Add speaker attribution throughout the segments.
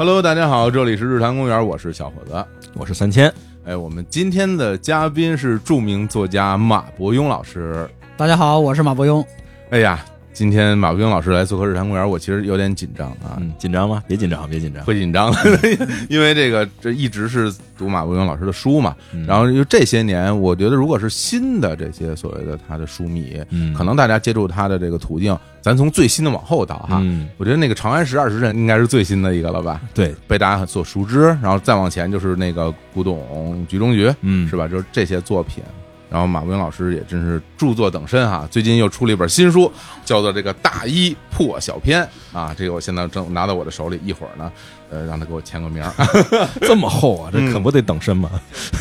Speaker 1: Hello，大家好，这里是日坛公园，我是小伙子。
Speaker 2: 我是三千，
Speaker 1: 哎，我们今天的嘉宾是著名作家马伯庸老师。
Speaker 3: 大家好，我是马伯庸。
Speaker 1: 哎呀，今天马伯庸老师来做客日坛公园，我其实有点紧张啊，
Speaker 2: 嗯，紧张吗？别紧张，别紧张。
Speaker 1: 会紧张，因为这个这一直是读马伯庸老师的书嘛。
Speaker 2: 嗯
Speaker 1: 然后就这些年，我觉得如果是新的这些所谓的他的书迷，
Speaker 2: 嗯
Speaker 1: 可能大家接触他的这个途径，咱从最新的往后倒哈。
Speaker 2: 嗯，
Speaker 1: 我觉得那个《长安十二时辰》应该是最新的一个了吧，
Speaker 2: 对，
Speaker 1: 被大家所熟知。然后再往前就是那个古董局中局，
Speaker 2: 嗯，
Speaker 1: 是吧？就是这些作品。然后马伯庸老师也真是著作等身哈，最近又出了一本新书，叫做这个《大一破小篇》啊，这个我现在正拿到我的手里，一会儿呢，呃，让他给我签个名儿。
Speaker 2: 这么厚啊，这可不得等身吗？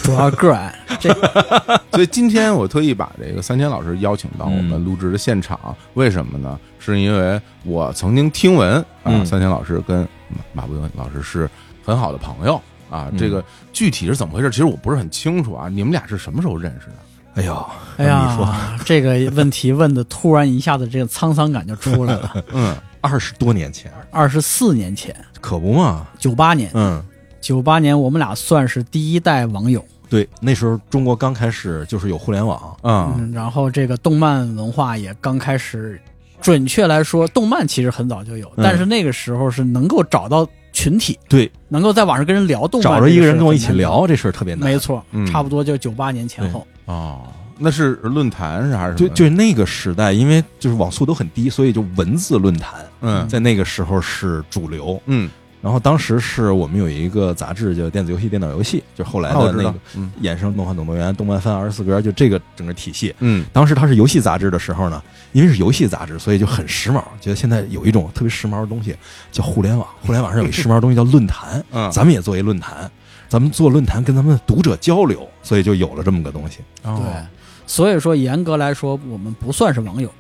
Speaker 3: 主要个矮，这
Speaker 1: 所以今天我特意把这个三千老师邀请到我们录制的现场，为什么呢？是因为我曾经听闻啊，
Speaker 2: 嗯
Speaker 1: 三千老师跟马伯庸老师是很好的朋友啊。
Speaker 2: 嗯
Speaker 1: 这个具体是怎么回事，其实我不是很清楚啊。你们俩是什么时候认识的？
Speaker 2: 哎呦，
Speaker 3: 哎
Speaker 2: 你说。
Speaker 3: 呀，这个问题问的突然一下子，这个沧桑感就出来了。
Speaker 1: 嗯，
Speaker 2: 二十多年前，
Speaker 3: 二十四年前，
Speaker 2: 可不嘛？
Speaker 3: 九八年，
Speaker 2: 嗯，
Speaker 3: 九八年我们俩算是第一代网友，
Speaker 2: 对，那时候中国刚开始就是有互联网，
Speaker 1: 啊，
Speaker 3: 嗯，然后这个动漫文化也刚开始。准确来说，动漫其实很早就有，
Speaker 2: 嗯。
Speaker 3: 但是那个时候是能够找到群体，
Speaker 2: 对，
Speaker 3: 能够在网上跟人聊动漫，
Speaker 2: 找着一个人跟我一起，聊这事儿特别难。
Speaker 3: 没错
Speaker 1: 嗯，
Speaker 3: 差不多就九八年前后。
Speaker 1: 哦，那是论坛是还是？
Speaker 2: 就就那个时代，因为就是网速都很低，所以就文字论坛
Speaker 1: 嗯
Speaker 2: 在那个时候是主流。
Speaker 1: 嗯，
Speaker 2: 然后当时是我们有一个杂志叫《电子游戏电脑游戏》，就后来的那个，
Speaker 1: 嗯
Speaker 2: 衍生动画总动员、动漫番二十四格，就这个整个体系。
Speaker 1: 嗯
Speaker 2: 当时它是游戏杂志的时候呢，因为是游戏杂志，所以就很时髦。觉得现在有一种特别时髦的东西叫互联网，互联网上有一时髦的东西叫论坛，
Speaker 1: 嗯，
Speaker 2: 咱们也做一论坛，咱们做论坛跟咱们的读者交流，所以就有了这么个东西。
Speaker 1: 对
Speaker 3: 对，所以说严格来说，我们不算是网友，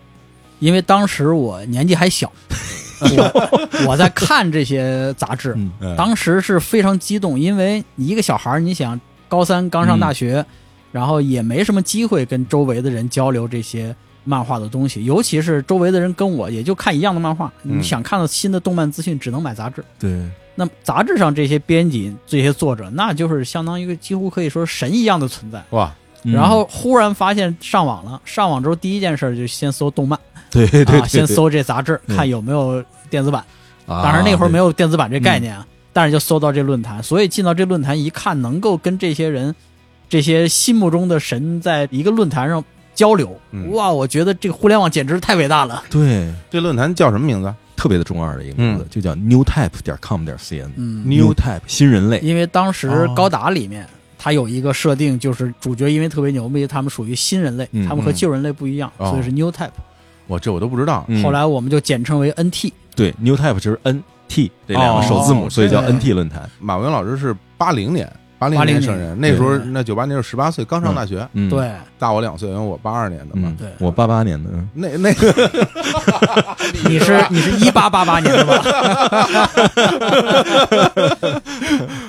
Speaker 3: 因为当时我年纪还小，我我在看这些杂志，
Speaker 2: 嗯，
Speaker 3: 当时是非常激动，因为你一个小孩儿，你想高三刚上大学，然后也没什么机会跟周围的人交流这些漫画的东西，尤其是周围的人跟我也就看一样的漫画，
Speaker 1: 嗯。
Speaker 3: 你想看到新的动漫资讯，只能买杂志。
Speaker 2: 对，
Speaker 3: 那杂志上这些编辑、这些作者，那就是相当于几乎可以说神一样的存在。
Speaker 1: 哇，
Speaker 2: 嗯。
Speaker 3: 然后忽然发现上网了，上网之后第一件事就先搜动漫，
Speaker 2: 对对对，
Speaker 3: 啊，先，搜这杂志，
Speaker 2: 嗯
Speaker 3: 看有没有电子版。
Speaker 2: 当
Speaker 3: 当然那会儿没有电子版这概
Speaker 2: 嗯
Speaker 3: 念啊，但是就搜到这论坛，所以进到这论坛一看，能够跟这些人、这些心目中的神在一个论坛上交流，
Speaker 1: 嗯
Speaker 3: 哇，我觉得这个互联网简直太伟大了。
Speaker 2: 对，
Speaker 1: 这论坛叫什么名字？
Speaker 2: 特别的中二的一个名字
Speaker 1: 嗯，
Speaker 2: 就叫 newtype 点 com 点 cn。
Speaker 3: 嗯
Speaker 2: ，newtype 新人类，
Speaker 3: 因为当时
Speaker 1: 哦
Speaker 3: 高达里面。它有一个设定，就是主角因为特别牛逼，他们属于新人类，
Speaker 2: 嗯
Speaker 3: 他们和旧人类不一样，
Speaker 1: 哦
Speaker 3: 所以是 New Type。
Speaker 1: 我这我都不知道。
Speaker 2: 嗯
Speaker 3: 后来我们就简称为 NT。
Speaker 2: 对 newtype 就是 n t 这两个
Speaker 1: 哦
Speaker 2: 首字母，所以叫
Speaker 3: 对
Speaker 2: NT 论坛。
Speaker 1: 马文老师是八零年，八零
Speaker 3: 80
Speaker 1: 年生人，那时候那九八年是十八岁，刚上大学，
Speaker 2: 嗯，
Speaker 3: 对，
Speaker 1: 大我两岁，因为我八二年的嘛。
Speaker 2: 嗯。，
Speaker 3: 对。
Speaker 2: 我八八年的，嗯
Speaker 1: 那那个
Speaker 3: 你是你是一八八八年的吧？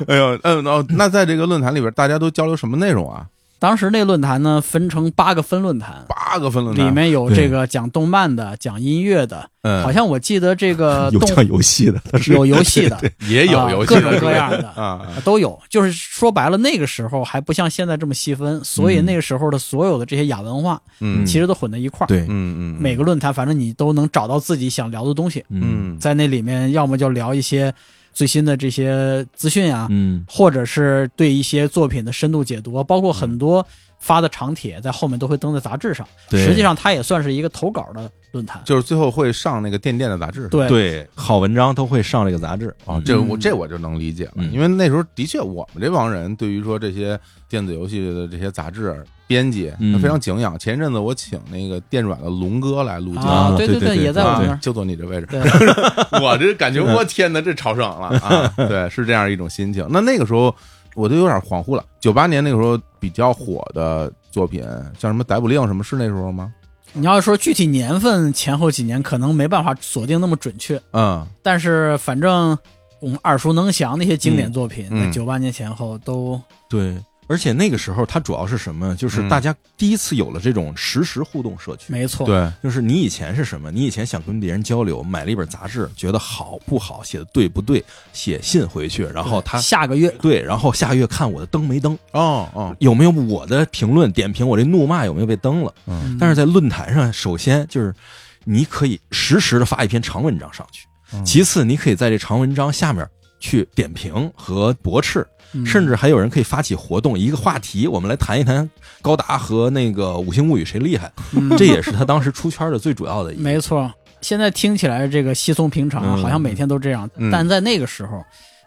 Speaker 1: 哎呦，嗯哦，那在这个论坛里边，大家都交流什么内容啊？
Speaker 3: 当时那论坛呢分成八个分论坛，
Speaker 1: 八个分论坛。
Speaker 3: 里面有这个讲动漫的，讲音乐的，
Speaker 1: 嗯，
Speaker 3: 好像我记得这个
Speaker 2: 有
Speaker 3: 动
Speaker 2: 讲游戏的，
Speaker 3: 有游戏的，
Speaker 1: 也有
Speaker 3: 啊
Speaker 1: 游戏的。
Speaker 3: 各种各样的
Speaker 1: 啊，
Speaker 3: 都有。就是说白了，那个时候还不像现在这么细分，所以
Speaker 2: 嗯
Speaker 3: 那个时候的所有的这些亚文化，
Speaker 1: 嗯，
Speaker 3: 其实都混在一块儿。
Speaker 2: 对，
Speaker 1: 嗯嗯，
Speaker 3: 每个论坛，反正你都能找到自己想聊的东西，
Speaker 1: 嗯。
Speaker 3: 在那里面，要么就聊一些最新的这些资讯啊，
Speaker 2: 嗯
Speaker 3: 或者是对一些作品的深度解读，包括很多发的长帖在后面都会登在杂志上。
Speaker 2: 对
Speaker 3: 实际上它也算是一个投稿的论坛。
Speaker 1: 就是最后会上那个电电的杂志。
Speaker 3: 对
Speaker 2: 对，好文章都会上这个杂志
Speaker 1: 啊，这我
Speaker 3: 嗯
Speaker 1: 这我就能理解了，
Speaker 2: 嗯
Speaker 1: 因为那时候的确我们这帮人对于说这些电子游戏的这些杂志编辑
Speaker 2: 嗯
Speaker 1: 非常敬仰。前一阵子我请那个电软的龙哥来录节目，，
Speaker 3: 啊对
Speaker 2: 对对对
Speaker 3: 也在我们那儿，。
Speaker 1: 啊就坐你这位置，我这感觉我天哪，这超省了啊！对，是这样一种心情。那那个时候我都有点恍惚了。九八年那个时候比较火的作品，像什么《逮捕令》什么，是那时候吗？
Speaker 3: 你要说具体年份前后几年，可能没办法锁定那么准确，
Speaker 1: 嗯
Speaker 3: 但是反正我们耳熟能详那些经典作品，
Speaker 1: 嗯嗯
Speaker 3: 在九八年前后都
Speaker 2: 对，而且那个时候它主要是什么？就是
Speaker 1: 嗯
Speaker 2: 大家第一次有了这种实时互动社区。
Speaker 3: 没错，
Speaker 1: 对，
Speaker 2: 就是你以前是什么？你以前想跟别人交流，买了一本杂志，觉得好不好，写的对不对，写信回去，然后他
Speaker 3: 下个月
Speaker 2: 对，然后下个月看我的登没登，
Speaker 1: 哦哦，
Speaker 2: 有没有我的评论点评，我这怒骂有没有被登了？
Speaker 1: 嗯
Speaker 2: 但是在论坛上，首先就是你可以实时的发一篇长文章上去，
Speaker 1: 嗯
Speaker 2: 其次你可以在这长文章下面去点评和驳斥，
Speaker 3: 嗯
Speaker 2: 甚至还有人可以发起活动，一个话题，我们来谈一谈高达和那个五星物语谁厉害，
Speaker 3: 嗯
Speaker 2: 这也是他当时出圈的最主要的一。
Speaker 3: 没错。现在听起来这个稀松平常好像每天都这样，
Speaker 1: 嗯
Speaker 3: 但在那个时候，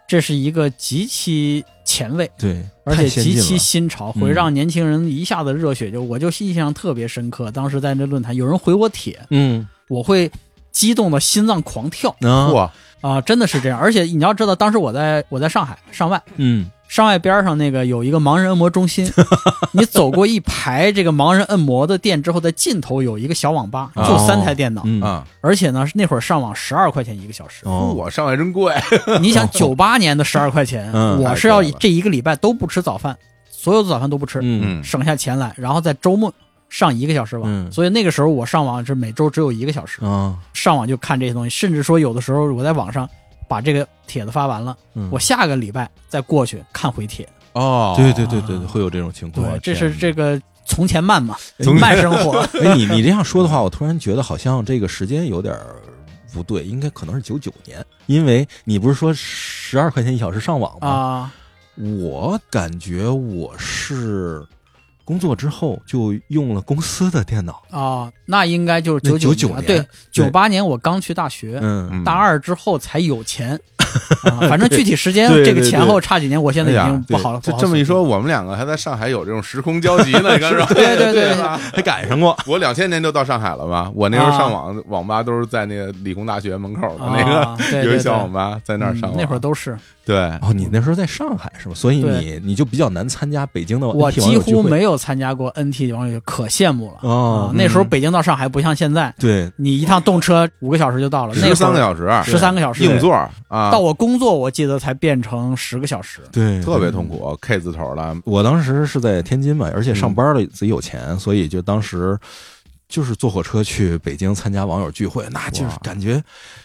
Speaker 3: 这是一个极其前卫。
Speaker 2: 对，
Speaker 3: 而且极其新潮，
Speaker 2: 嗯
Speaker 3: 会让年轻人一下子热血。就我就印象特别深刻，当时在那论坛有人回我帖，
Speaker 2: 嗯
Speaker 3: 我会激动的心脏狂跳
Speaker 2: 啊
Speaker 1: 哇，
Speaker 3: 啊！真的是这样。而且你要知道，当时我在我在上海上外，
Speaker 2: 嗯
Speaker 3: 上外边上那个有一个盲人按摩中心，你走过一排这个盲人按摩的店之后，在尽头有一个小网吧，
Speaker 1: 哦
Speaker 3: 就三台电脑，
Speaker 2: 嗯
Speaker 1: 啊，
Speaker 3: 而且呢那会儿上网十二块钱一个小时。
Speaker 2: 哦
Speaker 1: 我上海真贵，
Speaker 3: 你想九八年的十二块钱，
Speaker 2: 嗯
Speaker 3: 我是要这一个礼拜都不吃早饭，所有的早饭都不吃，
Speaker 2: 嗯
Speaker 1: 嗯
Speaker 3: 省下钱来，然后在周末上一个小时网。
Speaker 2: 嗯
Speaker 3: 所以那个时候我上网是每周只有一个小时，
Speaker 2: 嗯，
Speaker 3: 上网就看这些东西，甚至说有的时候我在网上把这个帖子发完了，
Speaker 2: 嗯
Speaker 3: 我下个礼拜再过去看回帖。
Speaker 1: 哦，
Speaker 2: 对对对对对，会有这种情况。
Speaker 3: 对，这是这个从前慢嘛，
Speaker 1: 从
Speaker 3: 慢生活。
Speaker 2: 哎，你你这样说的话，我突然觉得好像这个时间有点不对，应该可能是九九年，因为你不是说十二块钱一小时上网吗？
Speaker 3: 啊，
Speaker 2: 我感觉我是工作之后就用了公司的电脑，
Speaker 3: 啊，那应该就是
Speaker 2: 九
Speaker 3: 九
Speaker 2: 99年
Speaker 3: 对，九八年我刚去大学，大二之后才有钱。啊反正具体时间这个前后差几年，我现在已经不好了。
Speaker 1: 这
Speaker 3: 不好
Speaker 1: 这么一说，我们两个还在上海有这种时空交集呢，你看是吧？
Speaker 3: 对对对？
Speaker 2: 还赶上过。
Speaker 1: 我两千年就到上海了嘛，我那时候
Speaker 3: 啊
Speaker 1: 上网网吧都是在那个理工大学门口的
Speaker 3: 啊
Speaker 1: 那个
Speaker 3: 对对
Speaker 1: 有一小网吧，在那上网。
Speaker 3: 那会儿都是
Speaker 1: 对，
Speaker 2: 哦，你那时候在上海是吧？所以你你就比较难参加北京的
Speaker 3: 我几乎没有参加过 NT 网友，可羡慕了
Speaker 2: 哦
Speaker 3: 啊！那时候
Speaker 2: 嗯
Speaker 3: 北京到上海不像现在，
Speaker 2: 对
Speaker 3: 你一趟动车五个小时就到了，那
Speaker 1: 十三个小时，
Speaker 3: 十三个小时
Speaker 1: 硬座啊，
Speaker 3: 到我工作，我记得才变成十个小时。
Speaker 2: 对，
Speaker 1: 特别痛苦，K 字头的。
Speaker 2: 我当时是在天津嘛，而且上班了，自己有钱，所以就当时就是坐火车去北京参加网友聚会，那就是感觉，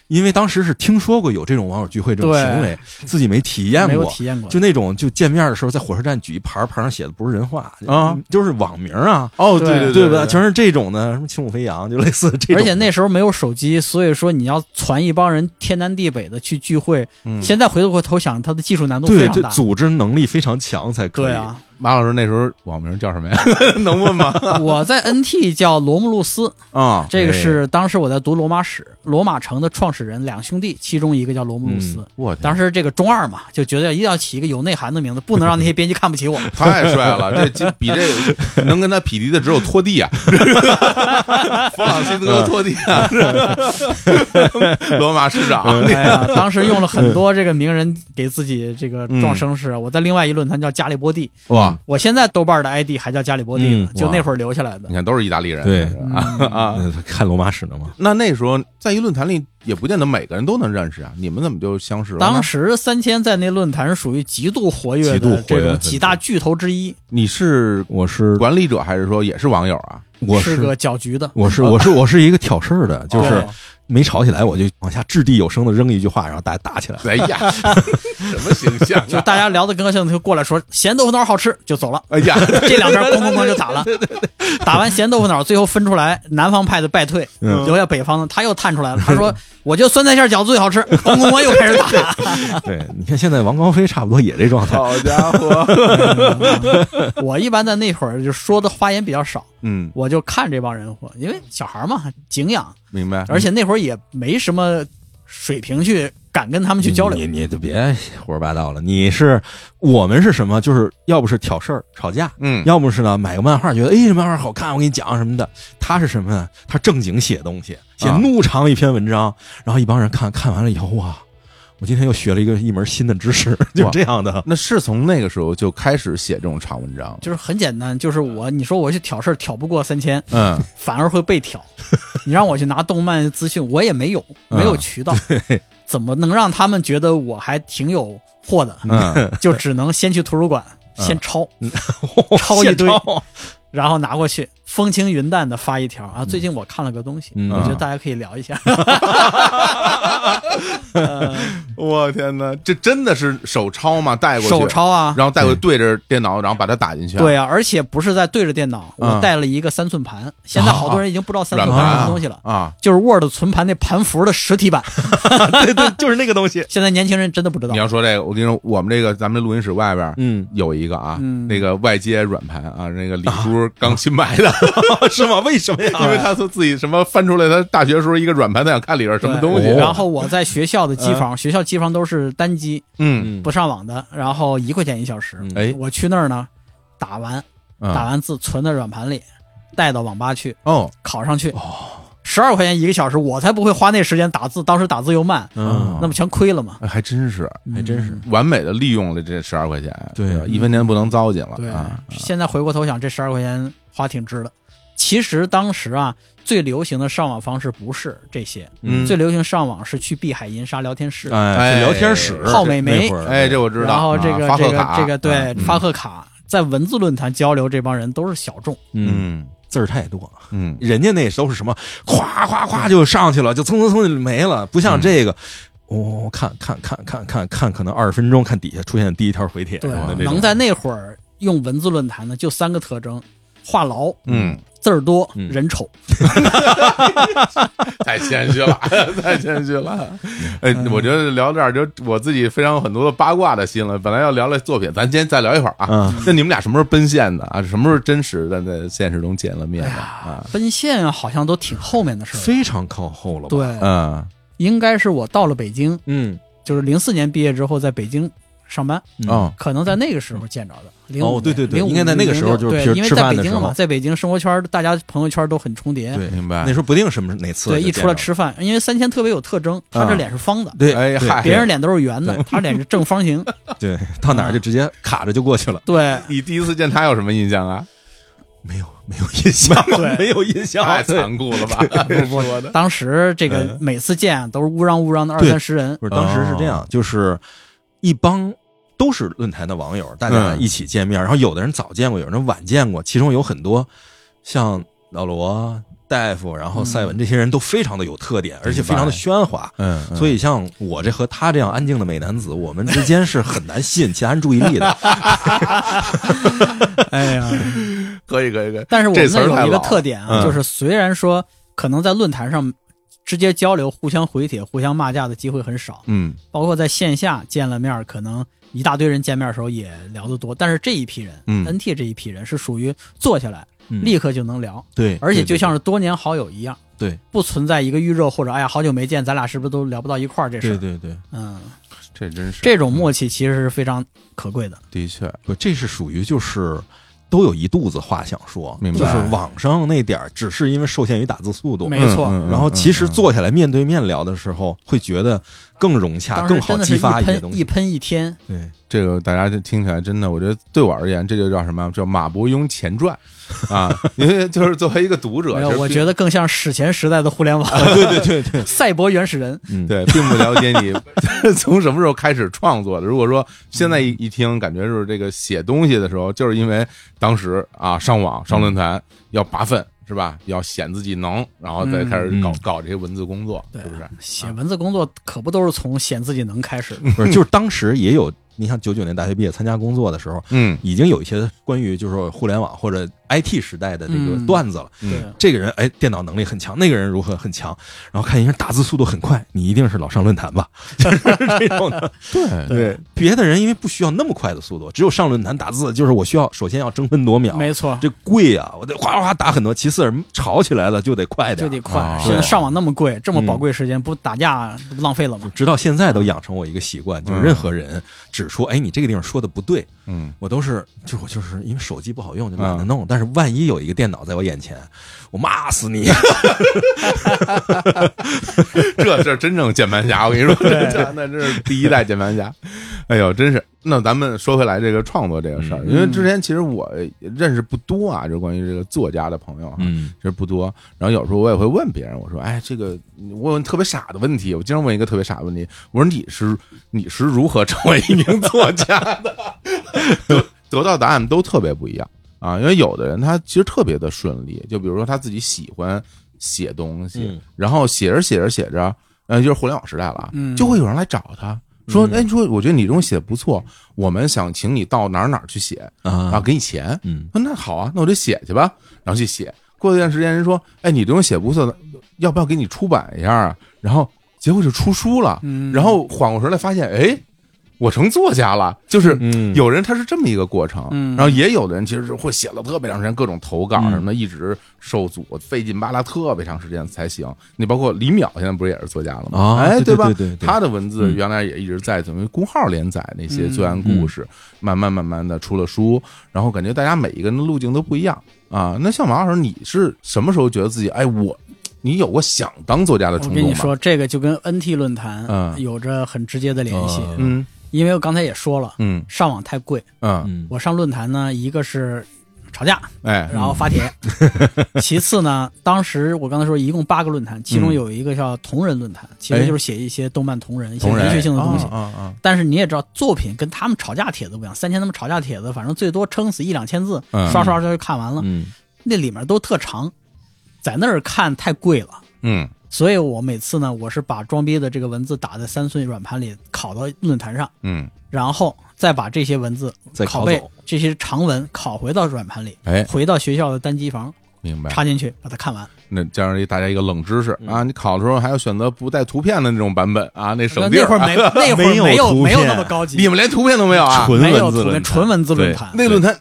Speaker 2: 因为当时是听说过有这种网友聚会这种行为，自己没体验过。
Speaker 3: 体验过，
Speaker 2: 就那种，就见面的时候，在火车站举一牌，牌上写的不是人话
Speaker 1: 啊，
Speaker 2: 就是网名啊，
Speaker 1: 哦，
Speaker 3: 对
Speaker 1: 对
Speaker 2: 对吧？全是这种的，什么轻舞飞扬，就类似这种。
Speaker 3: 而且那时候没有手机，所以说你要传一帮人天南地北的去聚会。
Speaker 1: 嗯
Speaker 3: 现在回过头想，他的技术难度非
Speaker 2: 对对，
Speaker 3: 常大。
Speaker 2: 组织能力非常强才可以。
Speaker 3: 对啊，
Speaker 1: 马老师那时候网名叫什么呀？能问吗？
Speaker 3: 我在 NT 叫罗慕路斯，
Speaker 1: 啊，
Speaker 3: 这个是当时我在读罗马史，罗马城的创始人两兄弟，其中一个叫罗慕路斯。
Speaker 1: 我
Speaker 3: 当时这个中二嘛，就觉得一定要起一个有内涵的名字，不能让那些编辑看不起我。
Speaker 1: 太帅了，这这比这能跟他匹敌的只有拖地啊，弗朗西斯科托蒂啊，罗马市长。
Speaker 3: 哎呀，当时用了很多这个名人给自己这个壮声势。我在另外一论坛叫加利波第，
Speaker 1: 哇，
Speaker 3: 我现在豆瓣的 ID 还叫加里波第就那会儿留下来的
Speaker 1: 你。看都是意大利人，
Speaker 2: 对
Speaker 1: 啊啊。
Speaker 2: 呃看罗马史的嘛。
Speaker 1: 那那时候在一论坛里也不见得每个人都能认识啊，你们怎么就相识了呢？
Speaker 3: 当时三千在那论坛是属于极度活跃
Speaker 2: 极度
Speaker 3: 的这
Speaker 2: 活跃分
Speaker 3: 种几大巨头之一，
Speaker 1: 你是
Speaker 2: 我是
Speaker 1: 管理者还是说也是网友啊？
Speaker 2: 我
Speaker 3: 是个搅局的，
Speaker 2: 我是我是我是一个挑事儿的，就是
Speaker 3: 哦
Speaker 2: 没吵起来，我就往下掷地有声的扔一句话，然后大家打起来了。
Speaker 1: 哎呀，什么形象啊？
Speaker 3: 就大家聊得高兴的就过来说咸豆腐脑好吃就走了，
Speaker 1: 哎呀，
Speaker 3: 这两边哐哐哐就打了，打完咸豆腐脑，最后分出来南方派的败退，
Speaker 2: 嗯
Speaker 3: 留下北方的，他又探出来了，他说我觉得酸菜馅饺子最好吃，咣咣咣又开始打。
Speaker 2: 对，你看现在王高飞差不多也这状态。
Speaker 1: 好家伙，
Speaker 3: 我一般在那会儿就说的发言比较少，
Speaker 1: 嗯，
Speaker 3: 我就看这帮人活，因为小孩嘛敬仰，
Speaker 1: 明白。
Speaker 3: 而且那会儿也没什么水平去敢跟他们去交流
Speaker 2: 你。你就别胡说八道了。你是我们是什么？就是要不是挑事儿吵架，
Speaker 1: 嗯，
Speaker 2: 要不是呢买个漫画，觉得哎这漫画好看，我给你讲什么的。他是什么呢？他正经写东西，写
Speaker 1: 啊
Speaker 2: 怒长一篇文章，然后一帮人看看完了以后，哇，我今天又学了一个一门新的知识，就是这样的。
Speaker 1: 那是从那个时候就开始写这种长文章。
Speaker 3: 就是很简单，就是我，你说我去挑事儿挑不过三千，
Speaker 1: 嗯，
Speaker 3: 反而会被挑。你让我去拿动漫资讯，我也没有，没有渠道，怎么能让他们觉得我还挺有货的？
Speaker 1: 嗯，
Speaker 3: 就只能先去图书馆先抄，
Speaker 2: 嗯
Speaker 3: 抄一堆然后拿过去，风轻云淡的发一条啊。最近我看了个东西，
Speaker 2: 嗯
Speaker 3: 我觉得大家可以聊一下。呃
Speaker 1: 我天哪，这真的是手抄吗？带过去，
Speaker 3: 手抄啊，
Speaker 1: 然后带过去对着电脑，然后把它打进去。
Speaker 3: 对啊，而且不是在对着电脑，
Speaker 1: 嗯
Speaker 3: 我带了一个三寸盘。现在好多人已经不知道三寸盘是什么东西了，
Speaker 1: 啊，
Speaker 3: 就是 Word 存盘那盘符的实体版。
Speaker 2: 对对，就是那个东西。
Speaker 3: 现在年轻人真的不知道
Speaker 1: 你。要说这个，我跟你说，我们这个咱们这录音室外边
Speaker 2: 嗯，
Speaker 1: 有一个啊，
Speaker 3: 嗯
Speaker 1: 那个外接软盘啊，那个李叔刚新买的，
Speaker 2: 是吗？为什么呀？
Speaker 1: 因为他说自己什么翻出来，他大学时候一个软盘，他想看里边什么东西。
Speaker 3: 然后我在学校的机房，学校机房都是单机
Speaker 1: 嗯，
Speaker 2: 嗯
Speaker 3: 不上网的，然后一块钱一小时。
Speaker 2: 嗯
Speaker 1: 哎，
Speaker 3: 我去那儿呢，打完
Speaker 1: 嗯
Speaker 3: 打完字存到软盘里，带到网吧去
Speaker 1: 哦，
Speaker 3: 拷上去。十二块钱一个小时，我才不会花那时间打字，当时打字又慢，
Speaker 2: 嗯，
Speaker 3: 那不全亏了吗？
Speaker 1: 哎还真是。
Speaker 2: 还真是。
Speaker 1: 完美的利用了这十二块钱，
Speaker 2: 对。
Speaker 1: 吧？一分钱不能糟践了
Speaker 3: 对。
Speaker 1: 啊。，
Speaker 3: 现在回过头想，这十二块钱花挺值的。其实当时啊，最流行的上网方式不是这些，
Speaker 1: 嗯。
Speaker 3: 最流行上网是去碧海银沙聊天室，
Speaker 2: 哎，聊天室
Speaker 3: 泡美眉。
Speaker 1: 哎，这我知道。
Speaker 3: 然后这个、
Speaker 1: 啊
Speaker 3: 这个这个对、
Speaker 1: 嗯。
Speaker 3: 发贺卡，在文字论坛交流这帮人都是小众，
Speaker 2: 嗯，
Speaker 1: 嗯
Speaker 2: 字儿太多，
Speaker 1: 嗯
Speaker 2: 人家那都是什么，咵咵咵就上去了，就蹭蹭蹭就没了，不像这个。我、看看看看看看，可能二十分钟，看底下出现第一条回帖，
Speaker 3: 能在那会儿用文字论坛的就三个特征：话痨、
Speaker 1: 嗯，
Speaker 3: 字儿多、
Speaker 2: 嗯
Speaker 3: 人丑。
Speaker 1: 太谦虚了，太谦虚了。哎，我觉得聊这儿就我自己非常有很多的八卦的心了。本来要聊聊作品，咱今天再聊一会儿啊。
Speaker 2: 嗯
Speaker 1: 那你们俩什么时候奔现的啊？什么时候真实的在现实中见了面的啊？
Speaker 3: 奔现好像都挺后面的事儿。
Speaker 2: 非常靠后了吧？，
Speaker 3: 对，
Speaker 1: 嗯
Speaker 3: 应该是我到了北京，
Speaker 2: 嗯，
Speaker 3: 就是零四年毕业之后在北京上班，
Speaker 1: 嗯。
Speaker 3: 可能在那个时候见着的。05
Speaker 2: 哦对对对
Speaker 3: 05
Speaker 2: 应该在那个时候就是平时
Speaker 3: 对因为
Speaker 2: 吃饭的时候。
Speaker 3: 在北京嘛，在北京生活圈大家朋友圈都很重叠。
Speaker 2: 对，
Speaker 1: 明白。
Speaker 2: 那时候不定什么哪次
Speaker 3: 对，一出来吃饭，因为三千特别有特征，他这
Speaker 1: 啊。
Speaker 3: 脸是方的，
Speaker 2: 对，对。
Speaker 1: 哎嗨。
Speaker 3: 别人脸都是圆的，他脸是正方形。
Speaker 2: 对，到哪儿就直接卡着就过去了，
Speaker 3: 对，
Speaker 1: 你第一次见他有什么印象啊？
Speaker 2: 没有没有印象，
Speaker 3: 对。
Speaker 2: 没有印象，
Speaker 1: 太残酷了吧？说的，
Speaker 3: 当时这个每次见啊都是乌嚷乌嚷的二三十人，
Speaker 2: 不是，当时是这样，就是一帮都是论坛的网友，大家
Speaker 1: 嗯。
Speaker 2: 一起见面，然后有的人早见过，有人晚见过，其中有很多像老罗、大夫，然后赛文这些人都非常的有特点，而且非常的喧哗。
Speaker 1: 嗯，
Speaker 2: 所以，像我这和他这样安静的美男子，我们之间是很难吸引其他人注意力的。
Speaker 3: 哎呀，
Speaker 1: 可以可以可以。
Speaker 3: 但是我们有一个特点啊，
Speaker 1: 嗯。
Speaker 3: 就是虽然说可能在论坛上直接交流、互相回帖、互相骂架的机会很少，
Speaker 1: 嗯。
Speaker 3: 包括在线下见了面，可能一大堆人见面的时候也聊得多。但是这一批人、
Speaker 1: 嗯。
Speaker 3: N t 这一批人是属于坐下来、
Speaker 2: 嗯。
Speaker 3: 立刻就能聊，
Speaker 2: 对，
Speaker 3: 而且就像是多年好友一样，
Speaker 2: 对
Speaker 3: 不存在一个预热或者哎呀好久没见，咱俩是不是都聊不到一块儿这事儿？
Speaker 2: 对对对，
Speaker 3: 嗯，
Speaker 1: 这真是。
Speaker 3: 这种默契其实是非常可贵的。
Speaker 1: 的确，
Speaker 2: 不，这是属于就是都有一肚子话想说，
Speaker 1: 明白。
Speaker 2: 就是网上那点儿，只是因为受限于打字速度，
Speaker 3: 没错。
Speaker 2: 然后其实
Speaker 1: 嗯
Speaker 2: 坐下来面对面聊的时候，会觉得更融洽，更好激发一些东西。
Speaker 3: 一喷一天，
Speaker 2: 对，
Speaker 1: 这个大家就听起来真的，我觉得对我而言，这就叫什么？叫马伯庸前传啊！因为就是作为一个读者，
Speaker 3: 我觉得更像史前时代的互联网，
Speaker 2: 对对对对，
Speaker 3: 赛博原始人。
Speaker 2: 嗯，
Speaker 1: 对，并不了解你 从什么时候开始创作的。如果说现在一一听，感觉就是这个写东西的时候，就是因为当时啊上网上论坛要拔粪是吧？要显自己能，然后再开始搞
Speaker 2: 嗯
Speaker 1: 搞这些文字工作，
Speaker 3: 对
Speaker 1: 是不是？
Speaker 3: 写文字工作可不都是从显自己能开始的？
Speaker 2: 不是，就是当时也有，你像九九年大学毕业参加工作的时候，
Speaker 1: 嗯
Speaker 2: 已经有一些关于就是说互联网或者 IT 时代的这个
Speaker 3: 嗯
Speaker 2: 段子了。
Speaker 1: 嗯
Speaker 3: 对，
Speaker 2: 这个人哎，电脑能力很强，那个人如何很强，然后看一个人打字速度很快，你一定是老上论坛吧？就 是这种的。
Speaker 1: 对
Speaker 2: 对，别的人因为不需要那么快的速度，只有上论坛打字，就是我需要首先要争分夺秒，
Speaker 3: 没错，
Speaker 2: 这贵啊，我得哗哗哗打很多。其次，人吵起来了就得快点，
Speaker 3: 就得快
Speaker 1: 啊。
Speaker 3: 现在上网那么贵，这么宝贵时间，不打架不浪费了吗？
Speaker 2: 直到现在都养成我一个习惯，就是
Speaker 1: 嗯
Speaker 2: 任何人指出，哎，你这个地方说的不对，
Speaker 1: 嗯，
Speaker 2: 我都是，就我就是因为手机不好用，就懒得弄。但是万一有一个电脑在我眼前，我骂死你！
Speaker 1: 这是真正键盘侠，我跟你说，这那这是第一代键盘侠。哎呦，真是。那咱们说回来这个创作这个事儿，
Speaker 2: 嗯
Speaker 1: 因为之前其实我认识不多啊，就关于这个作家的朋友哈，
Speaker 2: 嗯
Speaker 1: 其实不多。然后有时候我也会问别人，我说：“哎，这个我问特别傻的问题，我经常问一个特别傻的问题，我说你是你是如何成为一名作家的？” 得到答案都特别不一样啊。因为有的人他其实特别的顺利，就比如说他自己喜欢写东西，
Speaker 2: 嗯
Speaker 1: 然后写着写着写着，呃，就是互联网时代了啊，
Speaker 3: 嗯
Speaker 1: 就会有人来找他。说，
Speaker 2: 嗯
Speaker 1: 哎，你说我觉得你这种写的不错，我们想请你到哪儿哪儿去写，然后
Speaker 2: 啊，
Speaker 1: 给你钱。
Speaker 2: 嗯
Speaker 1: 说那好啊，那我就写去吧，然后去写。过一段时间，人说，哎，你这种写不错的，要不要给你出版一下啊？然后结果就出书了，
Speaker 3: 嗯
Speaker 1: 然后缓过神来发现，哎，我成作家了。就是
Speaker 2: 嗯
Speaker 1: 有人他是这么一个过程，
Speaker 3: 嗯
Speaker 1: 然后也有的人其实是会写了特别长时间，各种投稿
Speaker 2: 嗯
Speaker 1: 什么的，一直受阻，费劲巴拉特别长时间才行。你包括李淼现在不是也是作家了吗？哎，
Speaker 2: 啊对
Speaker 1: 吧？
Speaker 2: 对对对
Speaker 1: 他的文字
Speaker 2: 嗯
Speaker 1: 原来也一直在等于公号连载那些
Speaker 3: 嗯
Speaker 1: 罪案故事，慢慢慢慢的出了书，然后感觉大家每一个人的路径都不一样啊。那像王老师，你是什么时候觉得自己哎我，你有过想当作家的冲动吗？
Speaker 3: 跟你说，这个就跟 NT 论坛
Speaker 1: 嗯
Speaker 3: 有着很直接的联系，
Speaker 2: 呃
Speaker 1: 嗯
Speaker 3: 因为我刚才也说了，
Speaker 1: 嗯。
Speaker 3: 上网太贵。
Speaker 1: 嗯，
Speaker 2: 嗯。
Speaker 3: 我上论坛呢，一个是吵架，
Speaker 1: 哎，
Speaker 3: 然后发帖；其次呢，当时我刚才说一共八个论坛，其中
Speaker 1: 嗯。
Speaker 3: 有一个叫同人论坛，其实就是写一些动漫同人、一些文学性的东西。
Speaker 1: 啊啊啊，
Speaker 3: 但是你也知道，作品跟他们吵架帖子不一样，三千他们吵架帖子，反正最多撑死一两千字，
Speaker 1: 嗯。
Speaker 3: 刷刷就看完了。
Speaker 2: 嗯。
Speaker 3: 那里面都特长，在那儿看太贵了。
Speaker 1: 嗯
Speaker 3: 所以我每次呢，我是把装逼的这个文字打在三寸软盘里，拷到论坛上，
Speaker 1: 嗯，
Speaker 3: 然后再把这些文字
Speaker 2: 再
Speaker 3: 拷贝
Speaker 2: 拷走。
Speaker 3: 这些长文拷回到软盘里，
Speaker 1: 哎，
Speaker 3: 回到学校的单机房
Speaker 1: 明白。
Speaker 3: 插进去，把它看完。
Speaker 1: 那加上一大家一个冷知识
Speaker 2: 嗯。
Speaker 1: 啊，你考的时候还要选择不带图片的那种版本啊，那省地。
Speaker 3: 那会儿没 那会儿
Speaker 2: 没有
Speaker 3: 没有
Speaker 2: 图
Speaker 3: 没有那么高级，
Speaker 1: 你们连图片都没有啊？
Speaker 2: 纯文字论坛。
Speaker 3: 纯文字论坛，
Speaker 1: 那论坛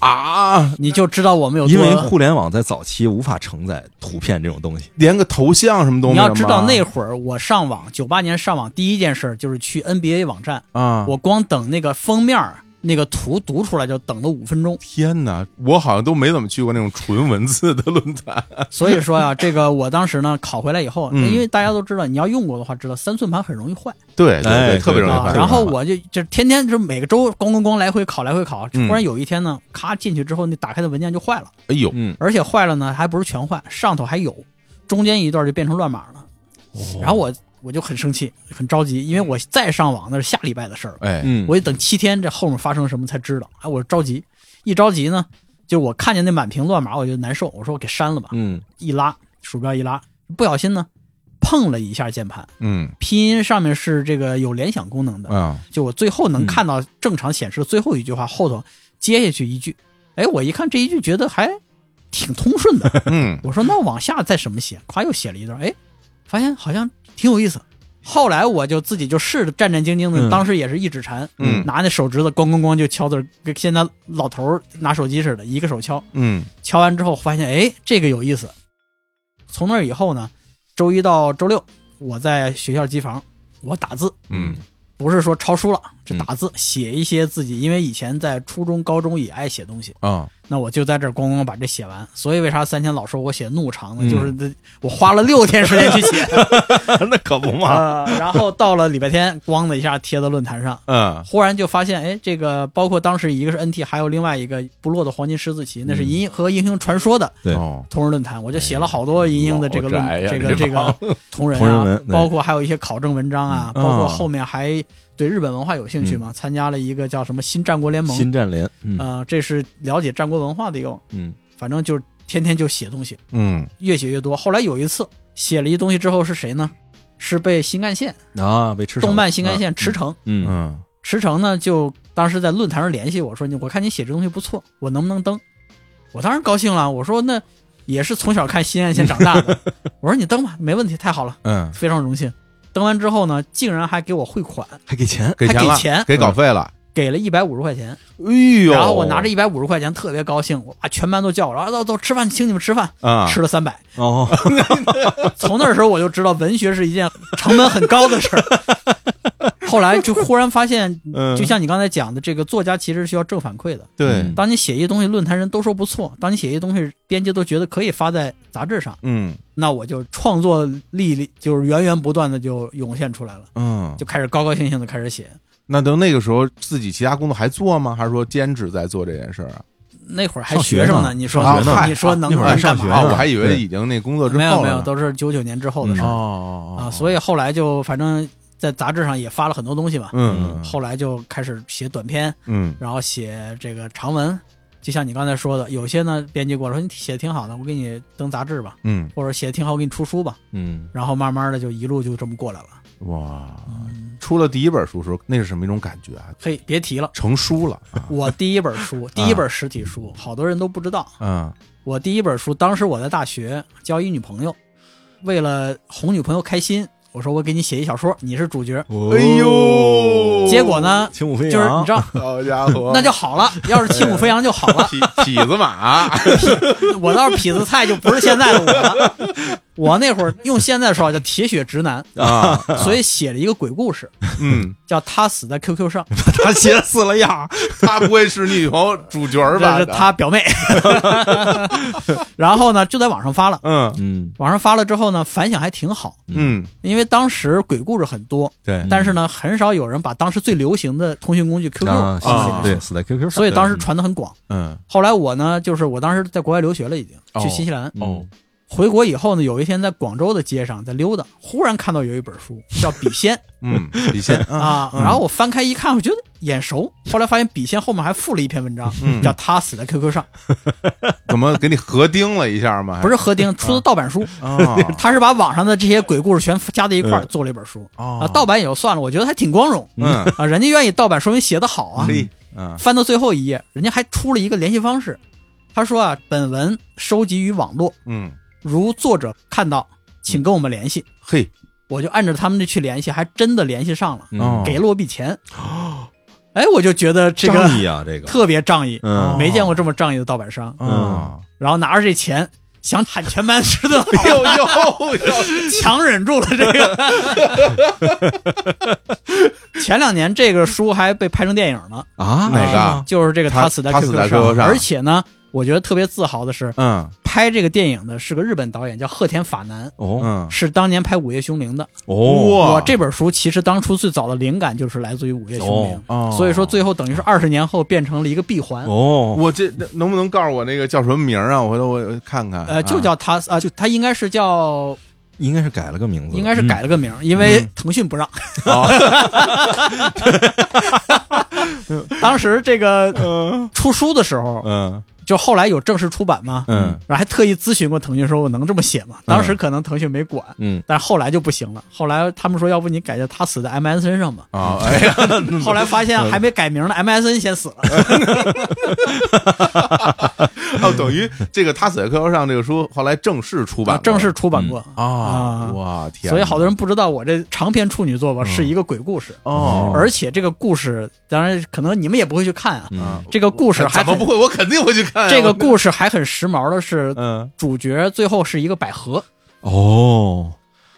Speaker 1: 啊，
Speaker 3: 你就知道我们有
Speaker 2: 因为。互联网在早期无法承载图片这种东西。
Speaker 1: 连个头像什么东西。
Speaker 3: 你要知道那会儿我上网，九八年上网第一件事就是去 NBA 网站，
Speaker 1: 啊，
Speaker 3: 我光等那个封面儿那个图读出来就等了五分钟。
Speaker 1: 天哪，我好像都没怎么去过那种纯文字的论坛。
Speaker 3: 所以说呀、这个我当时呢考回来以后，
Speaker 1: 嗯
Speaker 3: 因为大家都知道，你要用过的话，知道三寸盘很容易坏
Speaker 1: 对对
Speaker 2: 哎
Speaker 1: 对，特别容易坏。
Speaker 3: 啊。然后我就就天天就每个周咣咣咣来回考来回考，
Speaker 1: 嗯
Speaker 3: 突然有一天呢，咔进去之后，那打开的文件就坏了，
Speaker 1: 哎呦，
Speaker 2: 嗯，
Speaker 3: 而且坏了呢还不是全坏，上头还有，中间一段就变成乱码了。
Speaker 1: 哦
Speaker 3: 然后我我就很生气，很着急，因为我再上网那是下礼拜的事儿了，
Speaker 1: 哎，
Speaker 2: 嗯，
Speaker 3: 我得等七天，这后面发生什么才知道。哎，我着急，一着急呢，就我看见那满屏乱码，我就难受，我说我给删了吧。
Speaker 2: 嗯。
Speaker 3: 一拉鼠标一拉，不小心呢碰了一下键盘，
Speaker 1: 嗯。
Speaker 3: 拼音上面是这个有联想功能的，
Speaker 1: 啊，
Speaker 3: 就我最后能看到正常显示的最后一句话后头接下去一句，哎，我一看这一句觉得还挺通顺的，
Speaker 1: 嗯。
Speaker 3: 我说那往下再怎么写？咵又写了一段，哎，发现好像挺有意思。后来我就自己就试着战战兢兢的，
Speaker 2: 嗯
Speaker 3: 当时也是一指禅，
Speaker 1: 嗯
Speaker 3: 拿那手指头咣咣咣就敲字，跟现在老头拿手机似的，一个手敲。
Speaker 1: 嗯
Speaker 3: 敲完之后发现，哎，这个有意思。从那以后呢，周一到周六我在学校机房，我打字，
Speaker 1: 嗯
Speaker 3: 不是说抄书了，这
Speaker 2: 嗯。
Speaker 3: 打字写一些自己，因为以前在初中、高中也爱写东西，
Speaker 1: 啊，
Speaker 3: 那我就在这儿咣咣把这写完。所以为啥三千老说我写怒长呢？
Speaker 1: 嗯。
Speaker 3: 就是这我花了六天时间去写，
Speaker 2: 那可不嘛。
Speaker 3: 呃，然后到了礼拜天，咣的一下贴到论坛上。
Speaker 1: 嗯。
Speaker 3: 忽然就发现，哎，这个包括当时一个是 NT，还有另外一个部落的黄金狮子旗，那是银和英雄传说的
Speaker 2: 对。
Speaker 1: 哦，
Speaker 3: 同人论坛，我就写了好多银鹰的这个论这个这个同人啊包括还有一些考证文章啊，
Speaker 1: 嗯。
Speaker 3: 包括
Speaker 1: 啊
Speaker 3: 后面还对日本文化有兴趣嘛，参加了一个叫什么新战国联盟，
Speaker 2: 新战联，嗯。
Speaker 3: 呃，这是了解战国文化的一个，
Speaker 2: 嗯。
Speaker 3: 反正就是天天就写东西，
Speaker 1: 嗯。
Speaker 3: 越写越多。后来有一次写了一东西之后是谁呢？是被新干线
Speaker 2: 啊，被吃
Speaker 3: 动漫新干线驰骋，
Speaker 2: 嗯。
Speaker 1: 嗯。
Speaker 3: 驰骋呢就当时在论坛上联系我说，你我看你写这东西不错，我能不能登？我当然高兴了，我说那也是从小看新干线长大的，我说你登吧，没问题，太好了，
Speaker 1: 嗯，
Speaker 3: 非常荣幸。登完之后呢，竟然还给我汇款，
Speaker 2: 还给钱，
Speaker 1: 给钱
Speaker 3: 给钱
Speaker 1: 给稿费了。
Speaker 3: 给了一百五十块钱。
Speaker 1: 哎呦，
Speaker 3: 然后我拿着一百五十块钱特别高兴，我把全班都叫我，然后走走吃饭，请你们吃饭，
Speaker 1: 啊，
Speaker 3: 吃了三百。
Speaker 2: 哦，
Speaker 3: 从那时候我就知道文学是一件成本很高的事儿。后来就忽然发现，
Speaker 1: 嗯
Speaker 3: 就像你刚才讲的，这个作家其实需要正反馈的。
Speaker 1: 对，
Speaker 2: 嗯
Speaker 3: 当你写一些东西，论坛人都说不错；当你写一些东西，编辑都觉得可以发在杂志上，
Speaker 1: 嗯
Speaker 3: 那我就创作力力就是源源不断的就涌现出来了，
Speaker 1: 嗯，
Speaker 3: 就开始高高兴兴的开始写。
Speaker 1: 那等那个时候自己其他工作还做吗？还是说兼职在做这件事儿啊？
Speaker 3: 那会儿还
Speaker 2: 学
Speaker 3: 生呢，你说你说能干嘛
Speaker 2: 上学
Speaker 1: 我还以为已经那工作之后了
Speaker 3: 没有没有，都是九九年之后的事
Speaker 1: 哦
Speaker 3: 儿、啊。所以后来就反正在杂志上也发了很多东西嘛。
Speaker 1: 嗯
Speaker 3: 后来就开始写短篇，
Speaker 1: 嗯
Speaker 3: 然后写这个长文。就像你刚才说的，有些呢编辑过来说你写的挺好的，我给你登杂志吧，
Speaker 1: 嗯，
Speaker 3: 或者写的挺好，我给你出书吧。
Speaker 2: 嗯，
Speaker 3: 然后慢慢的就一路就这么过来了。
Speaker 1: 哇，出了第一本书时候，那是什么一种感觉啊？
Speaker 3: 嘿，别提了，
Speaker 1: 成书了啊！
Speaker 3: 我第一本书，第一本实体书，好多人都不知道。
Speaker 1: 嗯
Speaker 3: 我第一本书，当时我在大学交一女朋友，为了哄女朋友开心，我说我给你写一小说，你是主角。
Speaker 2: 哎
Speaker 1: 哎呦，
Speaker 3: 结果呢，
Speaker 2: 轻舞飞扬
Speaker 3: 就是你知，道，
Speaker 1: 好家伙，
Speaker 3: 那就好了。要是轻舞飞扬就好了，
Speaker 1: 痞痞子马，
Speaker 3: 我倒是痞子菜，就不是现在的我了。我那会儿用现在说法叫铁血直男
Speaker 1: 啊，
Speaker 3: 所以写了一个鬼故事，
Speaker 1: 嗯，
Speaker 3: 叫他死在 QQ 上，
Speaker 2: 他写死了呀，
Speaker 1: 他不会是你女朋友主角吧？
Speaker 3: 这是他表妹。然后呢，就在网上发了，
Speaker 1: 嗯
Speaker 2: 嗯
Speaker 3: 网上发了之后呢，反响还挺好，
Speaker 1: 嗯
Speaker 3: 因为当时鬼故事很多，
Speaker 2: 对
Speaker 3: 但是呢，很少有人把当时最流行的通讯工具 QQ
Speaker 2: 啊，
Speaker 3: 写进去
Speaker 1: 啊
Speaker 2: 对，死在 QQ 上，
Speaker 3: 所以当时传的很广。
Speaker 1: 嗯
Speaker 3: 后来我呢，就是我当时在国外留学了，已经
Speaker 1: 哦
Speaker 3: 去新西兰。
Speaker 1: 哦
Speaker 3: 回国以后呢，有一天在广州的街上在溜达，忽然看到有一本书叫《笔仙
Speaker 1: 嗯，笔仙》
Speaker 3: 啊，
Speaker 1: 嗯。
Speaker 3: 然后我翻开一看，我觉得眼熟。后来发现《笔仙》后面还附了一篇文章，
Speaker 1: 嗯。
Speaker 3: 叫《他死在 QQ 上
Speaker 1: 怎么给你合订了一下吗？》，
Speaker 3: 不是？合订，出的盗版书。
Speaker 1: 啊
Speaker 3: 他是把网上的这些鬼故事全加在一块儿
Speaker 2: 嗯。
Speaker 3: 做了一本书。
Speaker 1: 哦。
Speaker 3: 啊，盗版也就算了，我觉得还挺光荣。
Speaker 1: 嗯。
Speaker 3: 啊，人家愿意盗版，说明写的好啊。
Speaker 1: 嗯。
Speaker 3: 翻到最后一页，人家还出了一个联系方式，他说啊，本文收集于网络，
Speaker 1: 嗯
Speaker 3: 如作者看到，请跟我们联系。
Speaker 1: 嘿。
Speaker 3: 我就按照他们的去联系，还真的联系上了，
Speaker 1: 哦。
Speaker 3: 给了我笔钱。哎，我就觉得这个
Speaker 2: 仗义啊，这个，
Speaker 3: 特别仗义，
Speaker 2: 嗯。
Speaker 3: 没见过这么仗义的盗版商。
Speaker 1: 嗯，
Speaker 3: 然后拿着这钱，想喊全班吃顿好，
Speaker 1: 呦呦呦，
Speaker 3: 强忍住了这个。前两年这个书还被拍成电影呢，
Speaker 2: 啊，
Speaker 1: 哪个？
Speaker 3: 就是这个
Speaker 1: 他
Speaker 3: 他死在
Speaker 1: 他死在
Speaker 3: QQ
Speaker 1: QQ 上。
Speaker 3: 而且呢，我觉得特别自豪的是，
Speaker 1: 嗯。
Speaker 3: 拍这个电影的是个日本导演，叫鹤田法男，
Speaker 2: 哦。
Speaker 1: 嗯，
Speaker 3: 是当年拍《午夜凶铃》的。
Speaker 2: 哦，
Speaker 1: 哇。
Speaker 3: 我这本书其实当初最早的灵感就是来自于《午夜凶铃》
Speaker 1: 哦。
Speaker 3: 所以说最后等于是二十年后变成了一个闭环。
Speaker 2: 哦，
Speaker 1: 我这能不能告诉我那个叫什么名儿啊？我回头我看看。
Speaker 3: 呃，就
Speaker 1: 啊
Speaker 3: 叫他啊，就他应该是叫，
Speaker 2: 应该是改了个名。字，
Speaker 3: 应该是改了个名，因为腾讯不让。当时这个出书的时候，
Speaker 1: 嗯
Speaker 3: 就后来有正式出版吗，
Speaker 1: 嗯
Speaker 3: 然后还特意咨询过腾讯，说我能这么写吗？当时可能腾讯没管，
Speaker 2: 嗯，
Speaker 3: 但是后来就不行了。后来他们说，要不你改叫他死在 MSN 上吧。
Speaker 1: 啊，哎呀，
Speaker 3: 后来发现还没改名呢，MSN 先死了。
Speaker 1: 哦，等于这个他死在 QQ 上这个书后来正式出版，
Speaker 3: 啊正式出版过
Speaker 1: 啊，
Speaker 3: 啊
Speaker 1: 哇天！
Speaker 3: 所以好多人不知道我这长篇处女作吧是一个鬼故事，
Speaker 1: 哦，
Speaker 3: 而且这个故事当然可能你们也不会去看啊。
Speaker 2: 嗯
Speaker 3: 这个故事
Speaker 1: 怎么不会？我肯定会去看啊。
Speaker 3: 这个故事还很时髦的是，
Speaker 1: 嗯，
Speaker 3: 主角最后是一个百合，
Speaker 2: 哦，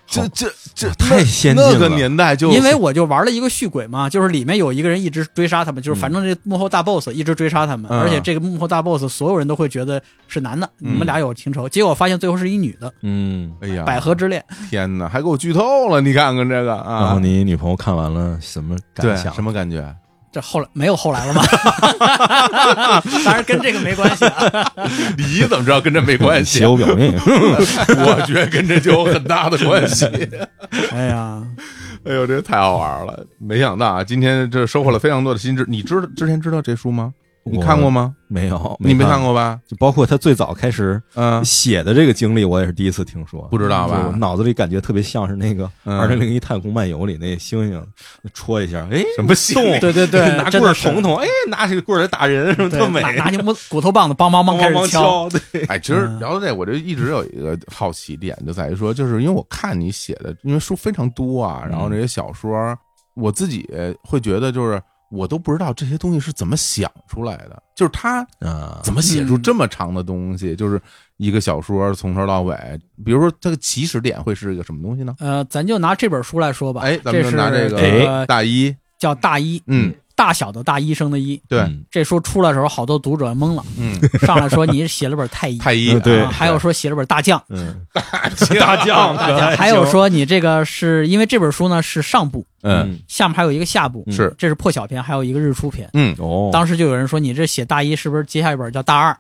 Speaker 1: 这这这
Speaker 2: 太先进了
Speaker 1: 那个年代就
Speaker 3: 因为我就玩了一个续鬼嘛，就是里面有一个人一直追杀他们，就是反正这幕后大 boss 一直追杀他们，
Speaker 1: 嗯
Speaker 3: 而且这个幕后大 boss 所有人都会觉得是男的，你们俩有情仇，结果发现最后是一女的，
Speaker 2: 嗯，
Speaker 1: 哎呀，
Speaker 3: 百合之恋。
Speaker 1: 天哪，还给我剧透了！你看看这个啊
Speaker 2: 然
Speaker 1: 啊
Speaker 2: 后，你女朋友看完了什么感想？
Speaker 1: 什么感觉？
Speaker 3: 这后来没有后来了吗？当然跟这个没关系啊。
Speaker 1: 你怎么知道跟这没关系
Speaker 2: 写？我表面，
Speaker 1: 我觉得跟这就有很大的关系。
Speaker 3: 哎呀，
Speaker 1: 哎呦，这太好玩了！没想到啊，今天这收获了非常多的新知。你知道之前知道这书吗？你看过吗？
Speaker 2: 没有，
Speaker 1: 你没看
Speaker 2: 过，
Speaker 1: 吧？
Speaker 2: 就包括他最早开始
Speaker 1: 嗯，
Speaker 2: 写的这个经历，我也是第一次听说，
Speaker 1: 不知道吧？
Speaker 2: 我脑子里感觉特别像是那个《
Speaker 1: 嗯。
Speaker 2: 二零零一太空漫游》里那星星戳一下，哎，
Speaker 1: 什么戏？
Speaker 3: 对对对，
Speaker 2: 拿棍捅捅，哎，拿起个棍儿来打人，什么特美，
Speaker 3: 拿拿起木骨头棒子，梆梆 梆开
Speaker 2: 梆梆
Speaker 3: 始敲。
Speaker 2: 对，
Speaker 1: 哎，其实
Speaker 3: 嗯。
Speaker 1: 聊到这，我就一直有一个好奇点，就在于说，就是因为我看你写的，因为书非常多啊，然后这些小说，我自己会觉得，就是我都不知道这些东西是怎么想出来的，就是他
Speaker 2: 啊，
Speaker 1: 怎么写出这么长的东西，就是一个小说从头到尾。比如说，它的起始点会是一个什么东西呢？
Speaker 3: 呃，咱就拿这本书来说吧，
Speaker 1: 哎，咱们
Speaker 3: 这
Speaker 1: 就是拿这
Speaker 3: 这
Speaker 1: 个大一，
Speaker 3: 叫大一，
Speaker 1: 嗯，
Speaker 3: 大小的大医生的医。
Speaker 1: 对，
Speaker 2: 嗯。
Speaker 3: 这书出来的时候，好多读者懵了，
Speaker 1: 嗯，
Speaker 3: 上来说你写了本太医，
Speaker 1: 太一
Speaker 2: 嗯，对。
Speaker 3: 啊还有说写了本大将，
Speaker 2: 嗯，
Speaker 1: 大
Speaker 2: 将
Speaker 3: 大将，还有说你这个是因为这本书呢是上部，
Speaker 1: 嗯。
Speaker 3: 下面还有一个下部，
Speaker 2: 嗯
Speaker 1: 是。
Speaker 3: 这是破晓篇，还有一个日出篇。
Speaker 1: 嗯，
Speaker 2: 哦，
Speaker 3: 当时就有人说你这写大一是不是接下一本叫大二？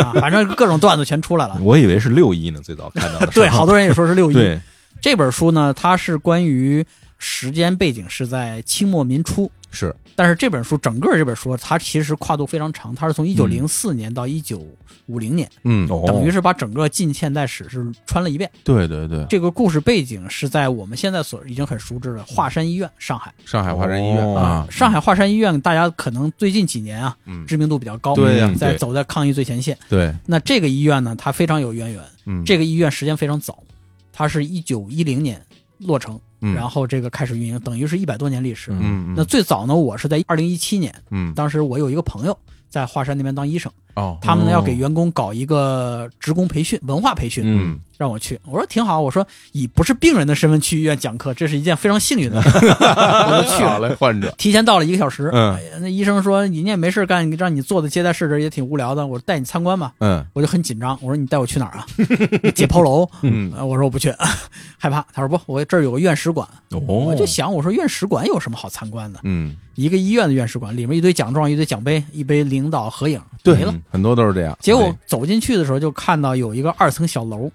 Speaker 3: 啊反正各种段子全出来了。
Speaker 2: 我以为是六一呢，最早看到的，
Speaker 3: 对，好多人也说是六一。
Speaker 2: 对，
Speaker 3: 这本书呢，它是关于时间背景是在清末民初。
Speaker 1: 是。
Speaker 3: 但是这本书整个这本书，它其实跨度非常长，它是从一九零四年到一九五零年，
Speaker 1: 嗯。
Speaker 2: 哦
Speaker 3: 等于是把整个近现代史是穿了一遍。
Speaker 1: 对对对，
Speaker 3: 这个故事背景是在我们现在所已经很熟知的华山医院，上海。
Speaker 1: 上海华山医院
Speaker 2: 哦。
Speaker 1: 啊，
Speaker 3: 上海华山医院，大家可能最近几年啊，
Speaker 1: 嗯。
Speaker 3: 知名度比较高，
Speaker 1: 对呀
Speaker 3: 在走在抗疫最前线。
Speaker 1: 对，
Speaker 3: 那这个医院呢，它非常有渊源。
Speaker 1: 嗯。
Speaker 3: 这个医院时间非常早，它是一九一零年落成，
Speaker 1: 嗯。
Speaker 3: 然后这个开始运营，等于是一百多年历史。
Speaker 1: 嗯
Speaker 3: 那最早呢，我是在二零一七年，
Speaker 1: 嗯。
Speaker 3: 当时我有一个朋友在华山那边当医生，
Speaker 1: 哦
Speaker 3: 他们呢要给员工搞一个职工培训、文化培训，
Speaker 2: 嗯
Speaker 3: 让我去。我说挺好，我说以不是病人的身份去医院讲课，这是一件非常幸运的事，我就去了。
Speaker 1: 好嘞，患者
Speaker 3: 提前到了一个小时，
Speaker 1: 嗯
Speaker 3: 那医生说你也没事干，让你坐在接待室这也挺无聊的，我带你参观吧。
Speaker 1: 嗯
Speaker 3: 我就很紧张，我说你带我去哪儿啊？解剖楼？
Speaker 1: 嗯
Speaker 3: 呃 我说我不去，害怕。他说不，我这儿有个院史馆。
Speaker 2: 哦，
Speaker 3: 我就想，我说院史馆有什么好参观的？
Speaker 1: 嗯，
Speaker 3: 一个医院的院史馆，里面一堆奖状、一堆奖杯、一杯领导合影，
Speaker 1: 对
Speaker 3: 没了。，
Speaker 1: 很多都是这样。
Speaker 3: 结果走进去的时候，就看到有一个二层小楼，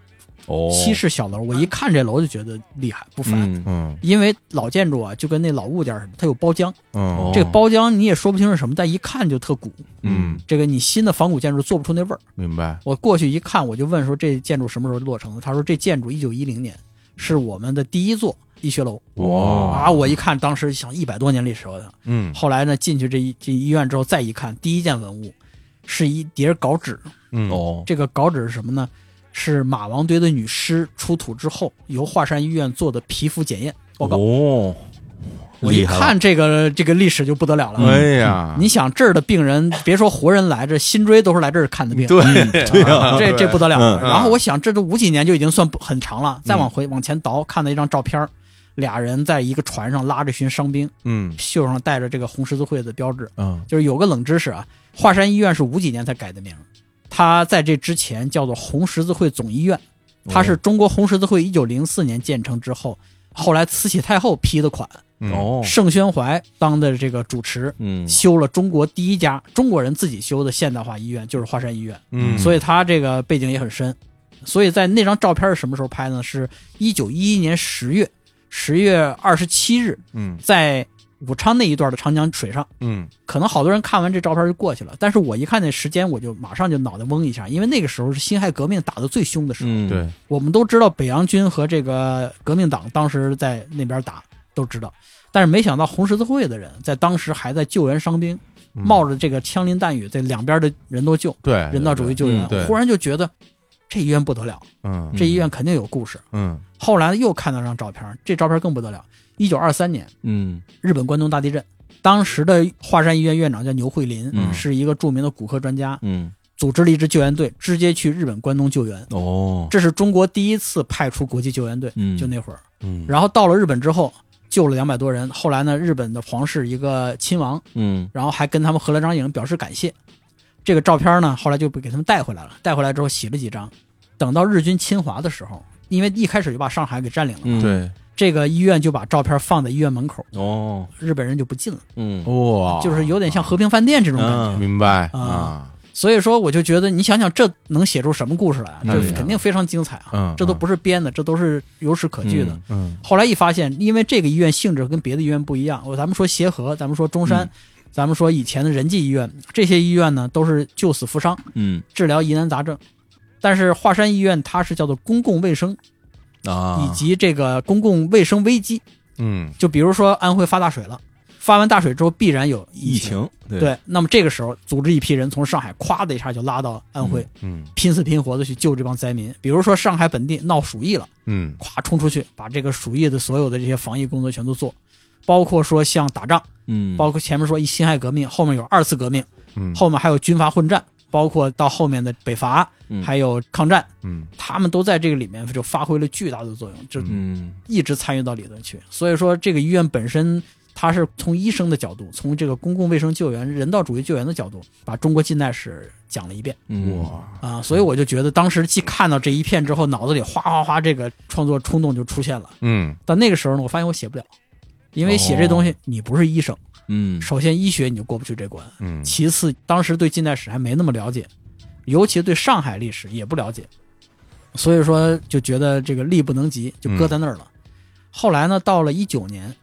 Speaker 2: 哦，
Speaker 3: 西式小楼。我一看这楼就觉得厉害不凡，
Speaker 2: 嗯
Speaker 1: 嗯
Speaker 3: 因为老建筑啊，就跟那老物件似的，它有包浆。
Speaker 1: 嗯
Speaker 3: 这个包浆你也说不清是什么，但一看就特古。
Speaker 1: 嗯，
Speaker 3: 这个你新的仿古建筑做不出那味儿。
Speaker 1: 明白。
Speaker 3: 我过去一看，我就问说这建筑什么时候落成的？他说这建筑一九一零年，是我们的第一座医学楼。
Speaker 1: 哇
Speaker 3: 啊！我一看，当时想一百多年历史，了！
Speaker 1: 嗯
Speaker 3: 后来呢，进去这一这医院之后，再一看，第一件文物是一叠稿纸。
Speaker 1: 嗯。
Speaker 2: 哦，
Speaker 3: 这个稿纸是什么呢？是马王堆的女尸出土之后，由华山医院做的皮肤检验。报告。
Speaker 2: 哦，
Speaker 3: 我一看这个这个历史就不得了了。
Speaker 1: 哎呀，
Speaker 3: 你想这儿的病人，别说活人来，这心椎都是来这儿看的病。
Speaker 1: 对。
Speaker 2: 对啊，
Speaker 3: 这这不得了。然后我想，这都五几年就已经算不很长了，再往回往前倒，看到一张照片儿，俩人在一个船上拉着一群伤兵，
Speaker 1: 嗯
Speaker 3: 袖上带着这个红十字会的标志。
Speaker 1: 嗯
Speaker 3: 就是有个冷知识啊，华山医院是五几年才改的名，它在这之前叫做红十字会总医院，它是中国红十字会一九零四年建成之后，后来慈禧太后批的款，
Speaker 1: 嗯
Speaker 2: 哦，
Speaker 3: 盛宣怀当的这个主持。
Speaker 2: 嗯，
Speaker 3: 修了中国第一家中国人自己修的现代化医院，就是华山医院。
Speaker 1: 嗯，
Speaker 3: 所以他这个背景也很深。所以在那张照片是什么时候拍呢？是一九一一年十月，十月二十七日，
Speaker 1: 嗯
Speaker 3: 在武昌那一段的长江水上。
Speaker 1: 嗯
Speaker 3: 可能好多人看完这照片就过去了，但是我一看那时间，我就马上就脑袋嗡一下，因为那个时候是辛亥革命打得最凶的时候。
Speaker 2: 嗯，
Speaker 1: 对，
Speaker 3: 我们都知道北洋军和这个革命党当时在那边打，都知道。但是没想到红十字会的人在当时还在救援伤兵，
Speaker 1: 嗯
Speaker 3: 冒着这个枪林弹雨，在两边的人都救，
Speaker 1: 对
Speaker 3: 人道主义救援忽然就觉得这医院不得了，
Speaker 1: 嗯
Speaker 3: 这医院肯定有故事。
Speaker 1: 嗯
Speaker 3: 后来又看到张照片，这照片更不得了。一九二三年，
Speaker 2: 嗯
Speaker 3: 日本关东大地震，当时的华山医院院长叫牛惠林，
Speaker 2: 嗯
Speaker 3: 是一个著名的骨科专家，
Speaker 2: 嗯，
Speaker 3: 组织了一支救援队，直接去日本关东救援。
Speaker 2: 哦，
Speaker 3: 这是中国第一次派出国际救援队，
Speaker 2: 嗯
Speaker 3: 就那会儿。
Speaker 2: 嗯，
Speaker 3: 然后到了日本之后，救了两百多人。后来呢，日本的皇室一个亲王，
Speaker 2: 嗯
Speaker 3: 然后还跟他们合了张影，表示感谢。这个照片呢，后来就被给他们带回来了。带回来之后洗了几张，等到日军侵华的时候，因为一开始就把上海给占领了，
Speaker 2: 嗯，，
Speaker 1: 对，
Speaker 3: 这个医院就把照片放在医院门口，
Speaker 2: 哦，
Speaker 3: 日本人就不进了，
Speaker 2: 嗯，
Speaker 1: 哇，
Speaker 3: 就是有点像和平饭店这种感觉。
Speaker 2: 嗯。
Speaker 1: 明白。
Speaker 3: 啊。
Speaker 1: 啊，
Speaker 3: 所以说，我就觉得你想想，这能写出什么故事来啊？这
Speaker 1: 那厉害。
Speaker 3: 肯定非常精彩啊！
Speaker 1: 嗯
Speaker 3: 这都不是编的，这都是有史可据的。
Speaker 2: 嗯
Speaker 1: 嗯。
Speaker 3: 后来一发现，因为这个医院性质跟别的医院不一样，我咱们说协和，咱们说中山，
Speaker 2: 嗯。
Speaker 3: 咱们说以前的仁济医院，这些医院呢都是救死扶伤，
Speaker 2: 嗯。
Speaker 3: 治疗疑难杂症。但是华山医院它是叫做公共卫生
Speaker 2: 啊，
Speaker 3: 以及这个公共卫生危机，
Speaker 1: 嗯。
Speaker 3: 就比如说安徽发大水了，发完大水之后必然有
Speaker 2: 疫
Speaker 3: 情，
Speaker 2: 情，对，
Speaker 3: 对，那么这个时候组织一批人从上海咵的一下就拉到安徽，
Speaker 1: 嗯
Speaker 3: 拼死拼活的去救这帮灾民。比如说上海本地闹鼠疫了，
Speaker 1: 嗯。
Speaker 3: 咵冲出去把这个鼠疫的所有的这些防疫工作全都做，包括说像打仗，
Speaker 2: 嗯，
Speaker 3: 包括前面说一辛亥革命，后面有二次革命，
Speaker 1: 嗯，
Speaker 3: 后面还有军阀混战，包括到后面的北伐，
Speaker 2: 嗯。
Speaker 3: 还有抗战，
Speaker 1: 嗯。
Speaker 3: 他们都在这个里面就发挥了巨大的作用，就
Speaker 2: 嗯。
Speaker 3: 一直参与到里头去。所以说，这个医院本身，它是从医生的角度，从这个公共卫生救援、人道主义救援的角度，把中国近代史讲了一遍。
Speaker 2: 嗯，
Speaker 1: 哇，
Speaker 3: 啊。所以我就觉得，当时既看到这一片之后，脑子里哗哗哗，这个创作冲动就出现了。
Speaker 1: 嗯。
Speaker 3: 但那个时候呢，我发现我写不了，因为写这东西，你不是医生，
Speaker 2: 嗯。
Speaker 3: 首先医学你就过不去这关，
Speaker 1: 嗯。
Speaker 3: 其次当时对近代史还没那么了解，尤其对上海历史也不了解，所以说就觉得这个力不能及，就搁在那儿了。后来呢，到了一九年，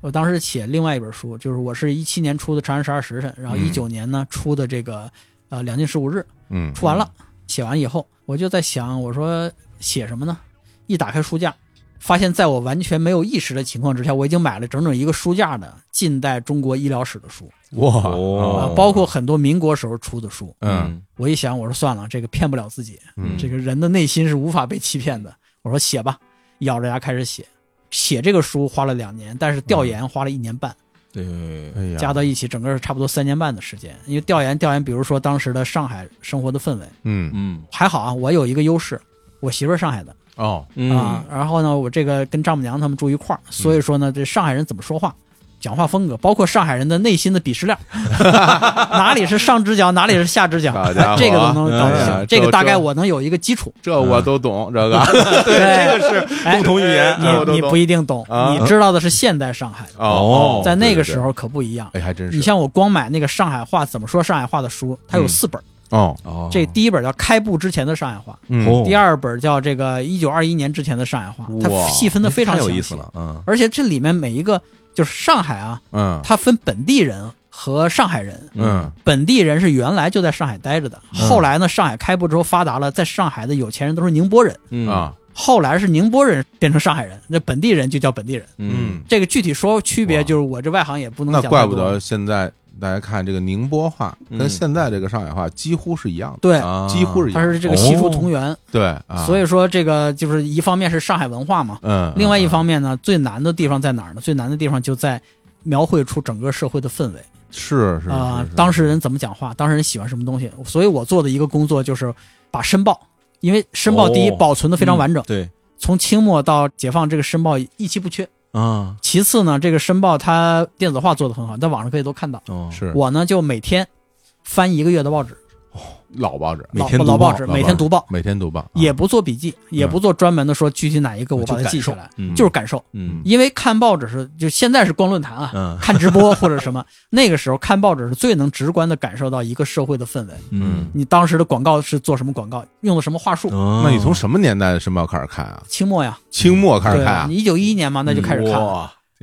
Speaker 3: 我当时写另外一本书，就是我是一七年出的《长安十二时辰》，然后
Speaker 1: 嗯。
Speaker 3: 一九年呢出的这个呃《两晋十五日》，
Speaker 1: 嗯，
Speaker 3: 出完了，写完以后，我就在想，我说写什么呢？一打开书架，发现在我完全没有意识的情况之下，我已经买了整整一个书架的近代中国医疗史的书。
Speaker 1: 哇，
Speaker 3: 啊、
Speaker 2: 哦
Speaker 3: 包括很多民国时候出的书。
Speaker 1: 嗯。
Speaker 3: 我一想，我说算了，这个骗不了自己，
Speaker 1: 嗯，
Speaker 3: 这个人的内心是无法被欺骗的。我说写吧，咬着牙开始写。写这个书花了两年，但是调研花了一年半，
Speaker 2: 对，
Speaker 1: 哎，
Speaker 3: 加到一起整个是差不多三年半的时间。因为调研调研，比如说当时的上海生活的氛围，
Speaker 1: 嗯。
Speaker 2: 嗯。
Speaker 3: 还好啊，我有一个优势，我媳妇儿上海的
Speaker 1: 哦，
Speaker 2: 嗯。
Speaker 3: 啊，然后呢，我这个跟丈母娘他们住一块儿，所以说呢，这上海人怎么说话，讲话风格，包括上海人的内心的鄙视链，哪里是上只脚，哪里是下只角
Speaker 1: 好家伙，
Speaker 3: 这个都能搞清，这个大概我能有一个基础。
Speaker 1: 这我都懂，这个
Speaker 3: 对，
Speaker 2: 这个是
Speaker 3: 哎
Speaker 2: 共同语言
Speaker 3: 你你不一定懂，
Speaker 1: 啊。
Speaker 3: 你知道的是现代上海，
Speaker 1: 哦，
Speaker 3: 在那个时候可不一样。
Speaker 1: 哎，还真是，
Speaker 3: 你像我光买那个上海话怎么说上海话的书，它有
Speaker 1: 嗯。
Speaker 3: 四本儿，
Speaker 1: 哦，
Speaker 2: 哦。
Speaker 3: 这第一本叫开埠之前的上海话，第二本叫这个一九二一年之前的上海话，它细分的非常
Speaker 2: 有意思。了，嗯。
Speaker 3: 而且这里面每一个就是上海啊，
Speaker 1: 嗯。
Speaker 3: 它分本地人和上海人。
Speaker 1: 嗯。
Speaker 3: 本地人是原来就在上海待着的，
Speaker 1: 嗯。
Speaker 3: 后来呢，上海开埠之后发达了，在上海的有钱人都是宁波人，
Speaker 2: 嗯。
Speaker 1: 啊，
Speaker 3: 后来是宁波人变成上海人，那本地人就叫本地人。
Speaker 2: 嗯。
Speaker 3: 这个具体说区别，就是我这外行也不能讲那。
Speaker 1: 怪不得现在大家看这个宁波话跟
Speaker 2: 嗯
Speaker 1: 现在这个上海话几乎是一样的，
Speaker 3: 对，
Speaker 2: 啊
Speaker 1: 几乎是一样。的，
Speaker 3: 它是这个系出同源，
Speaker 1: 对啊，
Speaker 3: 所以说这个就是一方面是上海文化嘛，
Speaker 1: 嗯，
Speaker 3: 另外一方
Speaker 1: 面
Speaker 3: 面呢，最难的地方在哪儿呢？最难的地方就在描绘出整个社会的氛围。
Speaker 1: 是是
Speaker 3: 啊、当事人怎么讲话，当事人喜欢什么东西。所以我做的一个工作就是把申报，因为申报第一、
Speaker 2: 哦。
Speaker 3: 保存的非常完整，
Speaker 2: 对。
Speaker 3: 从清末到解放，这个申报一期不缺。
Speaker 2: 啊。
Speaker 3: 其次呢，这个申报它电子化做的很好，在网上可以都看到。
Speaker 2: 哦。
Speaker 1: 是。
Speaker 3: 我呢就每天翻一个月的报纸，
Speaker 1: 老报纸，
Speaker 2: 每
Speaker 3: 老
Speaker 2: 天读报
Speaker 3: 老报纸，每天读报，
Speaker 1: 每天读报，
Speaker 3: 也不做笔记，也不做专门的说具体哪一个我把它记下来，
Speaker 2: 嗯
Speaker 3: 就是感受。
Speaker 2: 嗯。
Speaker 3: 因为看报纸是就现在是逛论坛啊，
Speaker 2: 嗯。
Speaker 3: 看直播或者什么，那个时候看报纸是最能直观的感受到一个社会的氛围。
Speaker 2: 嗯。
Speaker 3: 你当时的广告是做什么广告，用的什么话术？
Speaker 2: 哦。
Speaker 1: 那你从什么年代的申报开始看啊？
Speaker 3: 清末呀，
Speaker 1: 清末开始看啊？
Speaker 3: 你一九一一年嘛，那就开始看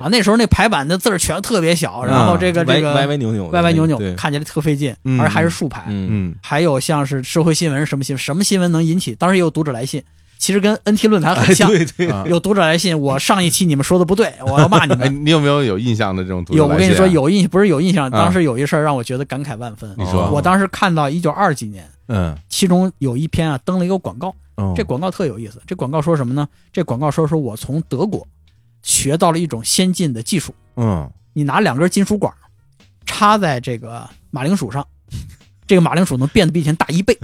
Speaker 3: 啊。那时候那排版的字儿全特别小，然后这个这个
Speaker 2: 歪歪歪扭扭
Speaker 3: 歪歪扭扭，看起来特费劲
Speaker 1: 嗯，
Speaker 3: 而还是竖排。
Speaker 2: 嗯
Speaker 1: 嗯
Speaker 3: 还有像是社会新闻什么新闻，什么新闻能引起？当时也有读者来信，其实跟 NT 论坛很
Speaker 2: 哎
Speaker 3: 像。
Speaker 2: 对对
Speaker 1: 啊
Speaker 3: 有读者来信，我上一期你们说的不对，我要骂你
Speaker 1: 哎，
Speaker 3: 们。
Speaker 1: 你有没有有印象的这种读者
Speaker 3: 有，我跟你说，有印不是有印象，
Speaker 1: 啊
Speaker 3: 当时有一事儿让我觉得感慨万分。
Speaker 1: 你说
Speaker 3: 我当时看到一九二几年，
Speaker 1: 嗯，
Speaker 3: 其中有一篇啊登了一个广告，
Speaker 1: 哦
Speaker 3: 这广告特有意思。这广告说什么呢？这广告说说我从德国学到了一种先进的技术，
Speaker 1: 嗯。
Speaker 3: 你拿两根金属管插在这个马铃薯上，这个马铃薯能变得比以前大一倍。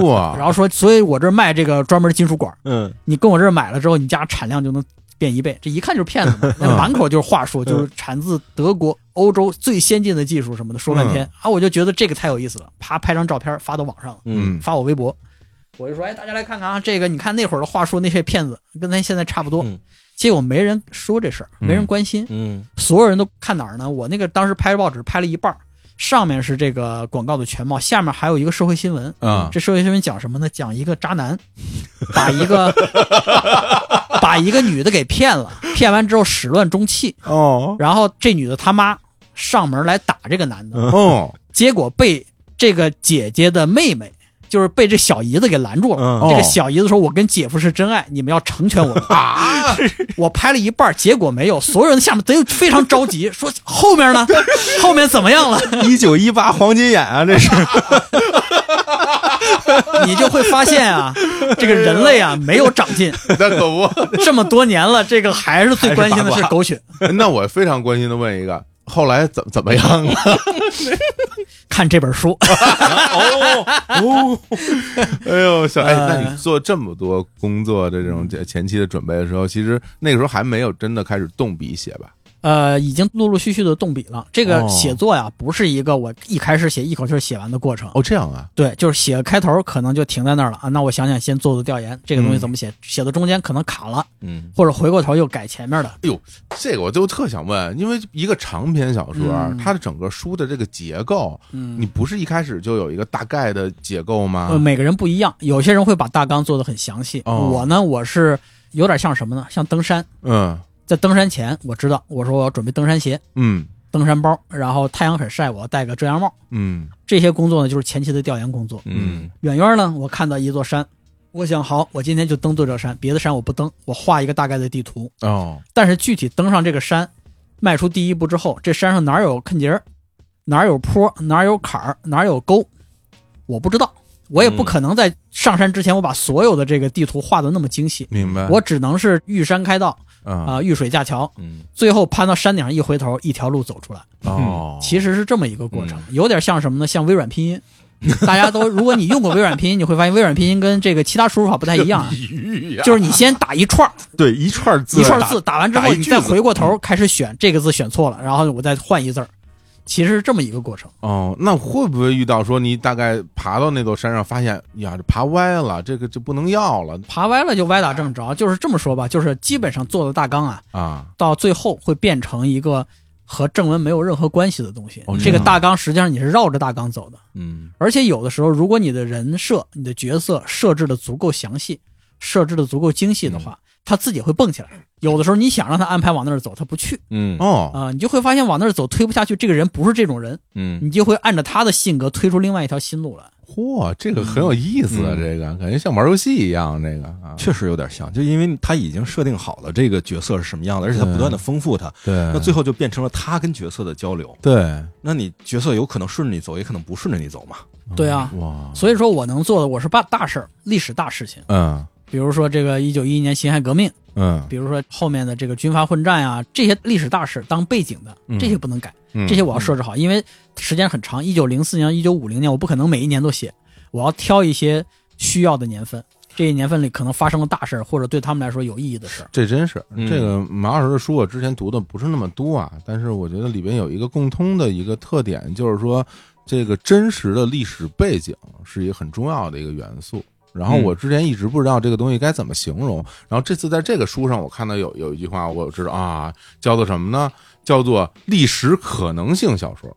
Speaker 1: 哇，
Speaker 3: 然后说，所以我这儿卖这个专门金属管，
Speaker 2: 嗯。
Speaker 3: 你跟我这儿买了之后，你家产量就能变一倍。这一看就是骗子嘛，那满口就是话术，就是产自德国、欧洲最先进的技术什么的，说半天。啊，我就觉得这个太有意思了，啪拍张照片发到网上了，
Speaker 2: 嗯。
Speaker 3: 发我微博，我就说，哎，大家来看看啊，这个你看那会儿的话术，那些骗子跟咱现在差不多。
Speaker 2: 嗯
Speaker 3: 结果没人说这事儿，没人
Speaker 1: 嗯
Speaker 3: 关心，
Speaker 2: 嗯
Speaker 3: 所有人都看哪儿呢？我那个当时拍报纸拍了一半，上面是这个广告的全貌，下面还有一个社会新闻。
Speaker 1: 啊
Speaker 3: 这社会新闻讲什么呢？讲一个渣男 把一个把一个女的给骗了，骗完之后始乱终弃，
Speaker 1: 哦
Speaker 3: 然后这女的他妈上门来打这个男的，
Speaker 1: 哦
Speaker 3: 结果被这个姐姐的妹妹。就是被这小姨子给拦住了。
Speaker 2: 嗯
Speaker 3: 这个
Speaker 1: 哦
Speaker 3: 小姨子说：“我跟姐夫是真爱，你们要成全我们。”啊！我拍了一半，结果没有，所有人下面都非常着急，说后面呢？后面怎么样了？
Speaker 2: 一九一八黄金眼啊，这是
Speaker 3: 你就会发现啊，这个人类啊没有长进，
Speaker 1: 那可不。
Speaker 3: 这么多年了，这个还是最关心的是狗血。
Speaker 1: 那我非常关心的问一个，后来怎怎么样了？
Speaker 3: 看这本书，
Speaker 2: 哦哦，
Speaker 1: 哎呦，小哎，
Speaker 3: 呃
Speaker 1: 那你做这么多工作的这种前期的准备的时候，其实那个时候还没有真的开始动笔写吧？
Speaker 3: 呃，已经陆陆续续的动笔了。这个
Speaker 1: 哦
Speaker 3: 写作呀，不是一个我一开始写一口气儿写完的过程。
Speaker 1: 哦，这样啊，
Speaker 3: 对，就是写个开头可能就停在那儿了啊。那我想想，先做做调研，这个东西怎么写？写到中间可能卡了，
Speaker 2: 嗯
Speaker 3: 或者回过头又改前面的。
Speaker 1: 哎呦，这个我就特想问，因为一个长篇小说，
Speaker 3: 嗯
Speaker 1: 它的整个书的这个结构，
Speaker 3: 嗯，
Speaker 1: 你不是一开始就有一个大概的结构吗？
Speaker 3: 呃，每个人不一样，有些人会把大纲做得很详细。
Speaker 1: 哦
Speaker 3: 我呢，我是有点像什么呢？像登山。
Speaker 1: 嗯
Speaker 3: 在登山前，我知道我说我要准备登山鞋、
Speaker 1: 嗯
Speaker 3: 登山包，然后太阳很晒，我要戴个遮阳帽。
Speaker 1: 嗯
Speaker 3: 这些工作呢，就是前期的调研工作。
Speaker 2: 嗯
Speaker 3: 远远呢，我看到一座山，我想好，我今天就登这座山，别的山我不登，我画一个大概的地图。
Speaker 1: 哦
Speaker 3: 但是具体登上这个山，迈出第一步之后，这山上哪有坑节儿，哪有坡，哪有坎儿，哪有沟，我不知道。我也不可能在上山之前，我把所有的这个地图画的那么精细，
Speaker 1: 明白
Speaker 3: 我只能是遇山开道
Speaker 1: 啊
Speaker 3: 啊、遇水架桥，
Speaker 2: 嗯
Speaker 3: 最后攀到山顶上一回头，一条路走出来。
Speaker 1: 哦，
Speaker 3: 其实是这么一个过程，有点像什么呢？像微软拼音。大家都，如果你用过微软拼音，你会发现微软拼音跟这个其他输入法不太一样啊。就是你先打一串儿
Speaker 2: 对一串字
Speaker 3: 一串字，打完之后，你再回过头开始选这个字选错了，然后我再换一字儿，其实是这么一个过程。
Speaker 1: 哦，那会不会遇到说你大概爬到那座山上，发现呀这爬歪了，这个就不能要了
Speaker 3: 爬歪了就歪打正着，就是这么说吧，就是基本上做的大纲啊，
Speaker 1: 啊？
Speaker 3: 到最后会变成一个和正文没有任何关系的东西。
Speaker 1: 哦
Speaker 3: 这个大纲实际上你是绕着大纲走的，
Speaker 2: 嗯
Speaker 3: 而且有的时候，如果你的人设、你的角色设置的足够详细，设置的足够精细的话，他自己会蹦起来。有的时候你想让他安排往那儿走，他不去。
Speaker 2: 嗯。
Speaker 1: 哦，
Speaker 3: 啊、你就会发现往那儿走推不下去，这个人不是这种人，
Speaker 2: 嗯。
Speaker 3: 你就会按照他的性格推出另外一条新路来。
Speaker 1: 嚯，这个很有意思啊，
Speaker 2: 嗯。
Speaker 1: 这个感觉像玩游戏一样，这个啊，
Speaker 2: 确实有点像，就因为他已经设定好了这个角色是什么样的，而且他不断的丰富他，
Speaker 1: 对，
Speaker 2: 那最后就变成了他跟角色的交流。
Speaker 1: 对，
Speaker 2: 那你角色有可能顺着你走，也可能不顺着你走嘛。
Speaker 3: 对啊，
Speaker 1: 哇，
Speaker 3: 所以说我能做的，我是办大事儿、历史大事情，
Speaker 1: 嗯
Speaker 3: 比如说这个一九一一年辛亥革命，
Speaker 1: 嗯
Speaker 3: 比如说后面的这个军阀混战啊、这些历史大事当背景的
Speaker 1: 嗯，
Speaker 3: 这些不能改。
Speaker 1: 嗯，
Speaker 3: 这些我要设置好，因为时间很长，一九零四年、一九五零年，我不可能每一年都写，我要挑一些需要的年份，这一年份里可能发生了大事儿，或者对他们来说有意义的事儿。
Speaker 1: 这真是
Speaker 2: 嗯
Speaker 1: 这个马老师的书，我之前读的不是那么多啊，但是我觉得里边有一个共通的一个特点，就是说这个真实的历史背景是一个很重要的一个元素。然后
Speaker 2: 嗯。
Speaker 1: 我之前一直不知道这个东西该怎么形容，然后这次在这个书上我看到有有一句话，我知道啊，叫做什么呢？叫做历史可能性小说。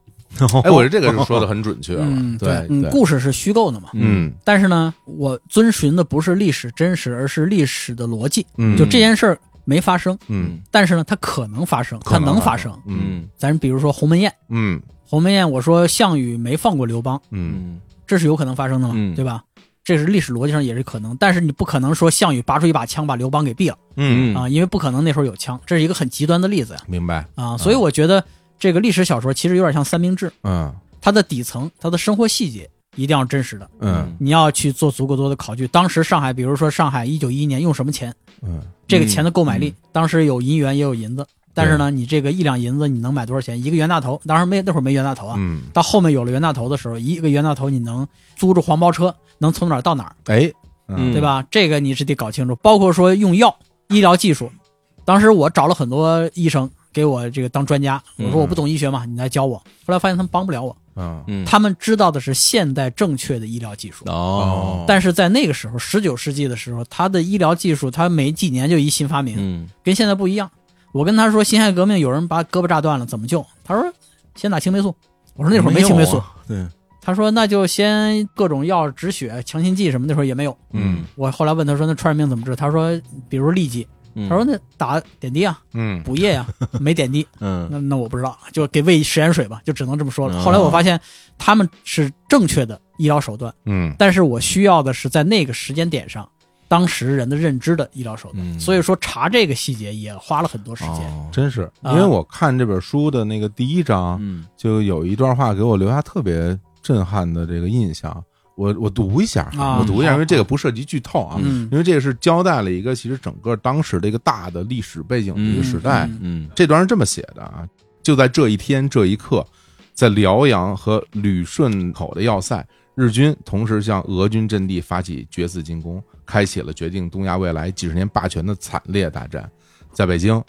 Speaker 1: 哎，我觉得这个是说的很准确了，
Speaker 3: 嗯，
Speaker 1: 对
Speaker 3: 嗯，故事是虚构的嘛，
Speaker 1: 嗯。
Speaker 3: 但是呢，我遵循的不是历史真实，而是历史的逻辑。
Speaker 1: 嗯，
Speaker 3: 就这件事儿没发生，
Speaker 1: 嗯，
Speaker 3: 但是呢，它可能发生，它
Speaker 1: 可
Speaker 3: 能发
Speaker 1: 生。
Speaker 3: 生。，
Speaker 1: 嗯。
Speaker 3: 咱比如说鸿门宴，
Speaker 1: 嗯。
Speaker 3: 鸿门宴，我说项羽没放过刘邦，
Speaker 1: 嗯
Speaker 2: 嗯。
Speaker 3: 这是有可能发生的嘛，
Speaker 2: 嗯。
Speaker 3: 对吧？这是历史逻辑上也是可能，但是你不可能说项羽拔出一把枪把刘邦给毙了。
Speaker 1: 嗯，
Speaker 3: 啊，因为不可能那时候有枪，这是一个很极端的例子呀。
Speaker 1: 明白，
Speaker 3: 啊，所以我觉得这个历史小说其实有点像三明治，
Speaker 1: 嗯。
Speaker 3: 它的底层、它的生活细节一定要真实的，
Speaker 1: 嗯。
Speaker 3: 你要去做足够多的考据。当时上海，比如说上海一九一一年用什么钱，
Speaker 1: 嗯。
Speaker 3: 这个钱的购买力，当时有银元也有银子，但是呢，你这个一两银子你能买多少钱？一个袁大头，当时没那会儿没袁大头啊，
Speaker 1: 嗯，
Speaker 3: 到后面有了袁大头的时候，一个袁大头你能租着黄包车，能从哪儿到哪儿，
Speaker 1: 哎，
Speaker 2: 嗯
Speaker 3: 对吧？这个你是得搞清楚。包括说用药、医疗技术，当时我找了很多医生给我这个当专家，我说我不懂医学嘛，你来教我。后来发现他们帮不了我，
Speaker 1: 嗯
Speaker 2: 嗯，
Speaker 3: 他们知道的是现代正确的医疗技术。
Speaker 2: 哦，
Speaker 3: 但是在那个时候，十九世纪的时候，他的医疗技术，他每几年就一新发明，
Speaker 2: 嗯
Speaker 3: 跟现在不一样。我跟他说，辛亥革命有人把胳膊炸断了，怎么救？他说先打青霉素。我说那会儿没青霉素。
Speaker 2: 啊，对，
Speaker 3: 他说那就先各种药止血、强心剂什么，那时候也没有。
Speaker 1: 嗯
Speaker 3: 我后来问他说那传染病怎么治？他说比如痢疾，
Speaker 2: 嗯
Speaker 3: 他说那打点滴啊，
Speaker 1: 嗯
Speaker 3: 补液呀、没点滴。
Speaker 2: 嗯
Speaker 3: 那那我不知道，就给喂食盐水吧，就只能这么说了。
Speaker 2: 哦
Speaker 3: 后来我发现他们是正确的医疗手段，
Speaker 1: 嗯
Speaker 3: 但是我需要的是在那个时间点上，当时人的认知的医疗手段。
Speaker 2: 嗯。
Speaker 3: 所以说查这个细节也花了很多时间。
Speaker 2: 哦。
Speaker 1: 真是，
Speaker 3: 啊。
Speaker 1: 因为我看这本书的那个第一章，
Speaker 2: 嗯。
Speaker 1: 就有一段话给我留下特别震撼的这个印象。我我读一下，
Speaker 3: 啊
Speaker 1: 我读一下，因为这个不涉及剧透啊，
Speaker 3: 嗯。
Speaker 1: 因为这个是交代了一个其实整个当时的一个大的历史背景的一个时代。
Speaker 3: 嗯
Speaker 2: 嗯。
Speaker 1: 这段是这么写的啊，就在这一天这一刻，在辽阳和旅顺口的要塞，日军同时向俄军阵地发起决死进攻，开启了决定东亚未来几十年霸权的惨烈大战。在北京，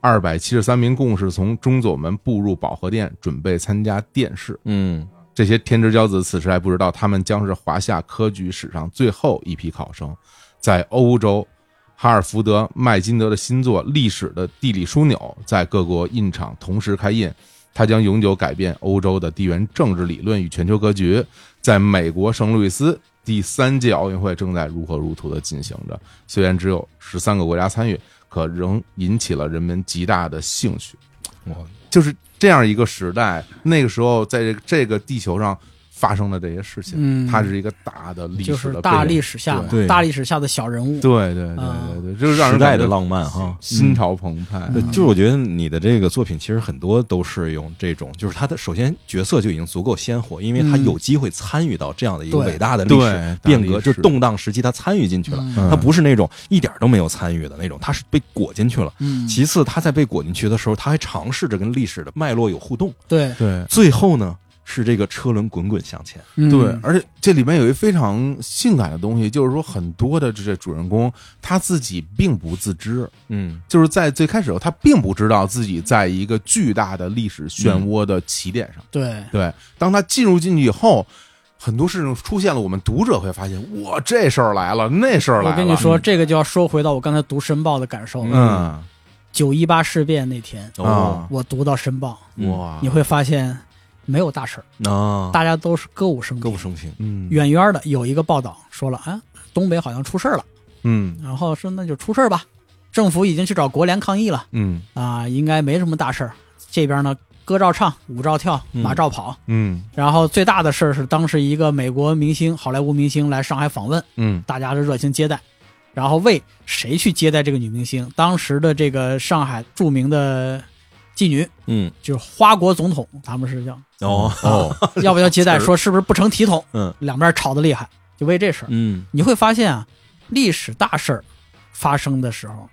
Speaker 1: 二百七十三名共士从中左门步入保和殿，准备参加殿试。
Speaker 2: 嗯
Speaker 1: 这些天之骄子此时还不知道，他们将是华夏科举史上最后一批考生。在欧洲，哈尔福德、麦金德的新作《历史的地理枢纽》在各国印厂同时开印，它将永久改变欧洲的地缘政治理论与全球格局。在美国圣路易斯，第三届奥运会正在如火如荼的进行着。虽然只有十三个国家参与，可仍引起了人们极大的兴趣。
Speaker 2: 我
Speaker 1: 就是这样一个时代，那个时候在这这个地球上发生的这些事情，
Speaker 3: 嗯。
Speaker 1: 它是一个大的历史的
Speaker 3: 是大历史下大历史下的小人物。
Speaker 1: 对对对
Speaker 3: 啊
Speaker 1: 对对，就是让人
Speaker 2: 时代的浪漫哈。
Speaker 1: 心潮澎湃。
Speaker 2: 对，就是我觉得你的这个作品其实很多都是用这种，就是他的首先角色就已经足够鲜活，因为他
Speaker 3: 嗯
Speaker 2: 有机会参与到这样的一个伟大的历史变革，就是动荡时期他参与进去了，
Speaker 3: 嗯。
Speaker 2: 他不是那种一点都没有参与的那种，他是被裹进去了。
Speaker 3: 嗯，
Speaker 2: 其次，他在被裹进去的时候，他还尝试着跟历史的脉络有互动。
Speaker 3: 对。
Speaker 1: 对。
Speaker 2: 最后呢，是这个车轮滚滚向前。
Speaker 3: 嗯
Speaker 1: 对，而且这里面有一非常性感的东西，就是说很多的这些主人公他自己并不自知，
Speaker 2: 嗯
Speaker 1: 就是在最开始他并不知道自己在一个巨大的历史漩涡的起点上。
Speaker 3: 对
Speaker 1: 对，当他进入进去以后，很多事情出现了，我们读者会发现，哇，这事儿来了，那事儿来了。
Speaker 3: 我跟你说，这个就要说回到我刚才读《申报》的感受了。
Speaker 1: 嗯，
Speaker 3: 九一八事变那天，
Speaker 1: 啊
Speaker 3: 我读到《申报
Speaker 2: 嗯
Speaker 1: 哇，》，
Speaker 3: 你会发现没有大事儿，
Speaker 2: 啊，
Speaker 3: 大家都是歌舞升平。
Speaker 2: 歌舞升平。
Speaker 1: 嗯
Speaker 3: 远远的有一个报道说了，啊，东北好像出事儿了，
Speaker 1: 嗯
Speaker 3: 然后说那就出事儿吧，政府已经去找国联抗议了
Speaker 1: 嗯
Speaker 3: 啊，应该没什么大事儿。这边呢，歌照唱，舞照跳，
Speaker 2: 嗯
Speaker 3: 马照跑。
Speaker 1: 嗯
Speaker 3: 然后最大的事儿是，当时一个美国明星、好莱坞明星来上海访问，
Speaker 1: 嗯
Speaker 3: 大家的热情接待。然后为谁去接待这个女明星？当时的这个上海著名的妓女，
Speaker 2: 嗯。
Speaker 3: 就是花国总统，咱们是叫。
Speaker 2: 哦
Speaker 1: 哦，
Speaker 3: 要不要接待？说是不是不成体统？
Speaker 2: 嗯。
Speaker 3: 两边吵得厉害，就为这事儿。
Speaker 2: 嗯。
Speaker 3: 你会发现啊，历史大事儿发生的时候，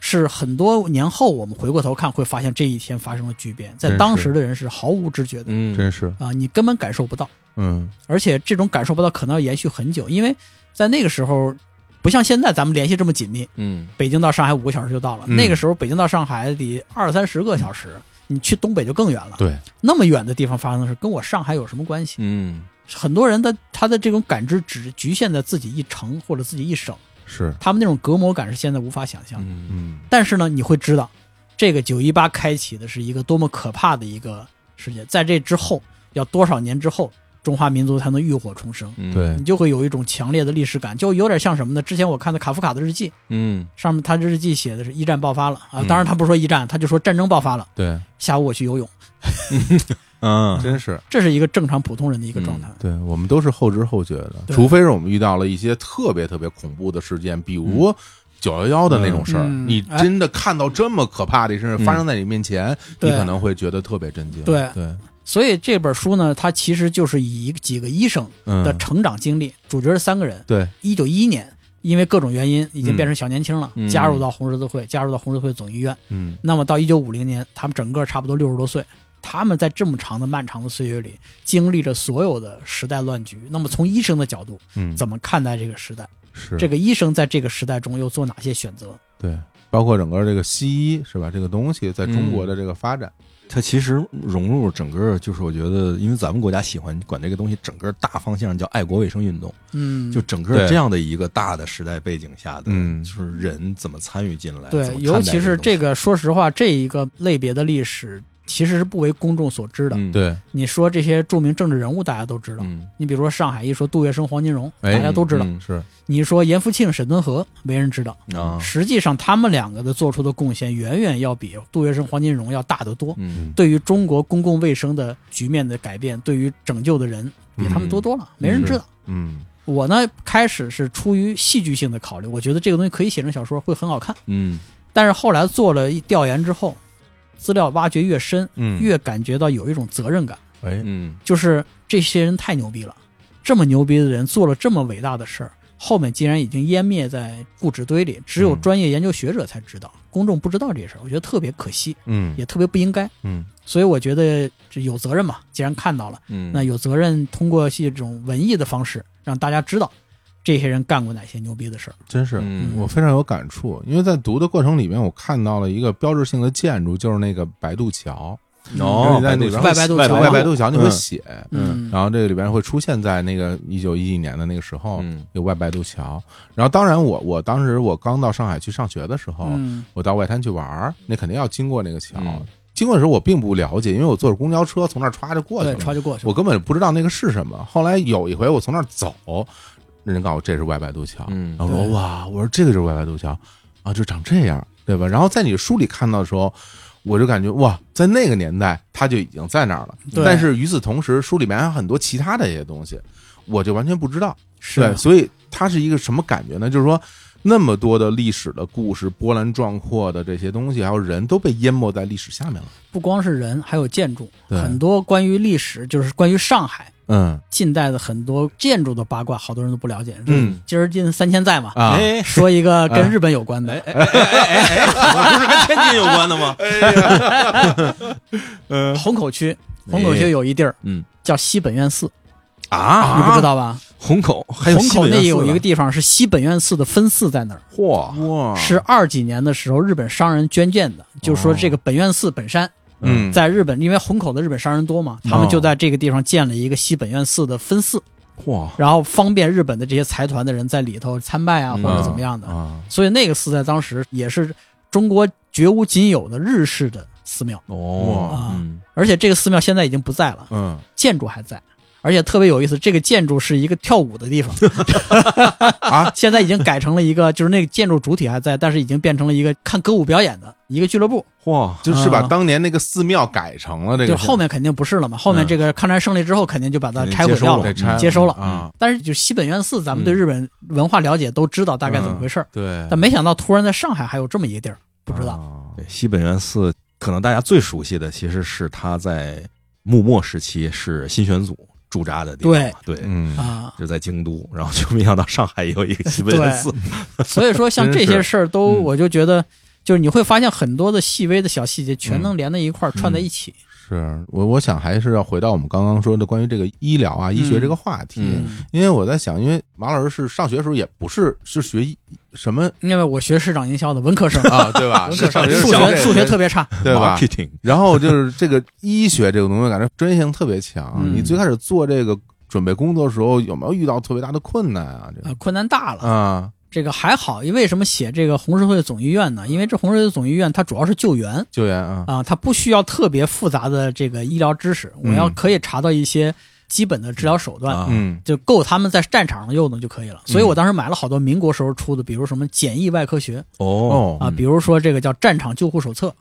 Speaker 3: 是很多年后我们回过头看，会发现这一天发生了巨变，在当时的人是毫无知觉的。
Speaker 2: 嗯，
Speaker 1: 真是，
Speaker 3: 啊，你根本感受不到，
Speaker 1: 嗯。
Speaker 3: 而且这种感受不到可能要延续很久，因为在那个时候。不像现在咱们联系这么紧密，
Speaker 2: 嗯
Speaker 3: 北京到上海五个小时就到了。
Speaker 1: 嗯
Speaker 3: 那个时候北京到上海得二三十个小时，你去东北就更远了。
Speaker 1: 对，
Speaker 3: 那么远的地方发生的事，跟我上海有什么关系？
Speaker 2: 嗯
Speaker 3: 很多人的他的这种感知只局限在自己一城或者自己一省，
Speaker 1: 是，
Speaker 3: 他们那种隔膜感是现在无法想象的。
Speaker 2: 嗯
Speaker 1: 嗯
Speaker 3: 但是呢，你会知道，这个九一八开启的是一个多么可怕的一个事件，在这之后要多少年之后，中华民族才能浴火重生？
Speaker 2: 嗯。
Speaker 1: 对。
Speaker 3: 你就会有一种强烈的历史感，就有点像什么呢？之前我看的卡夫卡的日记，
Speaker 2: 嗯。
Speaker 3: 上面他日记写的是一战爆发了。啊，
Speaker 2: 嗯。
Speaker 3: 当然他不是说一战，他就说战争爆发了。
Speaker 1: 对，
Speaker 3: 下午我去游泳，
Speaker 2: 嗯。
Speaker 1: 真是。
Speaker 3: 这是一个正常普通人的一个状态。
Speaker 1: 对我们都是后知后觉的，除非是我们遇到了一些特别特别恐怖的事件，比如九幺幺的那种事儿，
Speaker 3: 嗯。
Speaker 1: 你真的看到这么可怕的一事发生在你面前，你可能会觉得特别震惊。
Speaker 3: 对。
Speaker 1: 对，
Speaker 3: 所以这本书呢，它其实就是以几个医生的
Speaker 1: 嗯，
Speaker 3: 成长经历，主角是三个人。
Speaker 1: 对，
Speaker 3: 一九一一年，因为各种原因已经变成小年轻了，
Speaker 2: 嗯
Speaker 3: 加入到红十字会，加入到红十字会总医院。
Speaker 1: 嗯
Speaker 3: 那么到一九五零年，他们整个差不多六十多岁，他们在这么长的漫长的岁月里，经历着所有的时代乱局。那么从医生的角度，
Speaker 1: 嗯，
Speaker 3: 怎么看待这个时代？
Speaker 1: 是
Speaker 3: 这个医生在这个时代中又做哪些选择？
Speaker 1: 对，包括整个这个西医是吧？这个东西在中国的这个发展，
Speaker 2: 它其实融入整个，就是我觉得，因为咱们国家喜欢管这个东西，整个大方向叫爱国卫生运动，
Speaker 3: 嗯，
Speaker 2: 就整个这样的一个大的时代背景下的，
Speaker 1: 嗯
Speaker 2: 就是人怎么参与进来，
Speaker 3: 对尤其是这
Speaker 2: 个
Speaker 3: 个，说实话，这一个类别的历史其实是不为公众所知的。
Speaker 2: 嗯，
Speaker 1: 对，
Speaker 3: 你说这些著名政治人物，大家都知道。
Speaker 2: 嗯
Speaker 3: 你比如说上海一说杜月笙、黄金荣，
Speaker 1: 哎
Speaker 3: 大家都知道。
Speaker 2: 嗯
Speaker 1: 是，
Speaker 3: 你说严复庆、沈敦和，没人知道。
Speaker 2: 啊，
Speaker 3: 实际上，他们两个的做出的贡献远远要比杜月笙、黄金荣要大得多。
Speaker 2: 嗯
Speaker 3: 对于中国公共卫生的局面的改变，对于拯救的人，比他们多多了，没人知道。
Speaker 1: 嗯
Speaker 3: 我呢，开始是出于戏剧性的考虑，我觉得这个东西可以写成小说，会很好看。
Speaker 2: 嗯
Speaker 3: 但是后来做了一调研之后，资料挖掘越深，
Speaker 1: 嗯，
Speaker 3: 越感觉到有一种责任感，
Speaker 1: 哎，
Speaker 2: 嗯。
Speaker 3: 就是这些人太牛逼了，这么牛逼的人做了这么伟大的事儿，后面竟然已经湮灭在故纸堆里，只有
Speaker 1: 嗯
Speaker 3: 专业研究学者才知道，公众不知道这事儿，我觉得特别可惜，
Speaker 1: 嗯。
Speaker 3: 也特别不应该。
Speaker 1: 嗯。
Speaker 3: 所以我觉得这有责任嘛，既然看到了，
Speaker 2: 嗯，
Speaker 3: 那有责任通过一种文艺的方式让大家知道这些人干过哪些牛逼的事儿。
Speaker 1: 真是。
Speaker 2: 嗯
Speaker 1: 我非常有感触，因为在读的过程里面，我看到了一个标志性的建筑，就是那个白渡桥。
Speaker 2: 哦，
Speaker 1: 你在那边
Speaker 3: 外白渡桥
Speaker 1: 外白渡桥你会
Speaker 2: 嗯
Speaker 1: 写，
Speaker 3: 嗯，
Speaker 1: 然后这个里边会出现在那个一九一几年的那个时候，
Speaker 2: 嗯
Speaker 1: 有外白渡桥。然后当然我我当时我刚到上海去上学的时候，
Speaker 3: 嗯
Speaker 1: 我到外滩去玩儿，那肯定要经过那个桥。
Speaker 2: 嗯
Speaker 1: 经过的时候我并不了解，因为我坐着公交车从那儿歘就过去，了，
Speaker 3: 歘就过去了。
Speaker 1: 我根本不知道那个是什么。后来有一回我从那儿走，人家告诉我这是外白渡桥，
Speaker 2: 嗯
Speaker 1: 然后我说哇，我说这个就是外白渡桥啊，就长这样，对吧？然后在你书里看到的时候，我就感觉哇，在那个年代他就已经在那儿了。但是与此同时，书里面还有很多其他的一些东西，我就完全不知道。
Speaker 3: 是
Speaker 1: 对，所以它是一个什么感觉呢？就是说，那么多的历史的故事，波澜壮阔的这些东西，还有人都被淹没在历史下面了。
Speaker 3: 不光是人，还有建筑，
Speaker 1: 对。
Speaker 3: 很多关于历史，就是关于上海
Speaker 1: 嗯。
Speaker 3: 近代的很多建筑的八卦，好多人都不了解。
Speaker 1: 嗯，
Speaker 3: 今儿进三千在嘛，
Speaker 1: 啊，
Speaker 2: 哎，
Speaker 3: 说一个跟日本有关的，
Speaker 2: 我不是跟天津有关的吗？
Speaker 3: 虹口区，虹口区有一地儿
Speaker 2: 嗯。
Speaker 3: 叫西本院寺，
Speaker 2: 啊，
Speaker 3: 你不知道吧？
Speaker 2: 虹口还有
Speaker 3: 虹口那有一个
Speaker 2: 地
Speaker 3: 地方是西本愿寺的分寺在那儿，
Speaker 2: 嚯，
Speaker 1: 哇，
Speaker 3: 是二几年的时候日本商人捐建的，就是说这个本愿寺本山。
Speaker 1: 嗯，
Speaker 3: 在日本，因为虹口的日本商人多嘛，他们就在这个地方建了一个西本愿寺的分寺，
Speaker 2: 嚯，
Speaker 3: 然后方便日本的这些财团的人在里头参拜啊，
Speaker 2: 嗯。
Speaker 3: 或者怎么样的。
Speaker 1: 啊，
Speaker 3: 所以那个寺在当时也是中国绝无仅有的日式的寺庙，
Speaker 2: 哦
Speaker 3: 而且这个寺庙现在已经不在了，
Speaker 1: 嗯。
Speaker 3: 建筑还在。而且特别有意思，这个建筑是一个跳舞的地方。
Speaker 1: 啊，
Speaker 3: 现在已经改成了一个，就是那个建筑主体还在，但是已经变成了一个看歌舞表演的一个俱乐部。
Speaker 2: 嚯，
Speaker 1: 就是把
Speaker 3: 啊。
Speaker 1: 当年那个寺庙改成了这个，
Speaker 3: 就后面肯定不是了嘛，后面这个抗战胜利之后，肯定就把它拆毁掉了。
Speaker 2: 接收了，
Speaker 3: 接收了。
Speaker 1: 啊，
Speaker 3: 但是就西本愿寺，咱们对日本文化了解都知道大概怎么回事儿，
Speaker 1: 对，
Speaker 3: 但没想到突然在上海还有这么一个地儿，不知道。
Speaker 2: 西本愿寺可能大家最熟悉的其实是他在幕末时期是新选组驻扎的地方对，对，
Speaker 1: 嗯。
Speaker 3: 啊，
Speaker 2: 就在京都，然后就没想到上海也有一个西本愿寺，
Speaker 3: 所以说像 这些事儿都，
Speaker 1: 嗯。
Speaker 3: 我就觉得，就是你会发现很多的细微的小细节全能连在一块儿，串在一起。
Speaker 1: 是我我想还是要回到我们刚刚说的关于这个医疗啊、医学这个话题，
Speaker 2: 嗯
Speaker 1: 因为我在想，因为马老师是上学的时候也不是是学医什么
Speaker 3: 因为我学市场营销的文科生，
Speaker 1: 啊，对吧？
Speaker 3: 文科生数学数学特别差，
Speaker 1: 对吧然后就是这个医学这个东西，感觉专业性特别强。
Speaker 3: 嗯
Speaker 1: 你最开始做这个准备工作的时候，有没有遇到特别大的困难啊？这
Speaker 3: 呃，困难大了。
Speaker 1: 个啊，
Speaker 3: 这个还好，因为为什么写这个红十字会总医院呢？因为这红十字会总医院它主要是救援
Speaker 1: 救援啊，
Speaker 3: 啊，它不需要特别复杂的这个医疗知识，我要
Speaker 1: 嗯
Speaker 3: 可以查到一些基本的治疗手段。
Speaker 2: 啊
Speaker 1: 嗯
Speaker 3: 就够他们在战场上用的就可以了，所以我当时买了好多民国时候出的，比如什么简易外科学
Speaker 2: 哦
Speaker 3: 啊，比如说这个叫战场救护手册，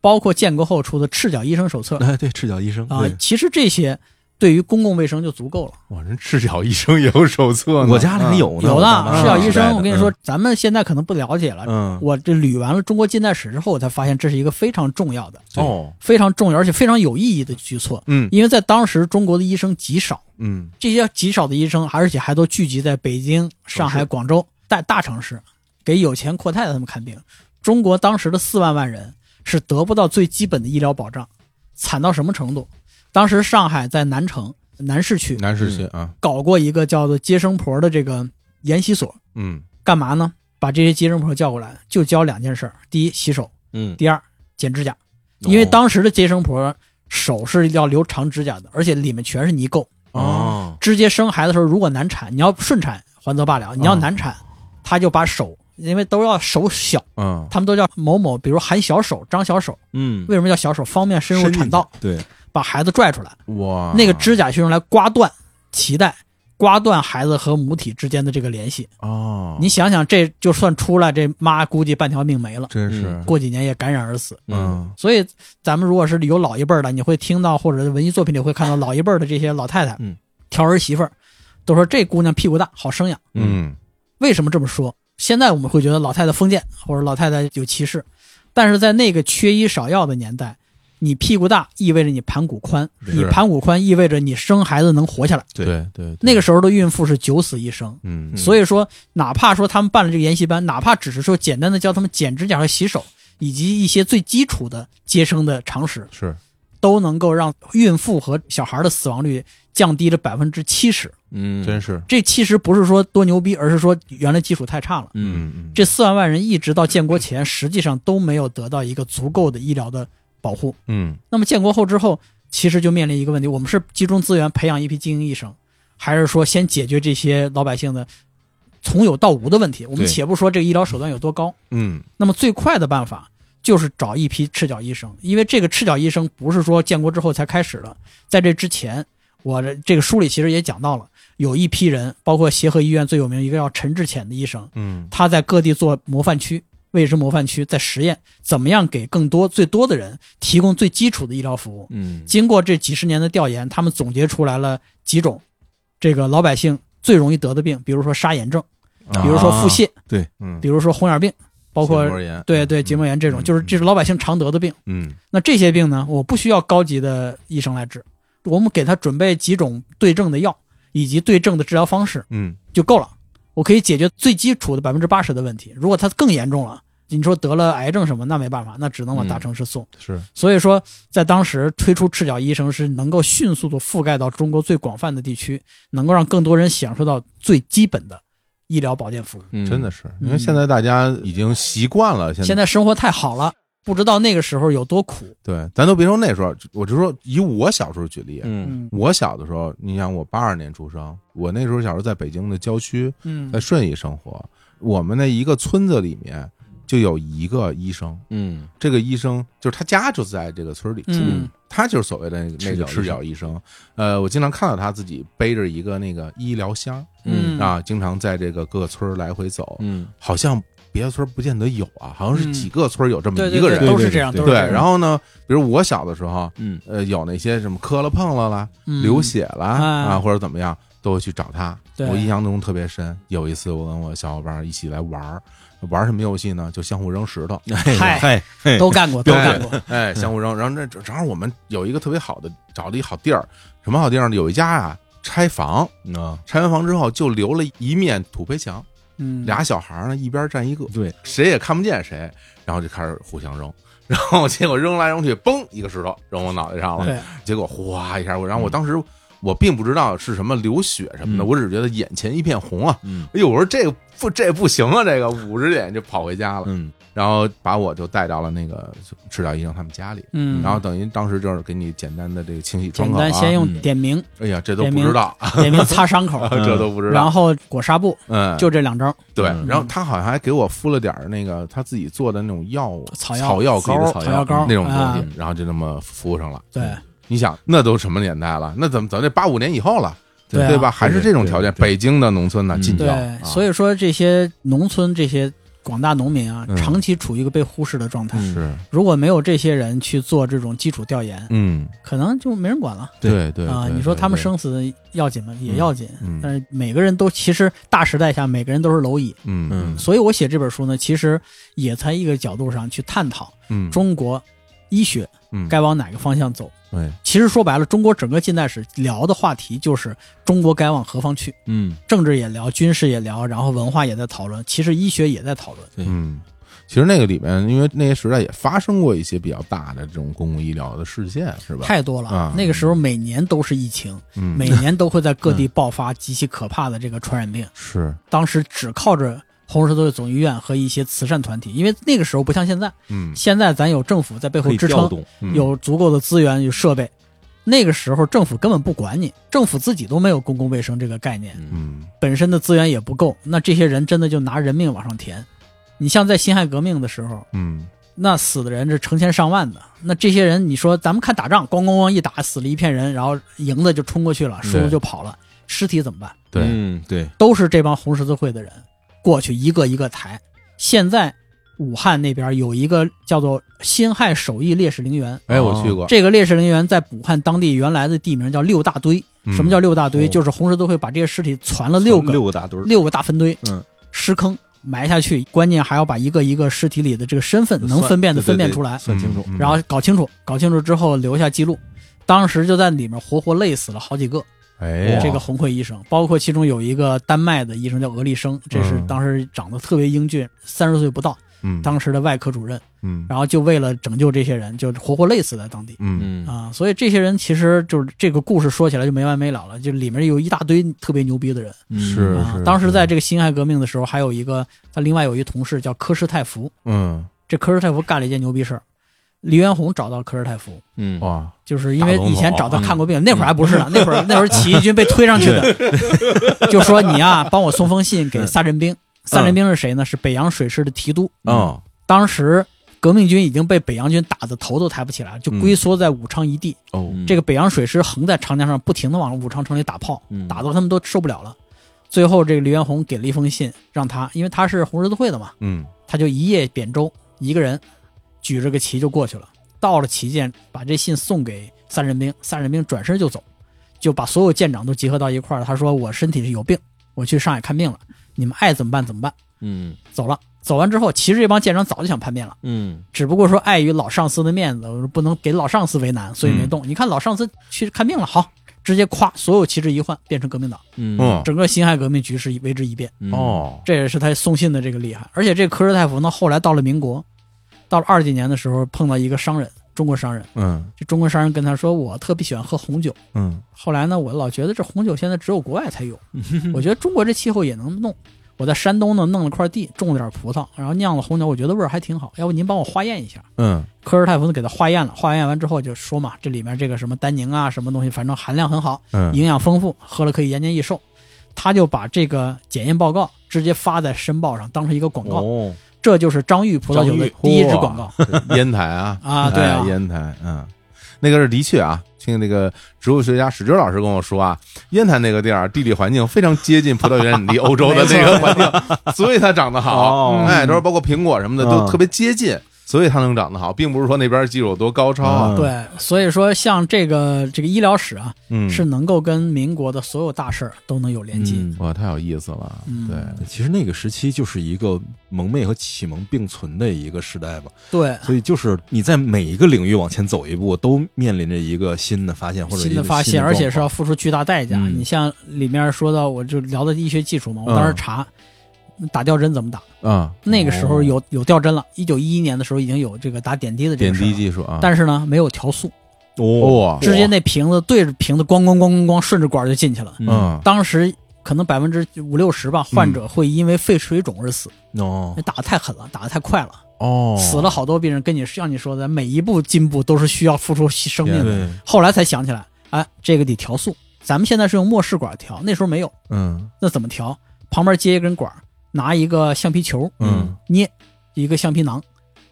Speaker 3: 包括建国后出的赤脚医生手册
Speaker 2: 哎，对，赤脚医生
Speaker 3: 啊，其实这些对于公共卫生就足够了。
Speaker 1: 哇，人赤脚医生也有手册呢，
Speaker 2: 我家里还有呢，
Speaker 3: 有的赤脚医生，我跟你说，咱们现在可能不了解了。
Speaker 1: 嗯，
Speaker 3: 我这捋完了中国近代史之后，我才发现这是一个非常重要的、
Speaker 1: 哦，
Speaker 3: 非常重要而且非常有意义的举措。
Speaker 1: 嗯
Speaker 3: 因为在当时中国的医生极少，
Speaker 1: 嗯
Speaker 3: 这些极少的医生，而且还都聚集在北京、上海、广州在大城市，给有钱阔太太他们看病。中国当时的四万万人是得不到最基本的医疗保障，惨到什么程度？当时上海在南城南市区
Speaker 1: 南市区啊，
Speaker 3: 搞过一个叫做接生婆的这个研习所，
Speaker 1: 嗯。
Speaker 3: 干嘛呢？把这些接生婆叫过来，就教两件事：第一，洗手；
Speaker 2: 嗯，
Speaker 3: 第二，剪指甲。因为
Speaker 2: 哦
Speaker 3: 当时的接生婆手是要留长指甲的，而且里面全是泥垢。
Speaker 2: 哦，
Speaker 3: 直接生孩子的时候，如果难产，你要顺产还则罢了，你要难产，他就把手，因为都要手小，
Speaker 1: 嗯。
Speaker 3: 他们都叫某某，比如含小手、张小手，
Speaker 2: 嗯，
Speaker 3: 为什么叫小手？方便深入产道，
Speaker 2: 对，
Speaker 3: 把孩子拽出来。
Speaker 1: 哇，
Speaker 3: 那个指甲是用来刮断脐带，刮断孩子和母体之间的这个联系。
Speaker 1: 哦，
Speaker 3: 你想想，这就算出来，这妈估计半条命没了，
Speaker 1: 真是
Speaker 3: 过几年也感染而死。
Speaker 1: 嗯
Speaker 3: 所以，咱们如果是有老一辈儿的，你会听到或者是文艺作品里会看到老一辈儿的这些老太太，
Speaker 2: 嗯，
Speaker 3: 挑儿媳妇儿，都说这姑娘屁股大，好生养。
Speaker 1: 嗯
Speaker 3: 为什么这么说？现在我们会觉得老太太封建或者老太太有歧视，但是在那个缺医少药的年代，你屁股大意味着你盘骨宽，你盘骨宽意味着你生孩子能活下来。
Speaker 1: 对对对，
Speaker 3: 那个时候的孕妇是九死一生，
Speaker 1: 嗯
Speaker 3: 所以说哪怕说他们办了这个研习班，哪怕只是说简单的教他们剪指甲和洗手，以及一些最基础的接生的常识，
Speaker 1: 是
Speaker 3: 都能够让孕妇和小孩的死亡率降低了百分之七十。
Speaker 2: 嗯，
Speaker 1: 真是
Speaker 3: 这其实不是说多牛逼，而是说原来基础太差了。
Speaker 2: 嗯，
Speaker 1: 嗯
Speaker 3: 这四万万人一直到建国前，实际上都没有得到一个足够的医疗的保护。
Speaker 1: 嗯。
Speaker 3: 那么建国后之后，其实就面临一个问题：我们是集中资源培养一批精英医生，还是说先解决这些老百姓的从有到无的问题？我们且不说这个医疗手段有多高，
Speaker 1: 嗯。
Speaker 3: 那么最快的办法就是找一批赤脚医生，因为这个赤脚医生不是说建国之后才开始的，在这之前，我这这个书里其实也讲到了，有一批人，包括协和医院最有名一个叫陈志潜的医生，
Speaker 1: 嗯。
Speaker 3: 他在各地做模范区，卫生模范区在实验怎么样给更多最多的人提供最基础的医疗服务。
Speaker 2: 嗯
Speaker 3: 经过这几十年的调研，他们总结出来了几种这个老百姓最容易得的病，比如说沙眼症，
Speaker 2: 啊
Speaker 3: 比如说腹泻，
Speaker 1: 嗯，
Speaker 3: 比如说红眼病，包括对对结膜炎这种，
Speaker 1: 嗯
Speaker 3: 就是这是老百姓常得的病。
Speaker 1: 嗯
Speaker 3: 那这些病呢，我不需要高级的医生来治，我们给他准备几种对症的药以及对症的治疗方式
Speaker 1: 嗯
Speaker 3: 就够了。我可以解决最基础的百分之八十的问题。如果他更严重了，你说得了癌症什么，那没办法，那只能往大城市送。
Speaker 1: 是
Speaker 3: 所以说，在当时推出赤脚医生是能够迅速的覆盖到中国最广泛的地区，能够让更多人享受到最基本的医疗保健服务。
Speaker 2: 嗯
Speaker 1: 真的是，因为现在大家已经习惯了，现
Speaker 3: 现在生活太好了，不知道那个时候有多苦。
Speaker 1: 对，咱都别说那时候，我就说以我小时候举例，
Speaker 2: 嗯。
Speaker 3: 嗯。
Speaker 1: 我小的时候，你想我八二年出生，我那时候小时候在北京的郊区，
Speaker 3: 嗯。
Speaker 1: 在顺义生活，我们那一个村子里面就有一个医生，
Speaker 2: 嗯。
Speaker 1: 这个医生就是他家就在这个村里住，
Speaker 3: 嗯
Speaker 1: 他就是所谓的那个赤
Speaker 2: 赤脚医生
Speaker 1: 脚医生。呃，我经常看到他自己背着一个那个医疗箱
Speaker 3: 嗯。
Speaker 1: 啊，经常在这个各个村来回走，
Speaker 2: 嗯。
Speaker 1: 好像别的村不见得有啊，好像是
Speaker 3: 嗯
Speaker 1: 几个村有这么
Speaker 3: 对对对，
Speaker 1: 一个人。
Speaker 3: 都是这样，
Speaker 2: 对
Speaker 3: 都是这样。
Speaker 1: 然后呢，比如我小的时候，
Speaker 2: 嗯
Speaker 1: 呃，有那些什么磕了碰了啦，
Speaker 3: 嗯
Speaker 1: 流血了
Speaker 3: 啊
Speaker 1: 啊，或者怎么样，都会去找他。
Speaker 3: 对
Speaker 1: 我印象中特别深。有一次，我跟我小伙伴一起来玩儿，玩什么游戏呢？就相互扔石头。
Speaker 3: 嗨
Speaker 2: 嗨
Speaker 3: 都干过，都干过。
Speaker 1: 哎，相互扔。然后那正好我们有一个特别好的，找了一好地儿。什么好地儿呢？有一家啊拆房，
Speaker 2: 啊
Speaker 1: 拆完房之后就留了一面土坯墙，
Speaker 3: 嗯，
Speaker 1: 俩小孩儿呢一边站一个，
Speaker 2: 对
Speaker 1: 谁也看不见谁，然后就开始互相扔。然后结果扔来扔去，嘣，一个石头扔我脑袋上了。
Speaker 3: 对，
Speaker 1: 结果哗一下，我然后我当时我并不知道是什么流血什么的，
Speaker 2: 嗯
Speaker 1: 我只觉得眼前一片红啊！
Speaker 2: 嗯
Speaker 1: 哎呦，我说这个不这不行啊，这个捂着脸就跑回家了，
Speaker 2: 嗯
Speaker 1: 然后把我就带到了那个赤脚医生他们家里，
Speaker 3: 嗯，
Speaker 1: 然后等于当时就是给你简单的这个清洗创口啊。
Speaker 3: 简单先，用
Speaker 2: 嗯。
Speaker 3: 点名，
Speaker 1: 哎呀，这都不知道，
Speaker 3: 点名擦伤口，
Speaker 1: 这都不知道，
Speaker 3: 然后裹纱布，
Speaker 1: 嗯，
Speaker 3: 就这两招。
Speaker 1: 对，
Speaker 2: 嗯。
Speaker 1: 然后他好像还给我敷了点那个他自己做的那种药物，
Speaker 3: 草药
Speaker 1: 草药膏
Speaker 2: 草
Speaker 3: 草药膏
Speaker 1: 那种东
Speaker 3: 啊
Speaker 1: 西，然后就那么敷上了。
Speaker 3: 对，
Speaker 1: 你想，那都什么年代了？那怎么怎么得八五年以后了，
Speaker 3: 对啊。
Speaker 1: 对吧？还是这种条件，
Speaker 2: 对对对
Speaker 1: 北京的农村呢
Speaker 2: 嗯
Speaker 3: 对。
Speaker 1: 禁药，啊，
Speaker 3: 所以说这些农村这些广大农民啊
Speaker 1: 嗯，
Speaker 3: 长期处于一个被忽视的状态。
Speaker 2: 嗯。
Speaker 1: 是，
Speaker 3: 如果没有这些人去做这种基础调研，
Speaker 1: 嗯，
Speaker 3: 可能就没人管了。
Speaker 1: 对对
Speaker 3: 啊。
Speaker 1: 对
Speaker 3: 你说他们生死要紧吗？也要紧
Speaker 1: 嗯，
Speaker 3: 但是每个人都其实大时代下每个人都是蝼蚁。
Speaker 1: 嗯。嗯。
Speaker 3: 所以我写这本书呢，其实也从一个角度上去探讨
Speaker 1: 嗯，
Speaker 3: 中国医学
Speaker 1: 嗯
Speaker 3: 该往哪个方向走。
Speaker 1: 对，
Speaker 3: 其实说白了，中国整个近代史聊的话题就是中国该往何方去，
Speaker 2: 嗯
Speaker 3: 政治也聊，军事也聊，然后文化也在讨论，其实医学也在讨论。
Speaker 2: 对
Speaker 1: 嗯。其实那个里面，因为那些时代也发生过一些比较大的这种公共医疗的事件，是吧？
Speaker 3: 太多了。
Speaker 1: 啊
Speaker 3: 那个时候每年都是疫情，
Speaker 1: 嗯，
Speaker 3: 每年都会在各地 爆发极其可怕的这个传染病。
Speaker 1: 是，
Speaker 3: 当时只靠着红十字会总医院和一些慈善团体，因为那个时候不像现在，
Speaker 1: 嗯，
Speaker 3: 现在咱有政府在背后支撑，
Speaker 1: 嗯
Speaker 3: 有足够的资源与设备。那个时候政府根本不管你，政府自己都没有公共卫生这个概念，
Speaker 1: 嗯
Speaker 3: 本身的资源也不够，那这些人真的就拿人命往上填。你像在辛亥革命的时候，
Speaker 1: 嗯
Speaker 3: 那死的人是成千上万的。那这些人，你说咱们看打仗，咣咣咣一打，死了一片人，然后赢的就冲过去了，输的就跑了，尸体怎么办？
Speaker 1: 对，
Speaker 2: 嗯对
Speaker 3: 都是这帮红十字会的人过去一个一个抬。现在武汉那边有一个叫做辛亥首义烈士陵园，
Speaker 1: 哎，我去过，
Speaker 3: 这个烈士陵园在武汉当地原来的地名叫六大堆。
Speaker 1: 嗯。
Speaker 3: 什么叫六大堆？
Speaker 2: 哦。
Speaker 3: 就是红十字会把这些尸体攒了六个
Speaker 2: 六个大堆。
Speaker 3: 六个大坟堆，
Speaker 2: 嗯，
Speaker 3: 尸坑埋下去，关键还要把一个一个尸体里的这个身份能分辨的分辨出来，
Speaker 2: 算清楚。
Speaker 1: 嗯
Speaker 3: 然后搞清楚，搞清楚之后留下记录。当时就在里面活活累死了好几个
Speaker 1: 哎，
Speaker 3: 这个红会医生，包括其中有一个丹麦的医生叫俄立生，这是
Speaker 1: 嗯。
Speaker 3: 当时长得特别英俊，三十岁不到，
Speaker 1: 嗯，
Speaker 3: 当时的外科主任，
Speaker 1: 嗯。
Speaker 3: 然后就为了拯救这些人，就活活累死在当地。
Speaker 1: 嗯。
Speaker 2: 嗯。
Speaker 3: 啊，所以这些人其实就是这个故事说起来就没完没了了，就里面有一大堆特别牛逼的人
Speaker 1: 是
Speaker 3: 啊。当时在这个辛亥革命的时候，还有一个他另外有一同事叫科士泰福，
Speaker 1: 嗯。
Speaker 3: 这科士泰福干了一件牛逼事儿，黎元洪找到科尔泰夫，
Speaker 2: 嗯。
Speaker 1: 哇，
Speaker 3: 就是因为以前找他看过病，那会儿还不是呢，那会儿那会儿起义军被推上去的，就说你啊，帮我送封信给萨镇兵。萨镇兵是谁呢？是北洋水师的提督。
Speaker 1: 哦，
Speaker 3: 当时革命军已经被北洋军打的头都抬不起来，就龟缩在武昌一地。这个北洋水师横在长江上，不停的往武昌城里打炮，
Speaker 2: 嗯。
Speaker 3: 打到他们都受不了了。最后，这个黎元洪给了一封信，让他，因为他是红十字会的嘛，
Speaker 1: 嗯。
Speaker 3: 他就一夜扁舟，一个人举着个旗就过去了，到了旗舰，把这信送给三人兵，三人兵转身就走，就把所有舰长都集合到一块儿了。他说：“我身体是有病，我去上海看病了，你们爱怎么办怎么办。
Speaker 2: 嗯”
Speaker 3: 走了，走完之后，其实这帮舰长早就想叛变了，
Speaker 2: 嗯。
Speaker 3: 只不过说碍于老上司的面子，不能给老上司为难，所以没动。你看老上司去看病了，好，直接夸，所有旗帜一换，变成革命党，
Speaker 2: 嗯。
Speaker 1: 嗯
Speaker 3: 整个辛亥革命局势为之一变。
Speaker 2: 嗯。
Speaker 1: 哦，
Speaker 3: 这也是他送信的这个厉害。而且这个科尔泰福呢，后来到了民国，到了二几年的时候，碰到一个商人，中国商人，
Speaker 1: 嗯
Speaker 3: 这中国商人跟他说，我特别喜欢喝红酒。
Speaker 1: 嗯
Speaker 3: 后来呢，我老觉得这红酒现在只有国外才有，我觉得中国这气候也能弄。我在山东呢弄了块地，种了点葡萄，然后酿了红酒，我觉得味儿还挺好。要不您帮我化验一下？
Speaker 1: 嗯
Speaker 3: 科尔泰夫呢给他化验了，化验完之后就说嘛，这里面这个什么单宁啊，什么东西，反正含量很好，
Speaker 1: 嗯，
Speaker 3: 营养丰富，喝了可以延年益寿。他就把这个检验报告直接发在申报上，当成一个广告。
Speaker 2: 哦，
Speaker 3: 这就是张裕葡萄酒的第一支广告。
Speaker 1: 烟台啊
Speaker 3: 啊对啊
Speaker 1: 哎烟台，嗯，那个是的确啊。听那个植物学家史军老师跟我说啊，烟台那个地儿地理环境非常接近葡萄园离欧洲的那个环境，所以它长得好。
Speaker 2: 哦
Speaker 1: 哎，都是包括苹果什么的
Speaker 2: 嗯
Speaker 1: 都特别接近，所以它能长得好，并不是说那边技术有多高超啊。
Speaker 2: 嗯
Speaker 3: 对，所以说像这个这个医疗史啊，
Speaker 1: 嗯，
Speaker 3: 是能够跟民国的所有大事儿都能有连接。
Speaker 2: 嗯
Speaker 1: 哇，太有意思了。
Speaker 3: 嗯
Speaker 1: 对，
Speaker 2: 其实那个时期就是一个蒙昧和启蒙并存的一个时代吧，
Speaker 3: 对，
Speaker 2: 所以就是你在每一个领域往前走一步，都面临着一个新的发现或者
Speaker 3: 新的发现，而且是要付出巨大代价。
Speaker 2: 嗯
Speaker 3: 你像里面说到，我就聊的医学技术嘛，我
Speaker 1: 嗯
Speaker 3: 当时查。打吊针怎么打？
Speaker 1: 啊，
Speaker 3: 那个时候有有吊针了，一九一一年的时候已经有这个打点滴的这
Speaker 1: 点
Speaker 3: 个事儿了。
Speaker 1: 滴技术啊，
Speaker 3: 但是呢没有调速，
Speaker 2: 哦。
Speaker 1: 哇，
Speaker 3: 直接那瓶子对着瓶子咣咣咣咣咣顺着管就进去了。
Speaker 1: 嗯。
Speaker 3: 当时可能百分之五六十吧，患者会因为肺水肿而死，
Speaker 2: 哦
Speaker 3: 那打的太狠了，打的太快了，
Speaker 1: 哦，
Speaker 3: 死了好多病人。跟你像你说的，每一步进步都是需要付出生命的。
Speaker 2: 对。
Speaker 3: 后来才想起来，哎，这个得调速。咱们现在是用末氏管调，那时候没有，
Speaker 1: 嗯。
Speaker 3: 那怎么调？旁边接一根管儿，拿一个橡皮球
Speaker 1: 嗯
Speaker 3: 捏一个橡皮囊，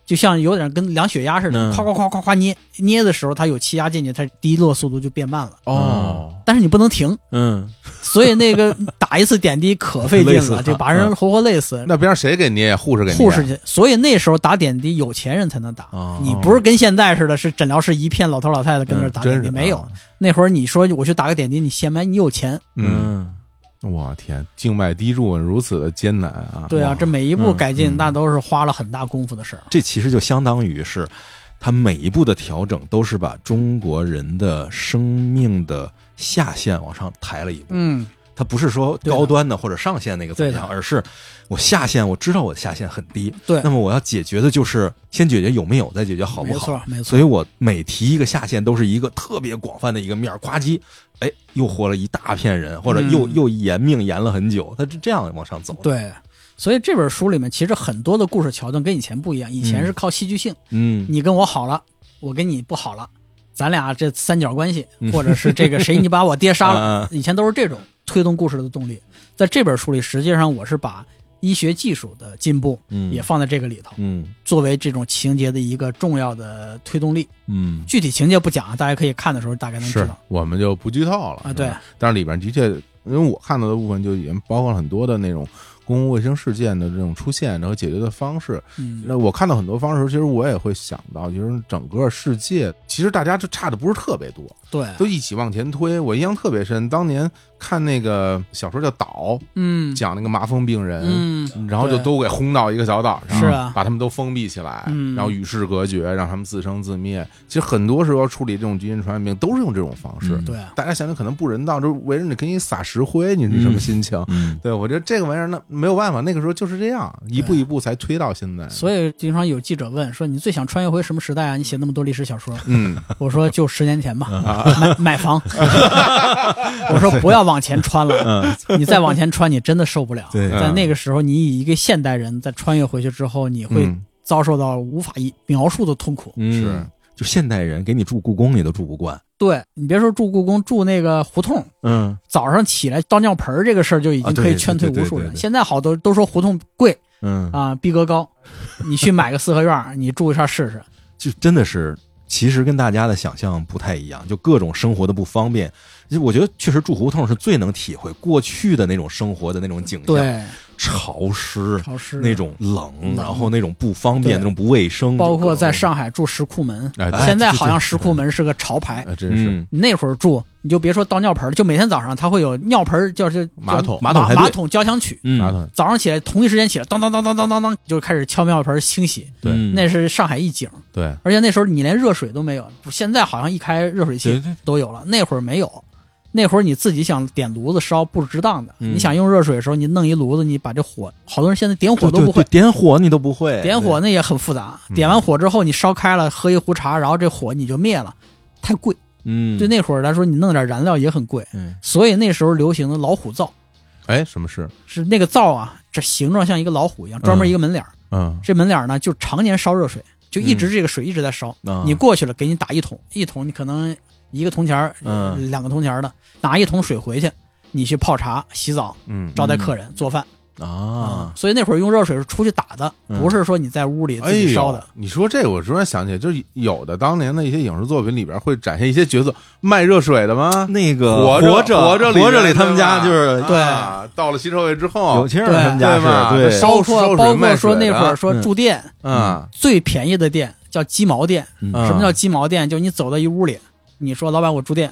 Speaker 3: 就像有点跟量血压似的，
Speaker 2: 嗯
Speaker 3: 夸夸夸夸夸捏。捏的时候，它有气压进去，它滴落速度就变慢了。
Speaker 1: 哦，
Speaker 3: 但是你不能停，
Speaker 2: 嗯
Speaker 3: 所以那个打一次点滴可费劲了，就把人活活累死。
Speaker 1: 那边上谁给捏呀？护士给捏？
Speaker 3: 护士去，所以那时候打点滴，有钱人才能打。
Speaker 2: 哦
Speaker 3: 你不是跟现在似的，是诊疗室一片老头老太太跟那打点滴，没有
Speaker 1: 啊。
Speaker 3: 那会儿你说我去打个点滴，你先买，你有钱。
Speaker 1: 嗯，我天，静脉滴注如此的艰难啊！
Speaker 3: 对啊，这每一步改进，
Speaker 1: 嗯
Speaker 3: 那都是花了很大功夫的事儿。
Speaker 2: 这其实就相当于是，他每一步的调整都是把中国人的生命的下限往上抬了一步。
Speaker 3: 嗯，
Speaker 2: 它不是说高端的或者上限那个怎么样，而是我下限我知道我的下限很低，
Speaker 3: 对。
Speaker 2: 那么我要解决的就是先解决有没有，再解决好不好。
Speaker 3: 没错。没错。
Speaker 2: 所以我每提一个下限，都是一个特别广泛的一个面儿，呱唧，哎，又活了一大片人，或者又、
Speaker 3: 嗯。
Speaker 2: 又延命延了很久，他是这样往上走。，
Speaker 3: 对。所以这本书里面其实很多的故事桥段跟以前不一样，以前是靠戏剧性，
Speaker 2: 嗯，
Speaker 3: 你跟我好了，我跟你不好了，咱俩这三角关系，
Speaker 2: 嗯。
Speaker 3: 或者是这个谁你把我 爹杀了
Speaker 2: 嗯，
Speaker 3: 以前都是这种推动故事的动力。在这本书里，实际上我是把医学技术的进步
Speaker 2: 嗯
Speaker 3: 也放在这个里头，
Speaker 2: 嗯
Speaker 3: 作为这种情节的一个重要的推动力。
Speaker 2: 嗯
Speaker 3: 具体情节不讲，大家可以看的时候大概能知道
Speaker 1: 我们就不剧透了
Speaker 3: 啊。对，
Speaker 1: 但是里边的确，因为我看到的部分就已经包括了很多的那种公共卫生事件的这种出现，然后解决的方式。
Speaker 3: 嗯，
Speaker 1: 那我看到很多方式，其实我也会想到，就是整个世界其实大家就差的不是特别多，
Speaker 3: 对，
Speaker 1: 都一起往前推。我印象特别深，当年看那个小说叫《岛》，
Speaker 3: 嗯
Speaker 1: 讲那个麻风病人，
Speaker 3: 嗯，
Speaker 1: 然后就都给轰到一个小岛上，
Speaker 3: 是啊
Speaker 1: 把他们都封闭起来，
Speaker 3: 嗯
Speaker 1: 然后与世隔绝，让他们自生自灭。其实很多时候处理这种基因传染病都是用这种方式。
Speaker 2: 嗯
Speaker 3: 对啊，
Speaker 1: 大家想想可能不人道，就是围着你给你撒石灰，你是什么心情？
Speaker 2: 嗯
Speaker 1: 对我觉得这个玩意儿那没有办法，那个时候就是这样，一步一步才推到现在。
Speaker 3: 所以经常有记者问说：“你最想穿越回什么时代啊？你写那么多历史小说。”
Speaker 1: 嗯，
Speaker 3: 我说就十年前吧，买 买房。我说不要往前穿了，你再往前穿，你真的受不了。
Speaker 2: 对
Speaker 3: 在那个时候，你以一个现代人在穿越回去之后，你会
Speaker 1: 嗯
Speaker 3: 遭受到无法描述的痛苦。
Speaker 2: 嗯
Speaker 1: 是，
Speaker 2: 就现代人给你住故宫你都住不惯。
Speaker 3: 对你别说住故宫，住那个胡同，
Speaker 2: 嗯
Speaker 3: 早上起来倒尿盆这个事儿就已经可以劝退无数人。现在好多都说胡同贵
Speaker 2: 嗯
Speaker 3: 啊，逼格高，你去买个四合院，你住一下试试。
Speaker 2: 就真的是，其实跟大家的想象不太一样，就各种生活的不方便。我觉得确实住胡同是最能体会过去的那种生活的那种景象。，
Speaker 3: 对，
Speaker 2: 潮湿，
Speaker 3: 潮湿。
Speaker 2: 那种冷，然后那种不方便，那种不卫生，
Speaker 3: 包括在上海住石库门，现在好像石库门是个潮牌。
Speaker 1: 哎，真是。
Speaker 3: 那会儿住，你就别说倒尿盆了，就每天早上它会有尿盆，就是
Speaker 1: 马桶
Speaker 3: 马
Speaker 2: 马桶
Speaker 3: 马桶交响曲。
Speaker 2: 嗯。
Speaker 1: 马桶，
Speaker 3: 早上起来同一时间起来，当当当当当当当，就开始敲尿盆清洗，
Speaker 1: 对。
Speaker 2: 嗯
Speaker 3: 那是上海一景。
Speaker 1: 对，
Speaker 3: 而且那时候你连热水都没有，现在好像一开热水器都有了，那会儿没有。那会儿你自己想点炉子烧不值当的，
Speaker 2: 嗯
Speaker 3: 你想用热水的时候，你弄一炉子，你把这火，好多人现在点火都不会
Speaker 2: 对对对，点火你都不会，
Speaker 3: 点火那也很复杂。
Speaker 1: 嗯
Speaker 3: 点完火之后，你烧开了，喝一壶茶，然后这火你就灭了，太贵。
Speaker 2: 嗯，
Speaker 3: 对那会儿来说，你弄点燃料也很贵，
Speaker 2: 嗯
Speaker 3: 所以那时候流行的老虎灶
Speaker 1: 哎，什么是？
Speaker 3: 是那个灶啊，这形状像一个老虎一样，专门一个门脸儿。
Speaker 1: 嗯，
Speaker 3: 这门脸儿呢，就常年烧热水，就一直这个水一直在烧。
Speaker 2: 啊
Speaker 3: 你过去了，给你打一桶，一桶你可能一个铜钱儿，
Speaker 2: 嗯
Speaker 3: 两个铜钱儿的，拿一桶水回去，你去泡茶、洗澡、
Speaker 1: 嗯，
Speaker 3: 招待客人、做饭
Speaker 2: 啊，
Speaker 3: 所以那会儿用热水是出去打的，
Speaker 2: 嗯。
Speaker 3: 不是说你在屋里自己烧的。，
Speaker 1: 你说这，我突然想起来，就是有的当年的一些影视作品里边会展现一些角色卖热水的吗？
Speaker 2: 那个
Speaker 1: 活
Speaker 2: 着
Speaker 1: 着着
Speaker 2: 活着里，
Speaker 1: 里
Speaker 2: 他们家就是
Speaker 3: 对
Speaker 1: 啊到了新社会之后
Speaker 2: 有，钱人，他们家是对，
Speaker 1: 烧
Speaker 3: 包括包
Speaker 1: 烧水卖
Speaker 3: 括说那会儿说
Speaker 2: 嗯。
Speaker 3: 住店
Speaker 1: 嗯。
Speaker 3: 最便宜的店叫鸡毛店，什么叫鸡毛店？就你走到一屋里，你说老板我住店，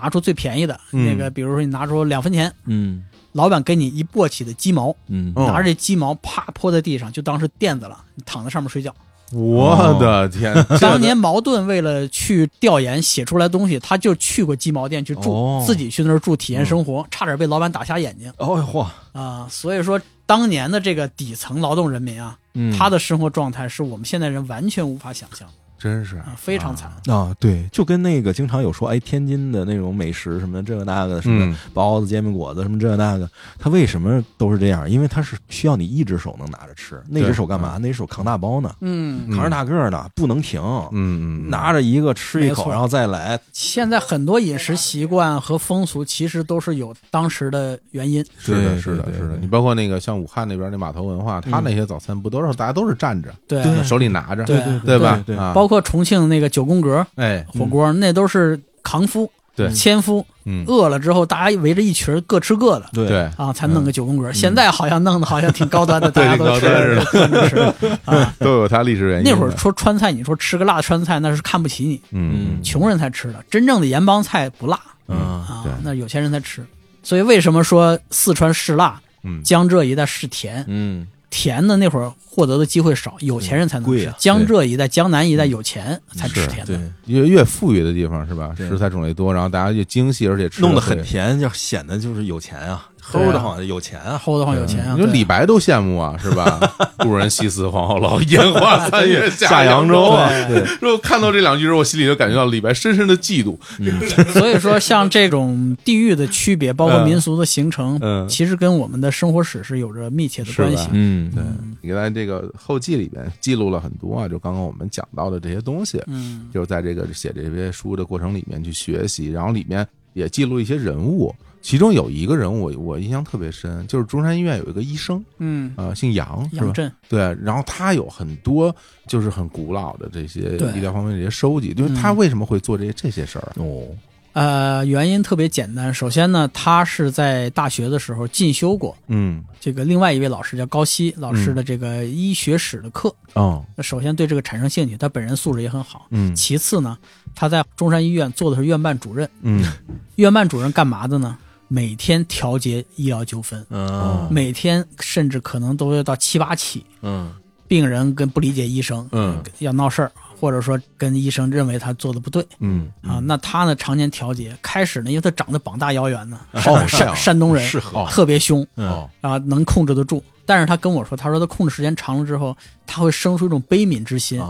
Speaker 3: 拿出最便宜的
Speaker 1: 嗯。
Speaker 3: 那个，比如说你拿出两分钱，
Speaker 2: 嗯。
Speaker 3: 老板给你一簸箕的鸡毛，
Speaker 2: 嗯。
Speaker 1: 嗯
Speaker 3: 拿着这鸡毛啪泼在地上，就当是垫子了，你躺在上面睡觉。
Speaker 1: 我的天，
Speaker 3: 当年茅盾为了去调研写出来东西，他就去过鸡毛店去住，
Speaker 2: 哦。
Speaker 3: 自己去那儿住体验生活，差点被老板打瞎眼睛。
Speaker 2: 哦嚯，
Speaker 3: 啊、所以说，当年的这个底层劳动人民啊，
Speaker 2: 嗯。
Speaker 3: 他的生活状态是我们现代人完全无法想象的
Speaker 1: 真是
Speaker 3: 啊，非常惨。
Speaker 2: 啊，对，就跟那个经常有说，哎，天津的那种美食什么的，这个那个什么
Speaker 1: 嗯
Speaker 2: 包子、煎饼果子什么这个那个，它为什么都是这样？因为它是需要你一只手能拿着吃，那只手干嘛？那只手扛大包呢，
Speaker 3: 嗯，
Speaker 2: 扛着大个儿呢，不能停，
Speaker 1: 嗯嗯，
Speaker 2: 拿着一个吃一口，然后再来。
Speaker 3: 现在很多饮食习惯和风俗其实都是有当时的原因。
Speaker 1: 是的，是的，是的。你包括那个像武汉那边那码头文化，他那些早餐不都是大家都是站着，
Speaker 3: 对
Speaker 2: 对
Speaker 1: 手里拿着，
Speaker 3: 对
Speaker 1: 对吧？
Speaker 2: 对吧
Speaker 1: 啊，
Speaker 3: 包括重庆那个九宫格
Speaker 1: 哎，
Speaker 3: 火锅，那都是扛夫、
Speaker 1: 对，
Speaker 3: 千夫，
Speaker 1: 嗯，
Speaker 3: 饿了之后大家围着一群儿各吃各的。
Speaker 2: 对
Speaker 1: 对，
Speaker 3: 啊，才弄个九宫格。现在好像弄的好像挺高端的，大家都吃
Speaker 1: 挺高端
Speaker 3: 都分着吃啊。
Speaker 1: 都有它历史原因的。
Speaker 3: 那会儿说川菜，你说吃个辣川菜那是看不起你，
Speaker 1: 嗯，
Speaker 3: 穷人才吃的。真正的盐帮菜不辣
Speaker 2: 嗯
Speaker 3: 啊，那有钱人才吃。所以为什么说四川是辣，
Speaker 1: 嗯，
Speaker 3: 江浙一带是甜？
Speaker 2: 嗯
Speaker 3: 甜的那会儿获得的机会少，有钱人才能吃。江浙一带、江南一带有钱才吃甜的。，
Speaker 1: 越越富裕的地方是吧？
Speaker 2: 对
Speaker 1: 食材种类多，然后大家越精细，而且吃
Speaker 2: 弄得
Speaker 1: 会
Speaker 2: 很甜，就显得就是有钱啊齁的慌，有钱啊。
Speaker 3: 齁的慌有钱啊！
Speaker 1: 你说李白都羡慕啊，是吧？故人西辞黄鹤楼，烟花三月
Speaker 2: 下
Speaker 1: 扬
Speaker 2: 扬州啊
Speaker 3: 对
Speaker 1: 说看到这两句时候，我心里就感觉到李白深深的嫉妒。
Speaker 3: 所以说，像这种地域的区别，包括民俗的形成，
Speaker 1: 嗯
Speaker 3: 其实跟我们的生活史是有着密切的关系。
Speaker 2: 嗯，
Speaker 1: 对，你看这个后记里边记录了很多啊，就刚刚我们讲到的这些东西，
Speaker 3: 嗯
Speaker 1: 就是在这个写这些书的过程里面去学习，然后里面也记录一些人物，其中有一个人物我我印象特别深，就是中山医院有一个医生，
Speaker 3: 嗯，
Speaker 1: 呃，姓杨，是吧
Speaker 3: 杨？震，
Speaker 1: 对，然后他有很多就是很古老的这些
Speaker 3: 对
Speaker 1: 医疗方面的这些收集，就是他
Speaker 3: 嗯
Speaker 1: 为什么会做这些这些事儿啊？
Speaker 2: 哦，
Speaker 3: 呃，原因特别简单。首先呢，他是在大学的时候进修过
Speaker 1: 嗯，
Speaker 3: 这个另外一位老师叫高希老师的这个医学史的课。
Speaker 1: 哦，
Speaker 3: 那首先对这个产生兴趣，他本人素质也很好。
Speaker 1: 嗯
Speaker 3: 其次呢，他在中山医院做的是院办主任。
Speaker 1: 嗯
Speaker 3: 院办主任干嘛的呢？每天调节医疗纠纷，
Speaker 2: 嗯。
Speaker 3: 每天甚至可能都要到七八起，
Speaker 2: 嗯。
Speaker 3: 病人跟不理解医生，
Speaker 1: 嗯。
Speaker 3: 要闹事儿，或者说跟医生认为他做的不对。
Speaker 1: 嗯。
Speaker 3: 啊，那他呢常年调节。开始呢，因为他长得膀大腰圆呢，
Speaker 1: 哦
Speaker 3: 山山山东人，
Speaker 2: 适合
Speaker 3: 特别凶
Speaker 2: 嗯。
Speaker 1: 哦。
Speaker 3: 啊，能控制得住。但是他跟我说，他说他控制时间长了之后，他会生出一种悲悯之心。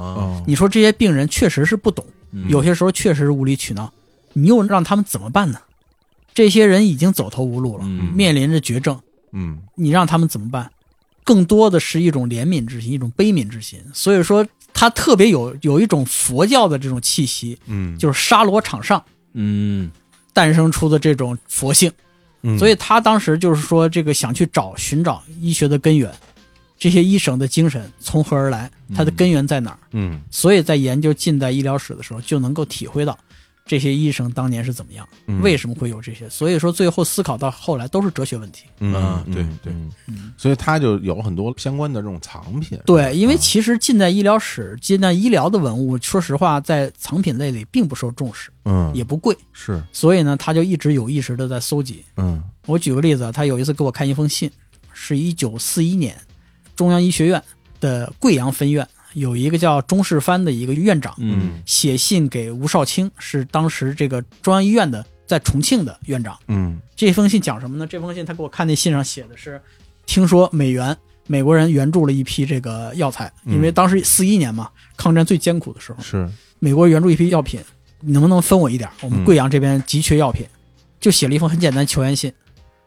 Speaker 3: 你说这些病人确实是不懂，
Speaker 2: 嗯。
Speaker 3: 有些时候确实是无理取闹，你又让他们怎么办呢？这些人已经走投无路了，
Speaker 2: 嗯
Speaker 3: 面临着绝症，
Speaker 1: 嗯
Speaker 3: 你让他们怎么办？更多的是一种怜悯之心，一种悲悯之心。所以说，他特别有有一种佛教的这种气息，
Speaker 1: 嗯，
Speaker 3: 就是沙罗场上
Speaker 2: 嗯
Speaker 3: 诞生出的这种佛性。
Speaker 1: 嗯
Speaker 3: 所以他当时就是说，这个想去找寻找医学的根源，这些医生的精神从何而来，它的根源在哪儿？
Speaker 1: 嗯
Speaker 3: 所以在研究近代医疗史的时候，就能够体会到，这些医生当年是怎么样，
Speaker 1: 嗯
Speaker 3: 为什么会有这些？所以说最后思考到后来都是哲学问题。
Speaker 1: 嗯
Speaker 2: 啊，
Speaker 1: 嗯
Speaker 2: 对
Speaker 1: 对，
Speaker 3: 嗯，
Speaker 1: 所以他就有了很多相关的这种藏品。
Speaker 3: 对，因为
Speaker 1: 啊
Speaker 3: 其实近代医疗史、近代医疗的文物，说实话，在藏品类里并不受重视，
Speaker 1: 嗯
Speaker 3: 也不贵，
Speaker 1: 是
Speaker 3: 所以呢，他就一直有意识的在搜集。
Speaker 1: 嗯
Speaker 3: 我举个例子啊，他有一次给我看一封信，是一九四一年，中央医学院的贵阳分院有一个叫钟世藩的一个院长，
Speaker 2: 嗯
Speaker 3: 写信给吴少卿，是当时这个中央医院的在重庆的院长。
Speaker 1: 嗯
Speaker 3: 这封信讲什么呢？这封信他给我看那信上写的是，听说美元美国人援助了一批这个药材，
Speaker 1: 嗯
Speaker 3: 因为当时四一年嘛，抗战最艰苦的时候，
Speaker 1: 是
Speaker 3: 美国援助一批药品，你能不能分我一点？我们
Speaker 1: 嗯
Speaker 3: 贵阳这边急缺药品，就写了一封很简单的求援信。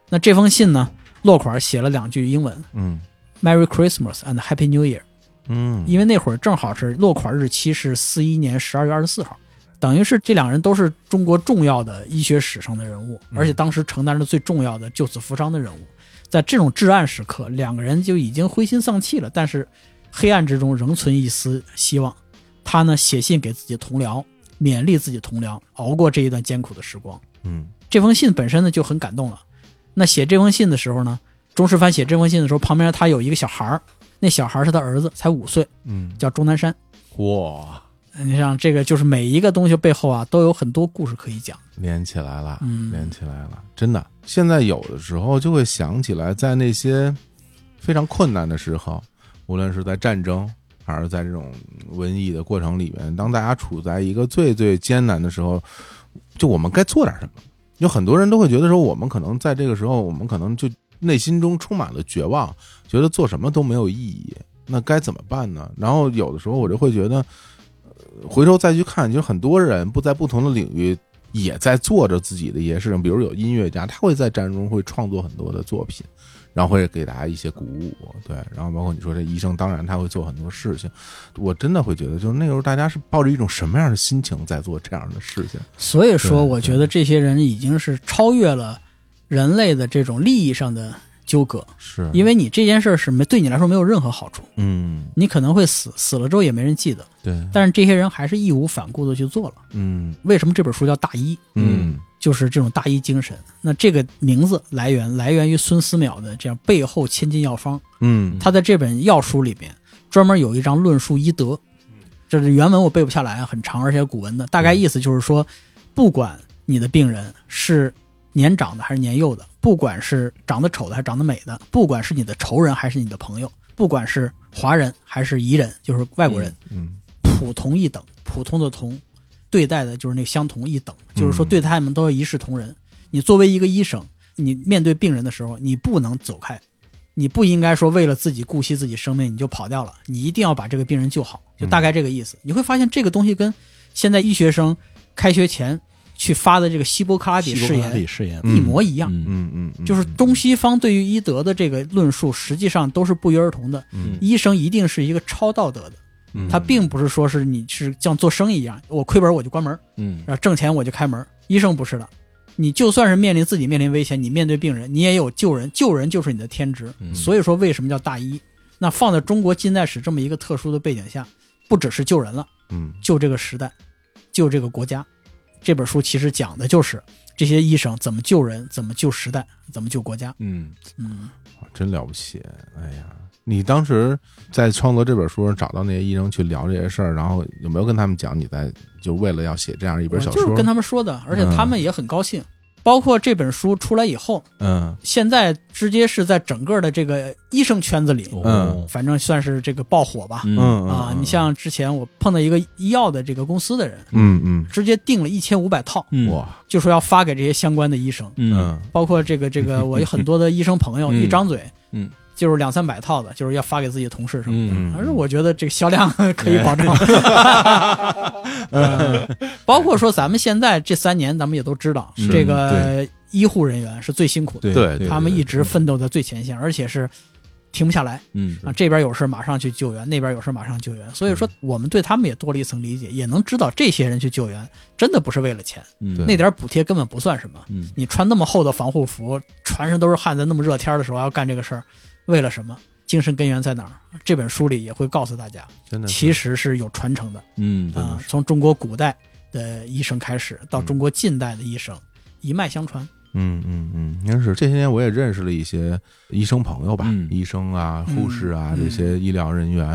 Speaker 3: 那这封信呢，落款写了两句英文
Speaker 1: 嗯
Speaker 3: ：“Merry Christmas and Happy New Year”。
Speaker 1: 嗯
Speaker 3: 因为那会儿正好是落款日期是四一年十二月二十四号，等于是这两人都是中国重要的医学史上的人物，
Speaker 1: 嗯
Speaker 3: 而且当时承担着最重要的救死扶伤的任务。在这种至暗时刻，两个人就已经灰心丧气了，但是黑暗之中仍存一丝希望。他呢写信给自己同僚，勉励自己同僚熬过这一段艰苦的时光。
Speaker 1: 嗯
Speaker 3: 这封信本身呢就很感动了。那写这封信的时候呢，钟世藩写这封信的时候，旁边他有一个小孩儿，那小孩儿是他儿子，才五岁，
Speaker 1: 嗯
Speaker 3: 叫钟南山。
Speaker 1: 哇
Speaker 3: 你像这个，就是每一个东西背后啊，都有很多故事可以讲。
Speaker 1: 连起来了，
Speaker 3: 嗯
Speaker 1: 连起来了，真的。现在有的时候就会想起来，在那些非常困难的时候，无论是在战争还是在这种瘟疫的过程里面，当大家处在一个最最艰难的时候，就我们该做点什么。有很多人都会觉得说，我们可能在这个时候，我们可能就内心中充满了绝望，觉得做什么都没有意义。那该怎么办呢？然后有的时候我就会觉得，呃回头再去看，就很多人不在不同的领域也在做着自己的一些事情，比如有音乐家，他会在战争中会创作很多的作品，然后会给大家一些鼓舞，对，然后包括你说这医生，当然他会做很多事情，我真的会觉得，就是那时候大家是抱着一种什么样的心情在做这样的事情？
Speaker 3: 所以说，我觉得这些人已经是超越了人类的这种利益上的纠葛，
Speaker 1: 是。
Speaker 3: 因为你这件事儿是没对你来说没有任何好处，
Speaker 1: 嗯，
Speaker 3: 你可能会死，死了之后也没人记得。
Speaker 1: 对，
Speaker 3: 但是这些人还是义无反顾的去做了。
Speaker 1: 嗯。
Speaker 3: 为什么这本书叫《大医》？
Speaker 1: 嗯。
Speaker 3: 就是这种大医精神。那这个名字来源来源于孙思邈的这样背后千金药方。
Speaker 1: 嗯。
Speaker 3: 他在这本药书里边专门有一章论述医德，这是原文我背不下来啊，很长，而且古文的，大概意思就是说，不管你的病人是年长的还是年幼的，不管是长得丑的还是长得美的，不管是你的仇人还是你的朋友，不管是华人还是彝人，就是外国人，
Speaker 1: 嗯
Speaker 3: 普同一等，普通的同，对待的就是那个相同一等，就是说
Speaker 1: 嗯
Speaker 3: 对待他们都要一视同仁。你作为一个医生，你面对病人的时候，你不能走开，你不应该说为了自己顾惜自己生命你就跑掉了，你一定要把这个病人救好，就大概这个意思。你会发现这个东西跟现在医学生开学前去发的这个希波克拉底誓言
Speaker 2: 誓言，
Speaker 3: 一模一样。
Speaker 2: 嗯
Speaker 1: 嗯
Speaker 3: 就是东西方对于医德的这个论述，实际上都是不约而同的。
Speaker 1: 嗯
Speaker 3: 医生一定是一个超道德的，
Speaker 1: 嗯
Speaker 3: 他并不是说是你是像做生意一样，我亏本我就关门，
Speaker 2: 嗯
Speaker 3: 然后挣钱我就开门。医生不是的，你就算是面临自己面临危险，你面对病人，你也有救人，救人就是你的天职。
Speaker 2: 嗯
Speaker 3: 所以说，为什么叫大医？那放在中国近代史这么一个特殊的背景下，不只是救人了，
Speaker 1: 嗯
Speaker 3: 救这个时代，救这个国家。这本书其实讲的就是这些医生怎么救人，怎么救时代，怎么救国家。
Speaker 2: 嗯
Speaker 3: 嗯，
Speaker 1: 真了不起！哎呀，你当时在创作这本书上找到那些医生去聊这些事儿，然后有没有跟他们讲你在就为了要写这样一本小说？
Speaker 3: 就是跟他们说的，而且
Speaker 1: 嗯
Speaker 3: 他们也很高兴。包括这本书出来以后，
Speaker 1: 嗯。
Speaker 3: 现在直接是在整个的这个医生圈子里，
Speaker 2: 嗯
Speaker 3: 反正算是这个爆火吧。
Speaker 2: 嗯。
Speaker 1: 嗯。
Speaker 3: 啊，你像之前我碰到一个医药的这个公司的人，
Speaker 1: 嗯嗯。
Speaker 3: 直接订了一千五百套，
Speaker 2: 嗯。
Speaker 1: 哇
Speaker 3: 就说要发给这些相关的医生，
Speaker 2: 嗯。
Speaker 1: 嗯。
Speaker 3: 包括这个这个，我有很多的医生朋友，
Speaker 2: 嗯。
Speaker 3: 一张嘴，
Speaker 2: 嗯，
Speaker 3: 就是两三百套的，就是要发给自己同事什么的。
Speaker 2: 嗯
Speaker 3: 而是我觉得这个销量 可以保证。嗯包括说咱们现在这三年，咱们也都知道，这个医护人员是最辛苦的，
Speaker 1: 对
Speaker 2: 对
Speaker 3: 他们一直奋斗在最前线，而且是停不下来
Speaker 2: 嗯
Speaker 3: 啊。这边有事马上去救援，那边有事马上救援。所以说，我们对他们也多了一层理解，也能知道这些人去救援真的不是为了钱，
Speaker 2: 嗯
Speaker 3: 那点补贴根本不算什么。
Speaker 2: 嗯
Speaker 3: 你穿那么厚的防护服，全身都是汗，在那么热天的时候要干这个事儿，为了什么？精神根源在哪儿？这本书里也会告诉大家，
Speaker 1: 真的
Speaker 3: 其实是有传承的。
Speaker 2: 嗯
Speaker 3: 啊、从中国古代的医生开始，到中国近代的医生，一脉相传。
Speaker 1: 嗯嗯嗯，应该是这些年我也认识了一些医生朋友吧，
Speaker 2: 嗯。
Speaker 1: 医生啊、
Speaker 3: 嗯。
Speaker 1: 护士啊、
Speaker 3: 嗯。
Speaker 1: 这些医疗人员，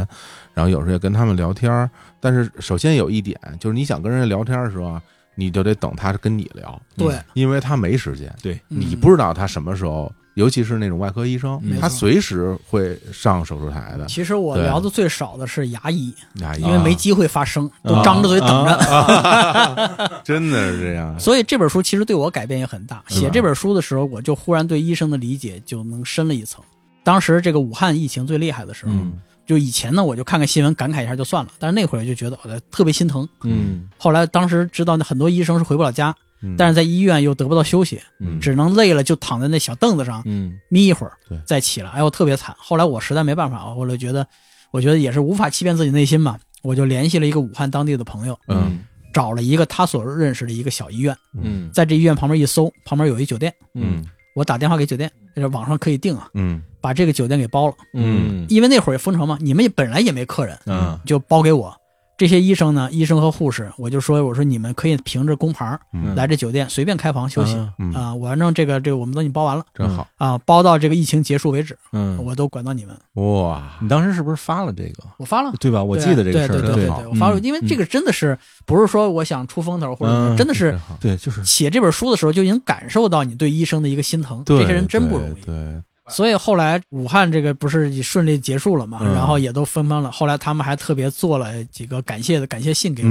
Speaker 1: 然后有时候也跟他们聊天儿。但是首先有一点就是，你想跟人家聊天的时候啊，你就得等他跟你聊，
Speaker 3: 对，
Speaker 1: 因为他没时间，
Speaker 2: 对，
Speaker 1: 你
Speaker 3: 嗯
Speaker 1: 不知道他什么时候，尤其是那种外科医生，他随时会上手术台的。
Speaker 3: 其实我聊的最少的是牙医，
Speaker 1: 牙医
Speaker 3: 因为没机会发声，都
Speaker 2: 啊
Speaker 3: 张着嘴等着。
Speaker 1: 真的是这样，
Speaker 3: 所以这本书其实对我改变也很大。写这本书的时候，我就忽然对医生的理解就能深了一层。当时这个武汉疫情最厉害的时候，
Speaker 2: 嗯
Speaker 3: 就以前呢，我就看看新闻感慨一下就算了，但是那会儿就觉得我特别心疼。
Speaker 2: 嗯
Speaker 3: 后来当时知道那很多医生是回不了家，
Speaker 1: 嗯
Speaker 3: 但是在医院又得不到休息，
Speaker 2: 嗯。
Speaker 3: 只能累了就躺在那小凳子上
Speaker 2: 嗯。
Speaker 3: 眯一会儿
Speaker 1: 对，
Speaker 3: 再起来。哎呦，特别惨。后来我实在没办法，我就觉得，我觉得也是无法欺骗自己内心嘛，我就联系了一个武汉当地的朋友，
Speaker 1: 嗯。
Speaker 3: 找了一个他所认识的一个小医院，
Speaker 2: 嗯。
Speaker 3: 在这医院旁边一搜，旁边有一酒店，
Speaker 2: 嗯。
Speaker 3: 我打电话给酒店，就是网上可以订啊，
Speaker 1: 嗯。
Speaker 3: 把这个酒店给包了，
Speaker 2: 嗯。
Speaker 3: 因为那会儿也封城嘛，你们本来也没客人，
Speaker 2: 嗯。
Speaker 3: 就包给我。这些医生呢，医生和护士，我就说，我说你们可以凭着工牌来这酒店随便开房休息啊、
Speaker 2: 嗯。
Speaker 1: 嗯，
Speaker 3: 我反正这个这个我们都给你包完了
Speaker 1: 真好。
Speaker 3: 啊，包到这个疫情结束为止，
Speaker 2: 嗯，
Speaker 3: 我都管到你们。
Speaker 1: 哇，
Speaker 2: 你当时是不是发了这个？
Speaker 3: 我发了，
Speaker 2: 对吧？我记得这个事儿，对
Speaker 3: 对对。对对，我发了，
Speaker 2: 嗯。
Speaker 3: 因为这个真的是不是说我想出风头或者
Speaker 2: 嗯。
Speaker 3: 真的是
Speaker 2: 对，就是。
Speaker 3: 写这本书的时候就已经感受到你对医生的一个心疼，
Speaker 1: 对
Speaker 3: 这些人真不容易。
Speaker 1: 对，对
Speaker 3: 所以后来武汉这个不是也顺利结束了嘛，
Speaker 2: 嗯
Speaker 3: 然后也都分班了。后来他们还特别做了几个感谢的感谢信给我。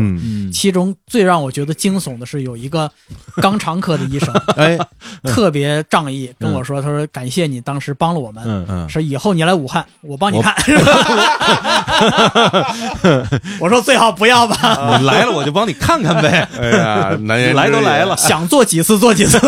Speaker 3: 其中最让我觉得惊悚的是，有一个肛肠科的医生
Speaker 1: 哎，
Speaker 3: 特别仗义，跟我说：“他说感谢你当时帮了我们，
Speaker 2: 嗯
Speaker 1: 嗯，
Speaker 3: 说以后你来武汉，我帮你看。” 我说最好不要吧，
Speaker 2: 你来了我就帮你看看呗。
Speaker 1: 哎呀，难言之隐
Speaker 2: 来都来了
Speaker 3: 想做几次做几次。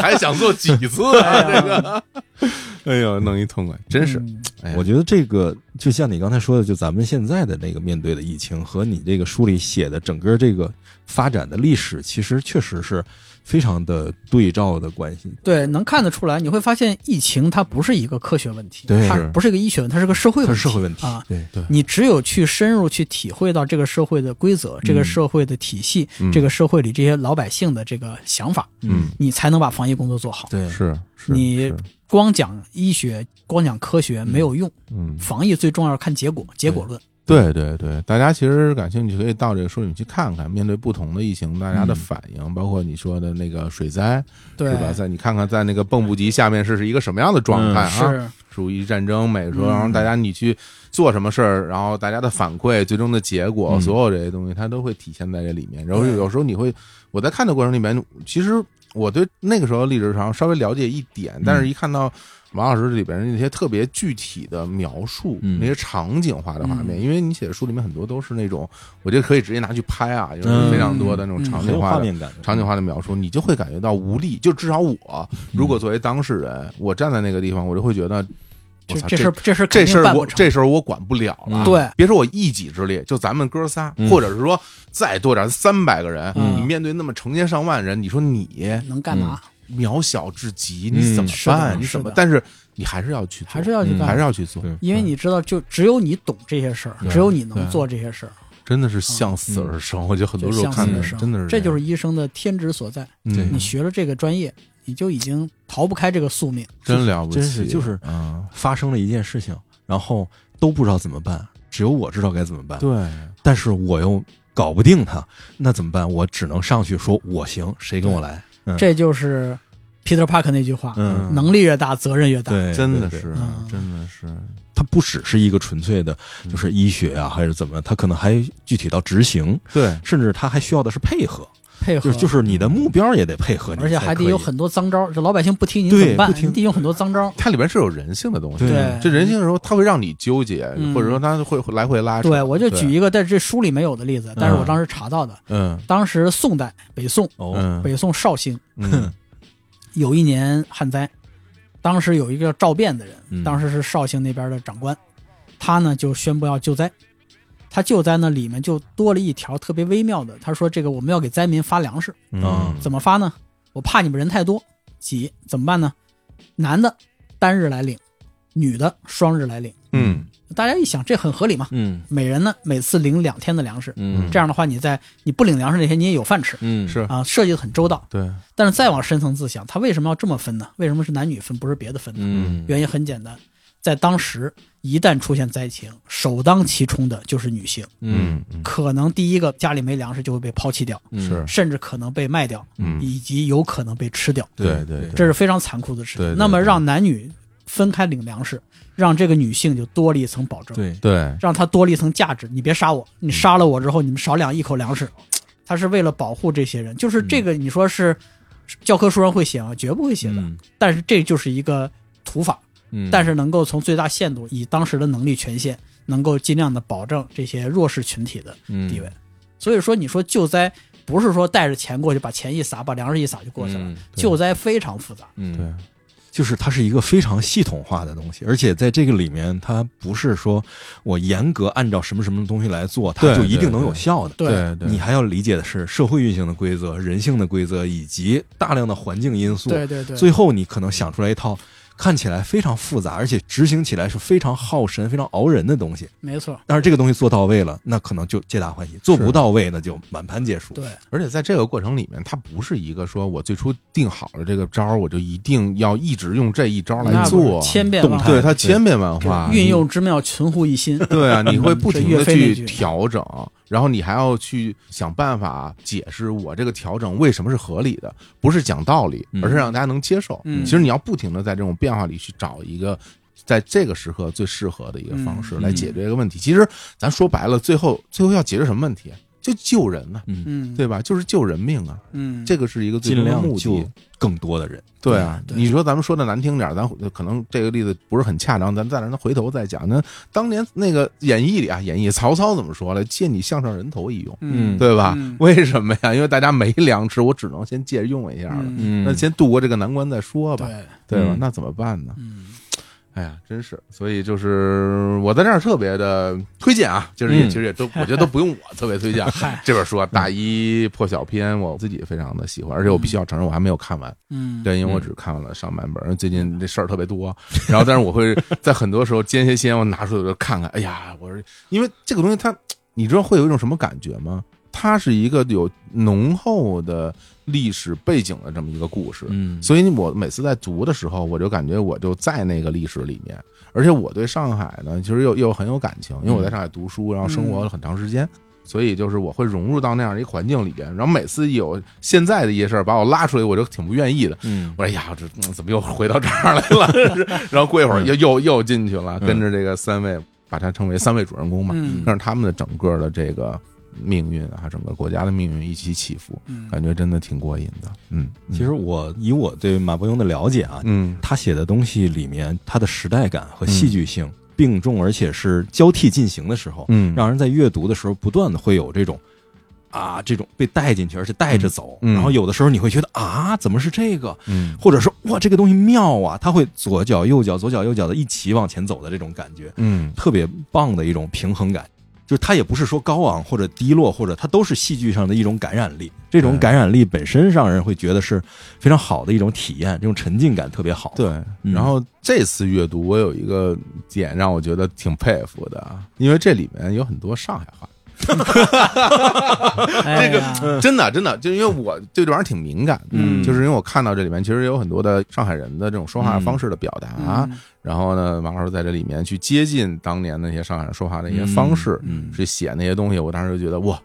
Speaker 1: 还想做几次啊？这个，哎呦，弄一痛快，真是，
Speaker 3: 嗯
Speaker 1: 哎
Speaker 2: 我觉得这个就像你刚才说的，就咱们现在的那个面对的疫情和你这个书里写的整个这个发展的历史，其实确实是非常的对照的关系。
Speaker 3: 对，能看得出来，你会发现疫情它不是一个科学问题，
Speaker 2: 对
Speaker 3: 它不是一个医学问题，它是个社会问题，
Speaker 2: 是社会问题
Speaker 3: 啊。
Speaker 2: 对
Speaker 1: 对
Speaker 3: 你只有去深入去体会到这个社会的规则、这个社会的体系、
Speaker 1: 嗯
Speaker 3: 这个社会里这些老百姓的这个想法，
Speaker 1: 嗯，
Speaker 3: 你才能把防疫工作做好。
Speaker 2: 对
Speaker 1: 是是，
Speaker 3: 你
Speaker 1: 是
Speaker 3: 光讲医学、光讲科学没有用，
Speaker 1: 嗯，
Speaker 3: 防疫最重要是看结果，结果论。
Speaker 1: 对对对，大家其实感兴趣可以到这个书里面去看看，面对不同的疫情，大家的反应，包括你说的那个水灾，
Speaker 3: 对。
Speaker 1: 是，吧？在你看看在那个蚌埠级下面是是一个什么样的状态啊？
Speaker 3: 是。
Speaker 1: 属于战争，每个说，
Speaker 3: 嗯。
Speaker 1: 然后大家你去做什么事儿，然后大家的反馈，最终的结果，
Speaker 2: 嗯。
Speaker 1: 所有这些东西，它都会体现在这里面。然后有时候你会，我在看的过程里面，其实我对那个时候历史上稍微了解一点，但是一看到王老师里边那些特别具体的描述，
Speaker 2: 嗯。
Speaker 1: 那些场景化的画面，
Speaker 3: 嗯。
Speaker 1: 因为你写的书里面很多都是那种，我觉得可以直接拿去拍啊，就是非常多的那种场景化的。
Speaker 2: 画面感，
Speaker 1: 场景化的描述，你就会感觉到无力。就至少我，如果作为当事人，我站在那个地方，我就会觉得，
Speaker 3: 这这事儿这事儿
Speaker 1: 这事。我这事儿我管不了了。
Speaker 2: 嗯
Speaker 3: 对
Speaker 1: 别说我一己之力，就咱们哥仨，
Speaker 2: 嗯
Speaker 1: 或者是说再多点三百个人，
Speaker 3: 嗯
Speaker 1: 你面对那么成千上万人，你说你
Speaker 3: 能干嘛？
Speaker 1: 渺小至极，
Speaker 2: 嗯
Speaker 1: 你怎么办？你？怎么但是你还是要去
Speaker 3: 还是要去干，
Speaker 1: 还是要去做，
Speaker 3: 因为你知道，就只有你懂这些事儿，只有你能做这些事儿，
Speaker 1: 真的是向死而生。我觉得很多时候看的
Speaker 3: 向死而生。
Speaker 1: 真的是
Speaker 3: 这就是医生的天职所在。
Speaker 1: 嗯
Speaker 3: 你学了这个专业，你就已经逃不开这个宿命。
Speaker 1: 真了不起，
Speaker 2: 真是就是
Speaker 1: 嗯，
Speaker 2: 发生了一件事情，然后都不知道怎么办，只有我知道该怎么办，
Speaker 1: 对，
Speaker 2: 但是我又搞不定他，那怎么办？我只能上去说我行，谁跟我来？嗯
Speaker 3: 这就是 Peter Park 那句话：
Speaker 2: 嗯，
Speaker 3: 能力越大，责任越大。
Speaker 2: 对，
Speaker 1: 真的是
Speaker 3: 嗯，
Speaker 1: 真的是，
Speaker 2: 它不只是一个纯粹的，就是医学啊，还是怎么样，它可能还具体到执行，
Speaker 1: 对，
Speaker 2: 甚至它还需要的是配合，
Speaker 3: 配合
Speaker 2: 就是就是你的目标也得配合你，
Speaker 3: 而且还得有很多脏招儿，这老百姓不听你怎么办？
Speaker 2: 不听
Speaker 3: 你得有很多脏招。
Speaker 1: 它里边是有人性的东西。
Speaker 3: 对
Speaker 1: 这人性的时候，它会让你纠结，
Speaker 3: 嗯
Speaker 1: 或者说它会会来回拉扯。
Speaker 3: 对，我就举一个在这书里没有的例子，但是我当时查到的，
Speaker 1: 嗯
Speaker 3: 当时宋代北宋，北宋绍兴
Speaker 1: 嗯
Speaker 3: 有一年旱灾，当时有一个叫赵辩的人，
Speaker 2: 嗯
Speaker 3: 当时是绍兴那边的长官，他呢就宣布要救灾。他救灾呢，里面就多了一条特别微妙的，他说这个我们要给灾民发粮食，
Speaker 1: 嗯
Speaker 3: 怎么发呢？我怕你们人太多挤，怎么办呢？男的单日来领，女的双日来领。
Speaker 1: 嗯
Speaker 3: 大家一想，这很合理嘛。
Speaker 2: 嗯
Speaker 3: 每人呢每次领两天的粮食，
Speaker 2: 嗯
Speaker 3: 这样的话，你在你不领粮食那天，你也有饭吃
Speaker 2: 嗯
Speaker 1: 是
Speaker 3: 啊，设计的很周到。
Speaker 1: 对，
Speaker 3: 但是再往深层次想，他为什么要这么分呢？为什么是男女分，不是别的分呢？
Speaker 2: 嗯
Speaker 3: 原因很简单，在当时一旦出现灾情，首当其冲的就是女性，
Speaker 2: 嗯
Speaker 1: 嗯。
Speaker 3: 可能第一个家里没粮食就会被抛弃掉，
Speaker 2: 嗯。
Speaker 1: 是。
Speaker 3: 甚至可能被卖掉，
Speaker 1: 嗯。
Speaker 3: 以及有可能被吃掉，
Speaker 1: 对对对。
Speaker 3: 这是非常残酷的事情。那么让男女分开领粮食，让这个女性就多了一层保证，
Speaker 2: 对。
Speaker 1: 对。
Speaker 3: 让她多了一层价值。你别杀我，你杀了我之后，你们少两一口粮食，他是为了保护这些人。就是这个，你说是教科书上会写吗？绝不会写的。
Speaker 2: 嗯。
Speaker 3: 但是这就是一个土法，
Speaker 2: 嗯
Speaker 3: 但是能够从最大限度以当时的能力权限，能够尽量的保证这些弱势群体的地位。所以说，你说救灾不是说带着钱过去，把钱一撒，把粮食一撒就过去了。
Speaker 2: 嗯
Speaker 3: 救灾非常复杂，
Speaker 2: 嗯
Speaker 1: 对，
Speaker 2: 就是它是一个非常系统化的东西，而且在这个里面，它不是说我严格按照什么什么东西来做，它就一定能有效的。
Speaker 3: 对
Speaker 1: 对对，
Speaker 2: 你还要理解的是社会运行的规则、人性的规则以及大量的环境因素。
Speaker 3: 对对对，
Speaker 2: 最后你可能想出来一套看起来非常复杂，而且执行起来是非常耗神、非常熬人的东西。
Speaker 3: 没错，
Speaker 2: 但是这个东西做到位了，那可能就皆大欢喜；做不到位，那就满盘皆输。
Speaker 3: 对。
Speaker 1: 而且在这个过程里面，它不是一个说我最初定好了这个招，我就一定要一直用这一招来做，
Speaker 3: 千变万化，
Speaker 1: 对它千变万化，
Speaker 3: 运用之妙，存乎一心。
Speaker 1: 对啊，你会不停的 去调整，然后你还要去想办法解释我这个调整为什么是合理的，不是讲道理，
Speaker 2: 嗯
Speaker 1: 而是让大家能接受。
Speaker 3: 嗯
Speaker 1: 其实你要不停的在这种变化里去找一个。在这个时刻最适合的一个方式
Speaker 2: 嗯
Speaker 1: 来解决这个问题。其实咱说白了，最后最后要解决什么问题？就救人呐、
Speaker 2: 嗯，
Speaker 3: 嗯，
Speaker 1: 对吧？就是救人命啊，
Speaker 3: 嗯，
Speaker 1: 这个是一个最
Speaker 2: 尽
Speaker 1: 终的目的。
Speaker 2: 更多的人。
Speaker 1: 对啊，
Speaker 3: 对
Speaker 1: 你说咱们说的难听点，咱可能这个例子不是很恰当，咱再让他回头再讲。那当年那个演义里啊，演义曹操怎么说了？借你项上人头一用，
Speaker 3: 嗯，
Speaker 1: 对吧？
Speaker 3: 嗯
Speaker 1: 为什么呀？因为大家没粮吃，我只能先借用一下了。
Speaker 3: 嗯
Speaker 2: 嗯
Speaker 1: 那先度过这个难关再说吧，
Speaker 3: 对，
Speaker 1: 对吧？
Speaker 2: 嗯
Speaker 1: 那怎么办呢？
Speaker 3: 嗯
Speaker 1: 哎呀，真是，所以就是我在这儿特别的推荐啊，就是也
Speaker 2: 嗯。
Speaker 1: 其实也都，我觉得都不用我特别推荐
Speaker 3: 嗨。
Speaker 1: 这本书啊，《大一破晓篇》，我自己非常的喜欢，而且我必须要承认，我还没有看完。
Speaker 3: 嗯，
Speaker 1: 对，因为我只看完了上半本，最近这事儿特别多，然后但是我会在很多时候间歇间我拿出来我就看看，哎呀，我说因为这个东西它，你知道会有一种什么感觉吗？它是一个有浓厚的历史背景的这么一个故事，
Speaker 2: 嗯
Speaker 1: 所以我每次在读的时候，我就感觉我就在那个历史里面，而且我对上海呢，其实又又很有感情，因为我在上海读书，然后生活了很长时间。所以就是我会融入到那样一个环境里边，然后每次有现在的一些事儿把我拉出来，我就挺不愿意的。
Speaker 2: 嗯
Speaker 1: 我说哎呀，这、嗯怎么又回到这儿来了？然后过一会儿又又又进去了，
Speaker 2: 嗯
Speaker 1: 跟着这个三位，把它称为三位主人公嘛，
Speaker 3: 但
Speaker 1: 是他们的整个的这个命运啊，整个国家的命运一起起伏，
Speaker 3: 嗯
Speaker 1: 感觉真的挺过瘾的。嗯，
Speaker 2: 其实我以我对马伯庸的了解啊，
Speaker 1: 嗯
Speaker 2: 他写的东西里面，他的时代感和戏剧性并重，而且是交替进行的时候，
Speaker 1: 嗯
Speaker 2: 让人在阅读的时候不断的会有这种啊，这种被带进去，而且带着走。然后有的时候你会觉得啊，怎么是这个？
Speaker 1: 嗯
Speaker 2: 或者说哇，这个东西妙啊，他会左脚右脚左脚右脚的一起往前走的这种感觉，
Speaker 1: 嗯
Speaker 2: 特别棒的一种平衡感。就是它也不是说高昂或者低落，或者它都是戏剧上的一种感染力。这种感染力本身让人会觉得是非常好的一种体验，这种沉浸感特别好。
Speaker 1: 对。
Speaker 2: 嗯
Speaker 1: 然后这次阅读，我有一个点让我觉得挺佩服的啊，因为这里面有很多上海话。
Speaker 3: 这
Speaker 1: 个真的真的，就因为我对这玩意儿挺敏感的，
Speaker 3: 嗯
Speaker 1: 就是因为我看到这里面其实有很多的上海人的这种说话方式的表达，
Speaker 3: 嗯
Speaker 1: 然后呢，马老师在这里面去接近当年那些上海人说话的一些方式，去写那些东西，我当时就觉得哇。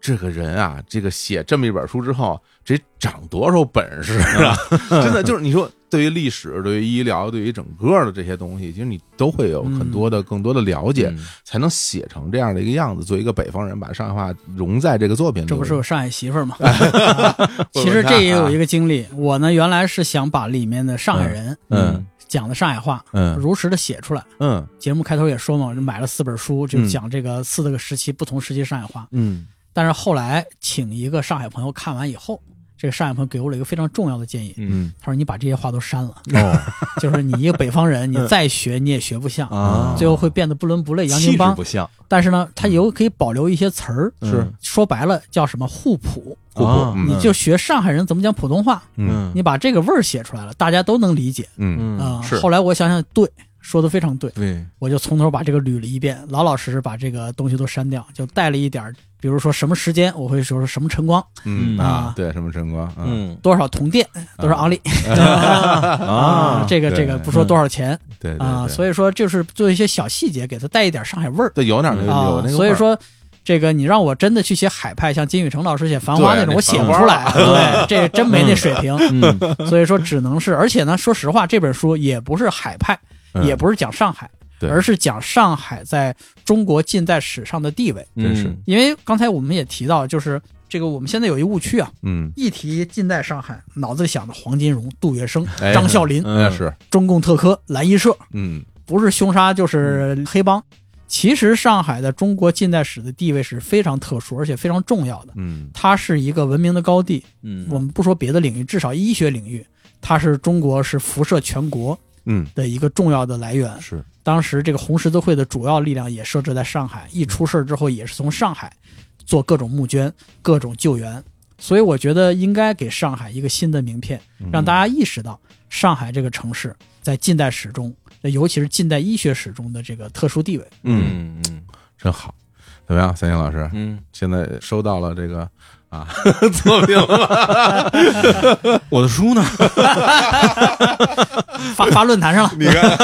Speaker 1: 这个人啊，这个写这么一本书之后，这长多少本事啊！真的就是你说，对于历史、对于医疗、对于整个的这些东西，其实你都会有很多的、更多的了解，
Speaker 2: 嗯
Speaker 1: 才能写成这样的一个样子。作为一个北方人，把上海话融在这个作品里，
Speaker 3: 这不是有上海媳妇儿吗？其实这也有一
Speaker 1: 个
Speaker 3: 个经历，我呢原来是想把里面的上海人
Speaker 1: 嗯
Speaker 3: 讲的上海话
Speaker 1: 嗯
Speaker 3: 如实的写出来。
Speaker 1: 嗯
Speaker 3: 节目开头也说嘛，我就买了四本书，就讲这个四个时期不同时期上海话。
Speaker 1: 嗯
Speaker 3: 但是后来请一个上海朋友看完以后，这个上海朋友给我了一个非常重要的建议，
Speaker 1: 嗯。
Speaker 3: 他说：“你把这些话都删了，
Speaker 2: 哦。
Speaker 3: 就是你一个北方人，你再学你也学不像，
Speaker 2: 啊，
Speaker 3: 最后会变得不伦不类、洋
Speaker 2: 气质
Speaker 3: 泾浜
Speaker 2: 不。像，
Speaker 3: 但是呢，它有可以保留一些词儿，
Speaker 1: 是。
Speaker 3: 说白了叫什么互补。
Speaker 1: 互补
Speaker 3: 你就学上海人怎么讲普通话，
Speaker 1: 嗯。
Speaker 3: 你把这个味儿写出来了，大家都能理解
Speaker 1: 嗯。
Speaker 3: 啊、后来我想想，对，说的非常对，
Speaker 2: 对，
Speaker 3: 我就从头把这个捋了一遍，老老实实把这个东西都删掉，就带了一点儿，比如说什么时间，我会说说什么晨光，
Speaker 1: 嗯
Speaker 2: 嗯
Speaker 3: 啊
Speaker 1: 对，什么晨光，嗯，
Speaker 2: 嗯
Speaker 3: 多少铜电，多少昂利
Speaker 2: 啊，
Speaker 3: 这个这个不说多少钱
Speaker 1: 对对
Speaker 3: 啊，所以说就是做一些小细节，给它带一点上海味儿
Speaker 1: 对有点那个有
Speaker 3: 啊
Speaker 1: 那，个，
Speaker 3: 所以说。这个你让我真的去写海派，像金宇澄老师写《繁花》那种，我写不出来。对，这真没那水平。
Speaker 2: 嗯
Speaker 3: 所以说只能是，而且呢，说实话，这本书也不是海派，
Speaker 1: 嗯
Speaker 3: 也不是讲上海，
Speaker 1: 对
Speaker 3: 而是讲上海在中国近代史上的地位。
Speaker 1: 真是
Speaker 3: 因为刚才我们也提到，就是这个我们现在有一误区啊，
Speaker 1: 嗯，
Speaker 3: 一提近代上海，脑子里想的黄金荣、杜月笙、
Speaker 1: 哎
Speaker 3: 张啸林、
Speaker 1: 那是，
Speaker 3: 中共特科、蓝衣社，
Speaker 1: 嗯
Speaker 3: 不是凶杀就是黑帮。其实上海的中国近代史的地位是非常特殊，而且非常重要的。
Speaker 1: 嗯
Speaker 3: 它是一个文明的高地，
Speaker 2: 嗯
Speaker 3: 我们不说别的领域，至少医学领域，它是中国是辐射全国
Speaker 1: 嗯
Speaker 3: 的一个重要的来源。
Speaker 1: 是，
Speaker 3: 当时这个红十字会的主要力量也设置在上海，一出事儿之后也是从上海做各种募捐、各种救援。所以我觉得应该给上海一个新的名片，
Speaker 1: 嗯
Speaker 3: 让大家意识到上海这个城市在近代史中，尤其是近代医学史中的这个特殊地位。
Speaker 1: 嗯
Speaker 2: 嗯
Speaker 1: 真好，怎么样，三星老师？
Speaker 2: 嗯，
Speaker 1: 现在收到了这个啊 作品了吗？
Speaker 2: 我的书呢？
Speaker 3: 发发论坛上了，
Speaker 1: 你看，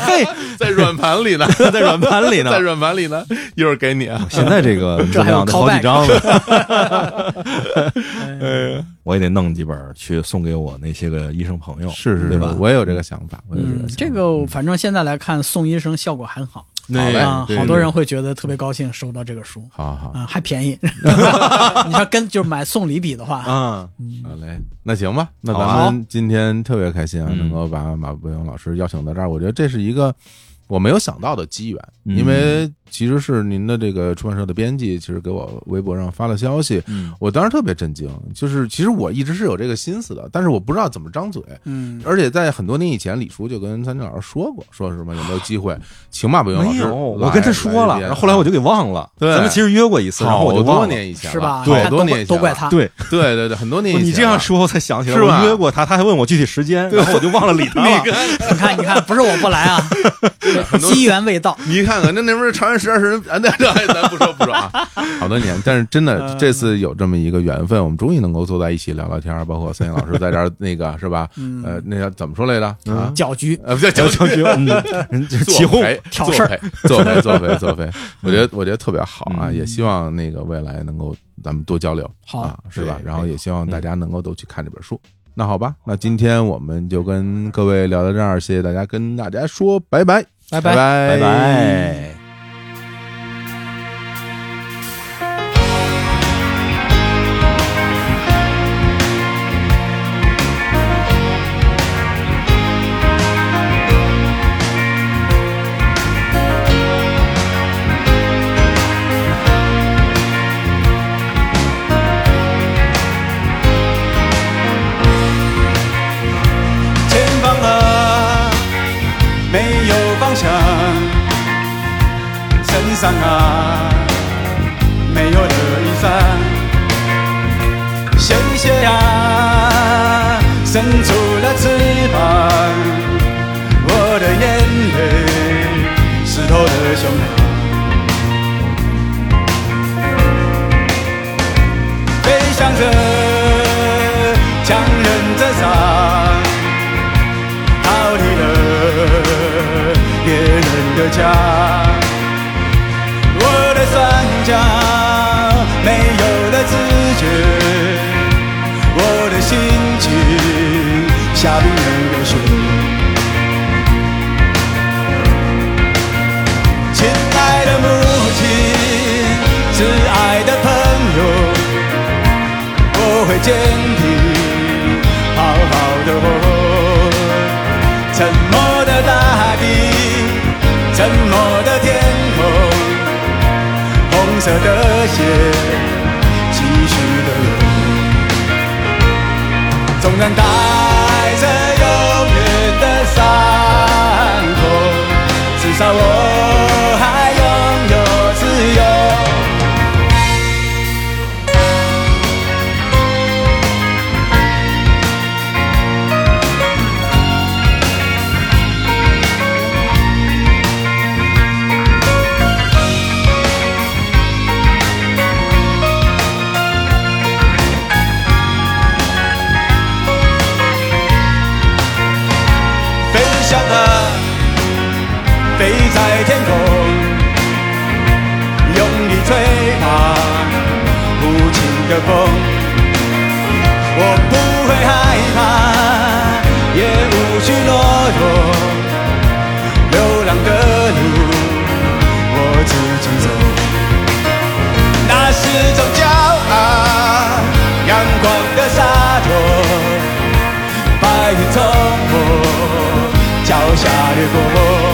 Speaker 1: 嘿，在软盘里呢，
Speaker 2: 在软盘里呢
Speaker 1: 在软盘里呢，一会儿给你啊。
Speaker 2: 现在这个
Speaker 3: 这还有
Speaker 2: 得好几张呢，我也得弄几本去送给我那些个医生朋友，
Speaker 1: 是是是
Speaker 2: 对吧？
Speaker 1: 我也有这个想法，我有
Speaker 3: 嗯，
Speaker 1: 个
Speaker 3: 这个反正现在来看，送医生效果很好啊，
Speaker 1: 对
Speaker 3: 好多人会觉得特别高兴收到这个书。
Speaker 1: 好好。
Speaker 3: 啊，还便宜。你要跟就是买送礼比的话，
Speaker 2: 嗯，
Speaker 1: 好嘞，那行吧，那咱们今天特别开心啊，
Speaker 2: 嗯。
Speaker 1: 能够把马伯庸老师邀请到这儿，我觉得这是一个我没有想到的机缘，
Speaker 2: 嗯。
Speaker 1: 因为其实是您的这个出版社的编辑，其实给我微博上发了消息，
Speaker 2: 嗯。
Speaker 1: 我当时特别震惊，就是其实我一直是有这个心思的，但是我不知道怎么张嘴，
Speaker 3: 嗯，
Speaker 1: 而且在很多年以前，李叔就跟三金老师说过，说什么有没有机会请马伯庸老师来，
Speaker 2: 没有，我跟他说了，然后后来我就给忘了。
Speaker 1: 对。
Speaker 2: 咱们其实约过一次，然后
Speaker 1: 好多
Speaker 2: 我就忘了。
Speaker 1: 年以前了
Speaker 3: 是吧？
Speaker 1: 好
Speaker 3: 你看都
Speaker 1: 多年以前
Speaker 3: 都怪他。
Speaker 2: 对，
Speaker 1: 对对对，很多年以前，
Speaker 2: 你这样说，我才想起来，
Speaker 1: 是吧？
Speaker 2: 我约过他，他还问我具体时间，然后我就忘了理他了。
Speaker 3: 你看，你看，不是我不来啊，机缘未到。
Speaker 1: 你看看，那那不是长安十二时辰啊？那这咱不说不说啊，好多年，但是真的这次有这么一个缘分，我们终于能够坐在一起聊聊天儿，包括三星老师在这儿那个是吧？呃，那叫怎么说来着？啊，
Speaker 3: 搅局，
Speaker 1: 啊，不叫叫
Speaker 2: 小军，嗯，人就是起哄，
Speaker 3: 挑事儿
Speaker 1: 作陪，作陪，作陪，我觉得我觉得特别好啊，
Speaker 2: 嗯
Speaker 1: 也希望那个未来能够咱们多交流，
Speaker 3: 好
Speaker 1: 啊，是吧？然后也希望大家能够都去看这本书。那好吧，那今天我们就跟各位聊到这儿，谢谢大家，跟大家说拜拜，
Speaker 3: 拜拜。
Speaker 1: 拜
Speaker 2: 拜。
Speaker 4: 泪，湿透了胸膛。飞翔着，强忍着伤，逃离了别人的家。我的双脚没有了知觉，我的心情下冰冷的雪。坚定，好好的活。沉默的大地，沉默的天空，红色的血的风，我不会害怕，也无需懦弱。流浪的路，我自己走。那是种骄傲，阳光的洒脱，白云从我脚下掠过。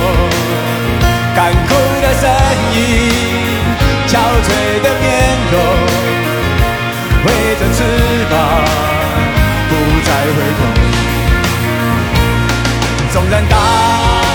Speaker 4: 回头。纵然大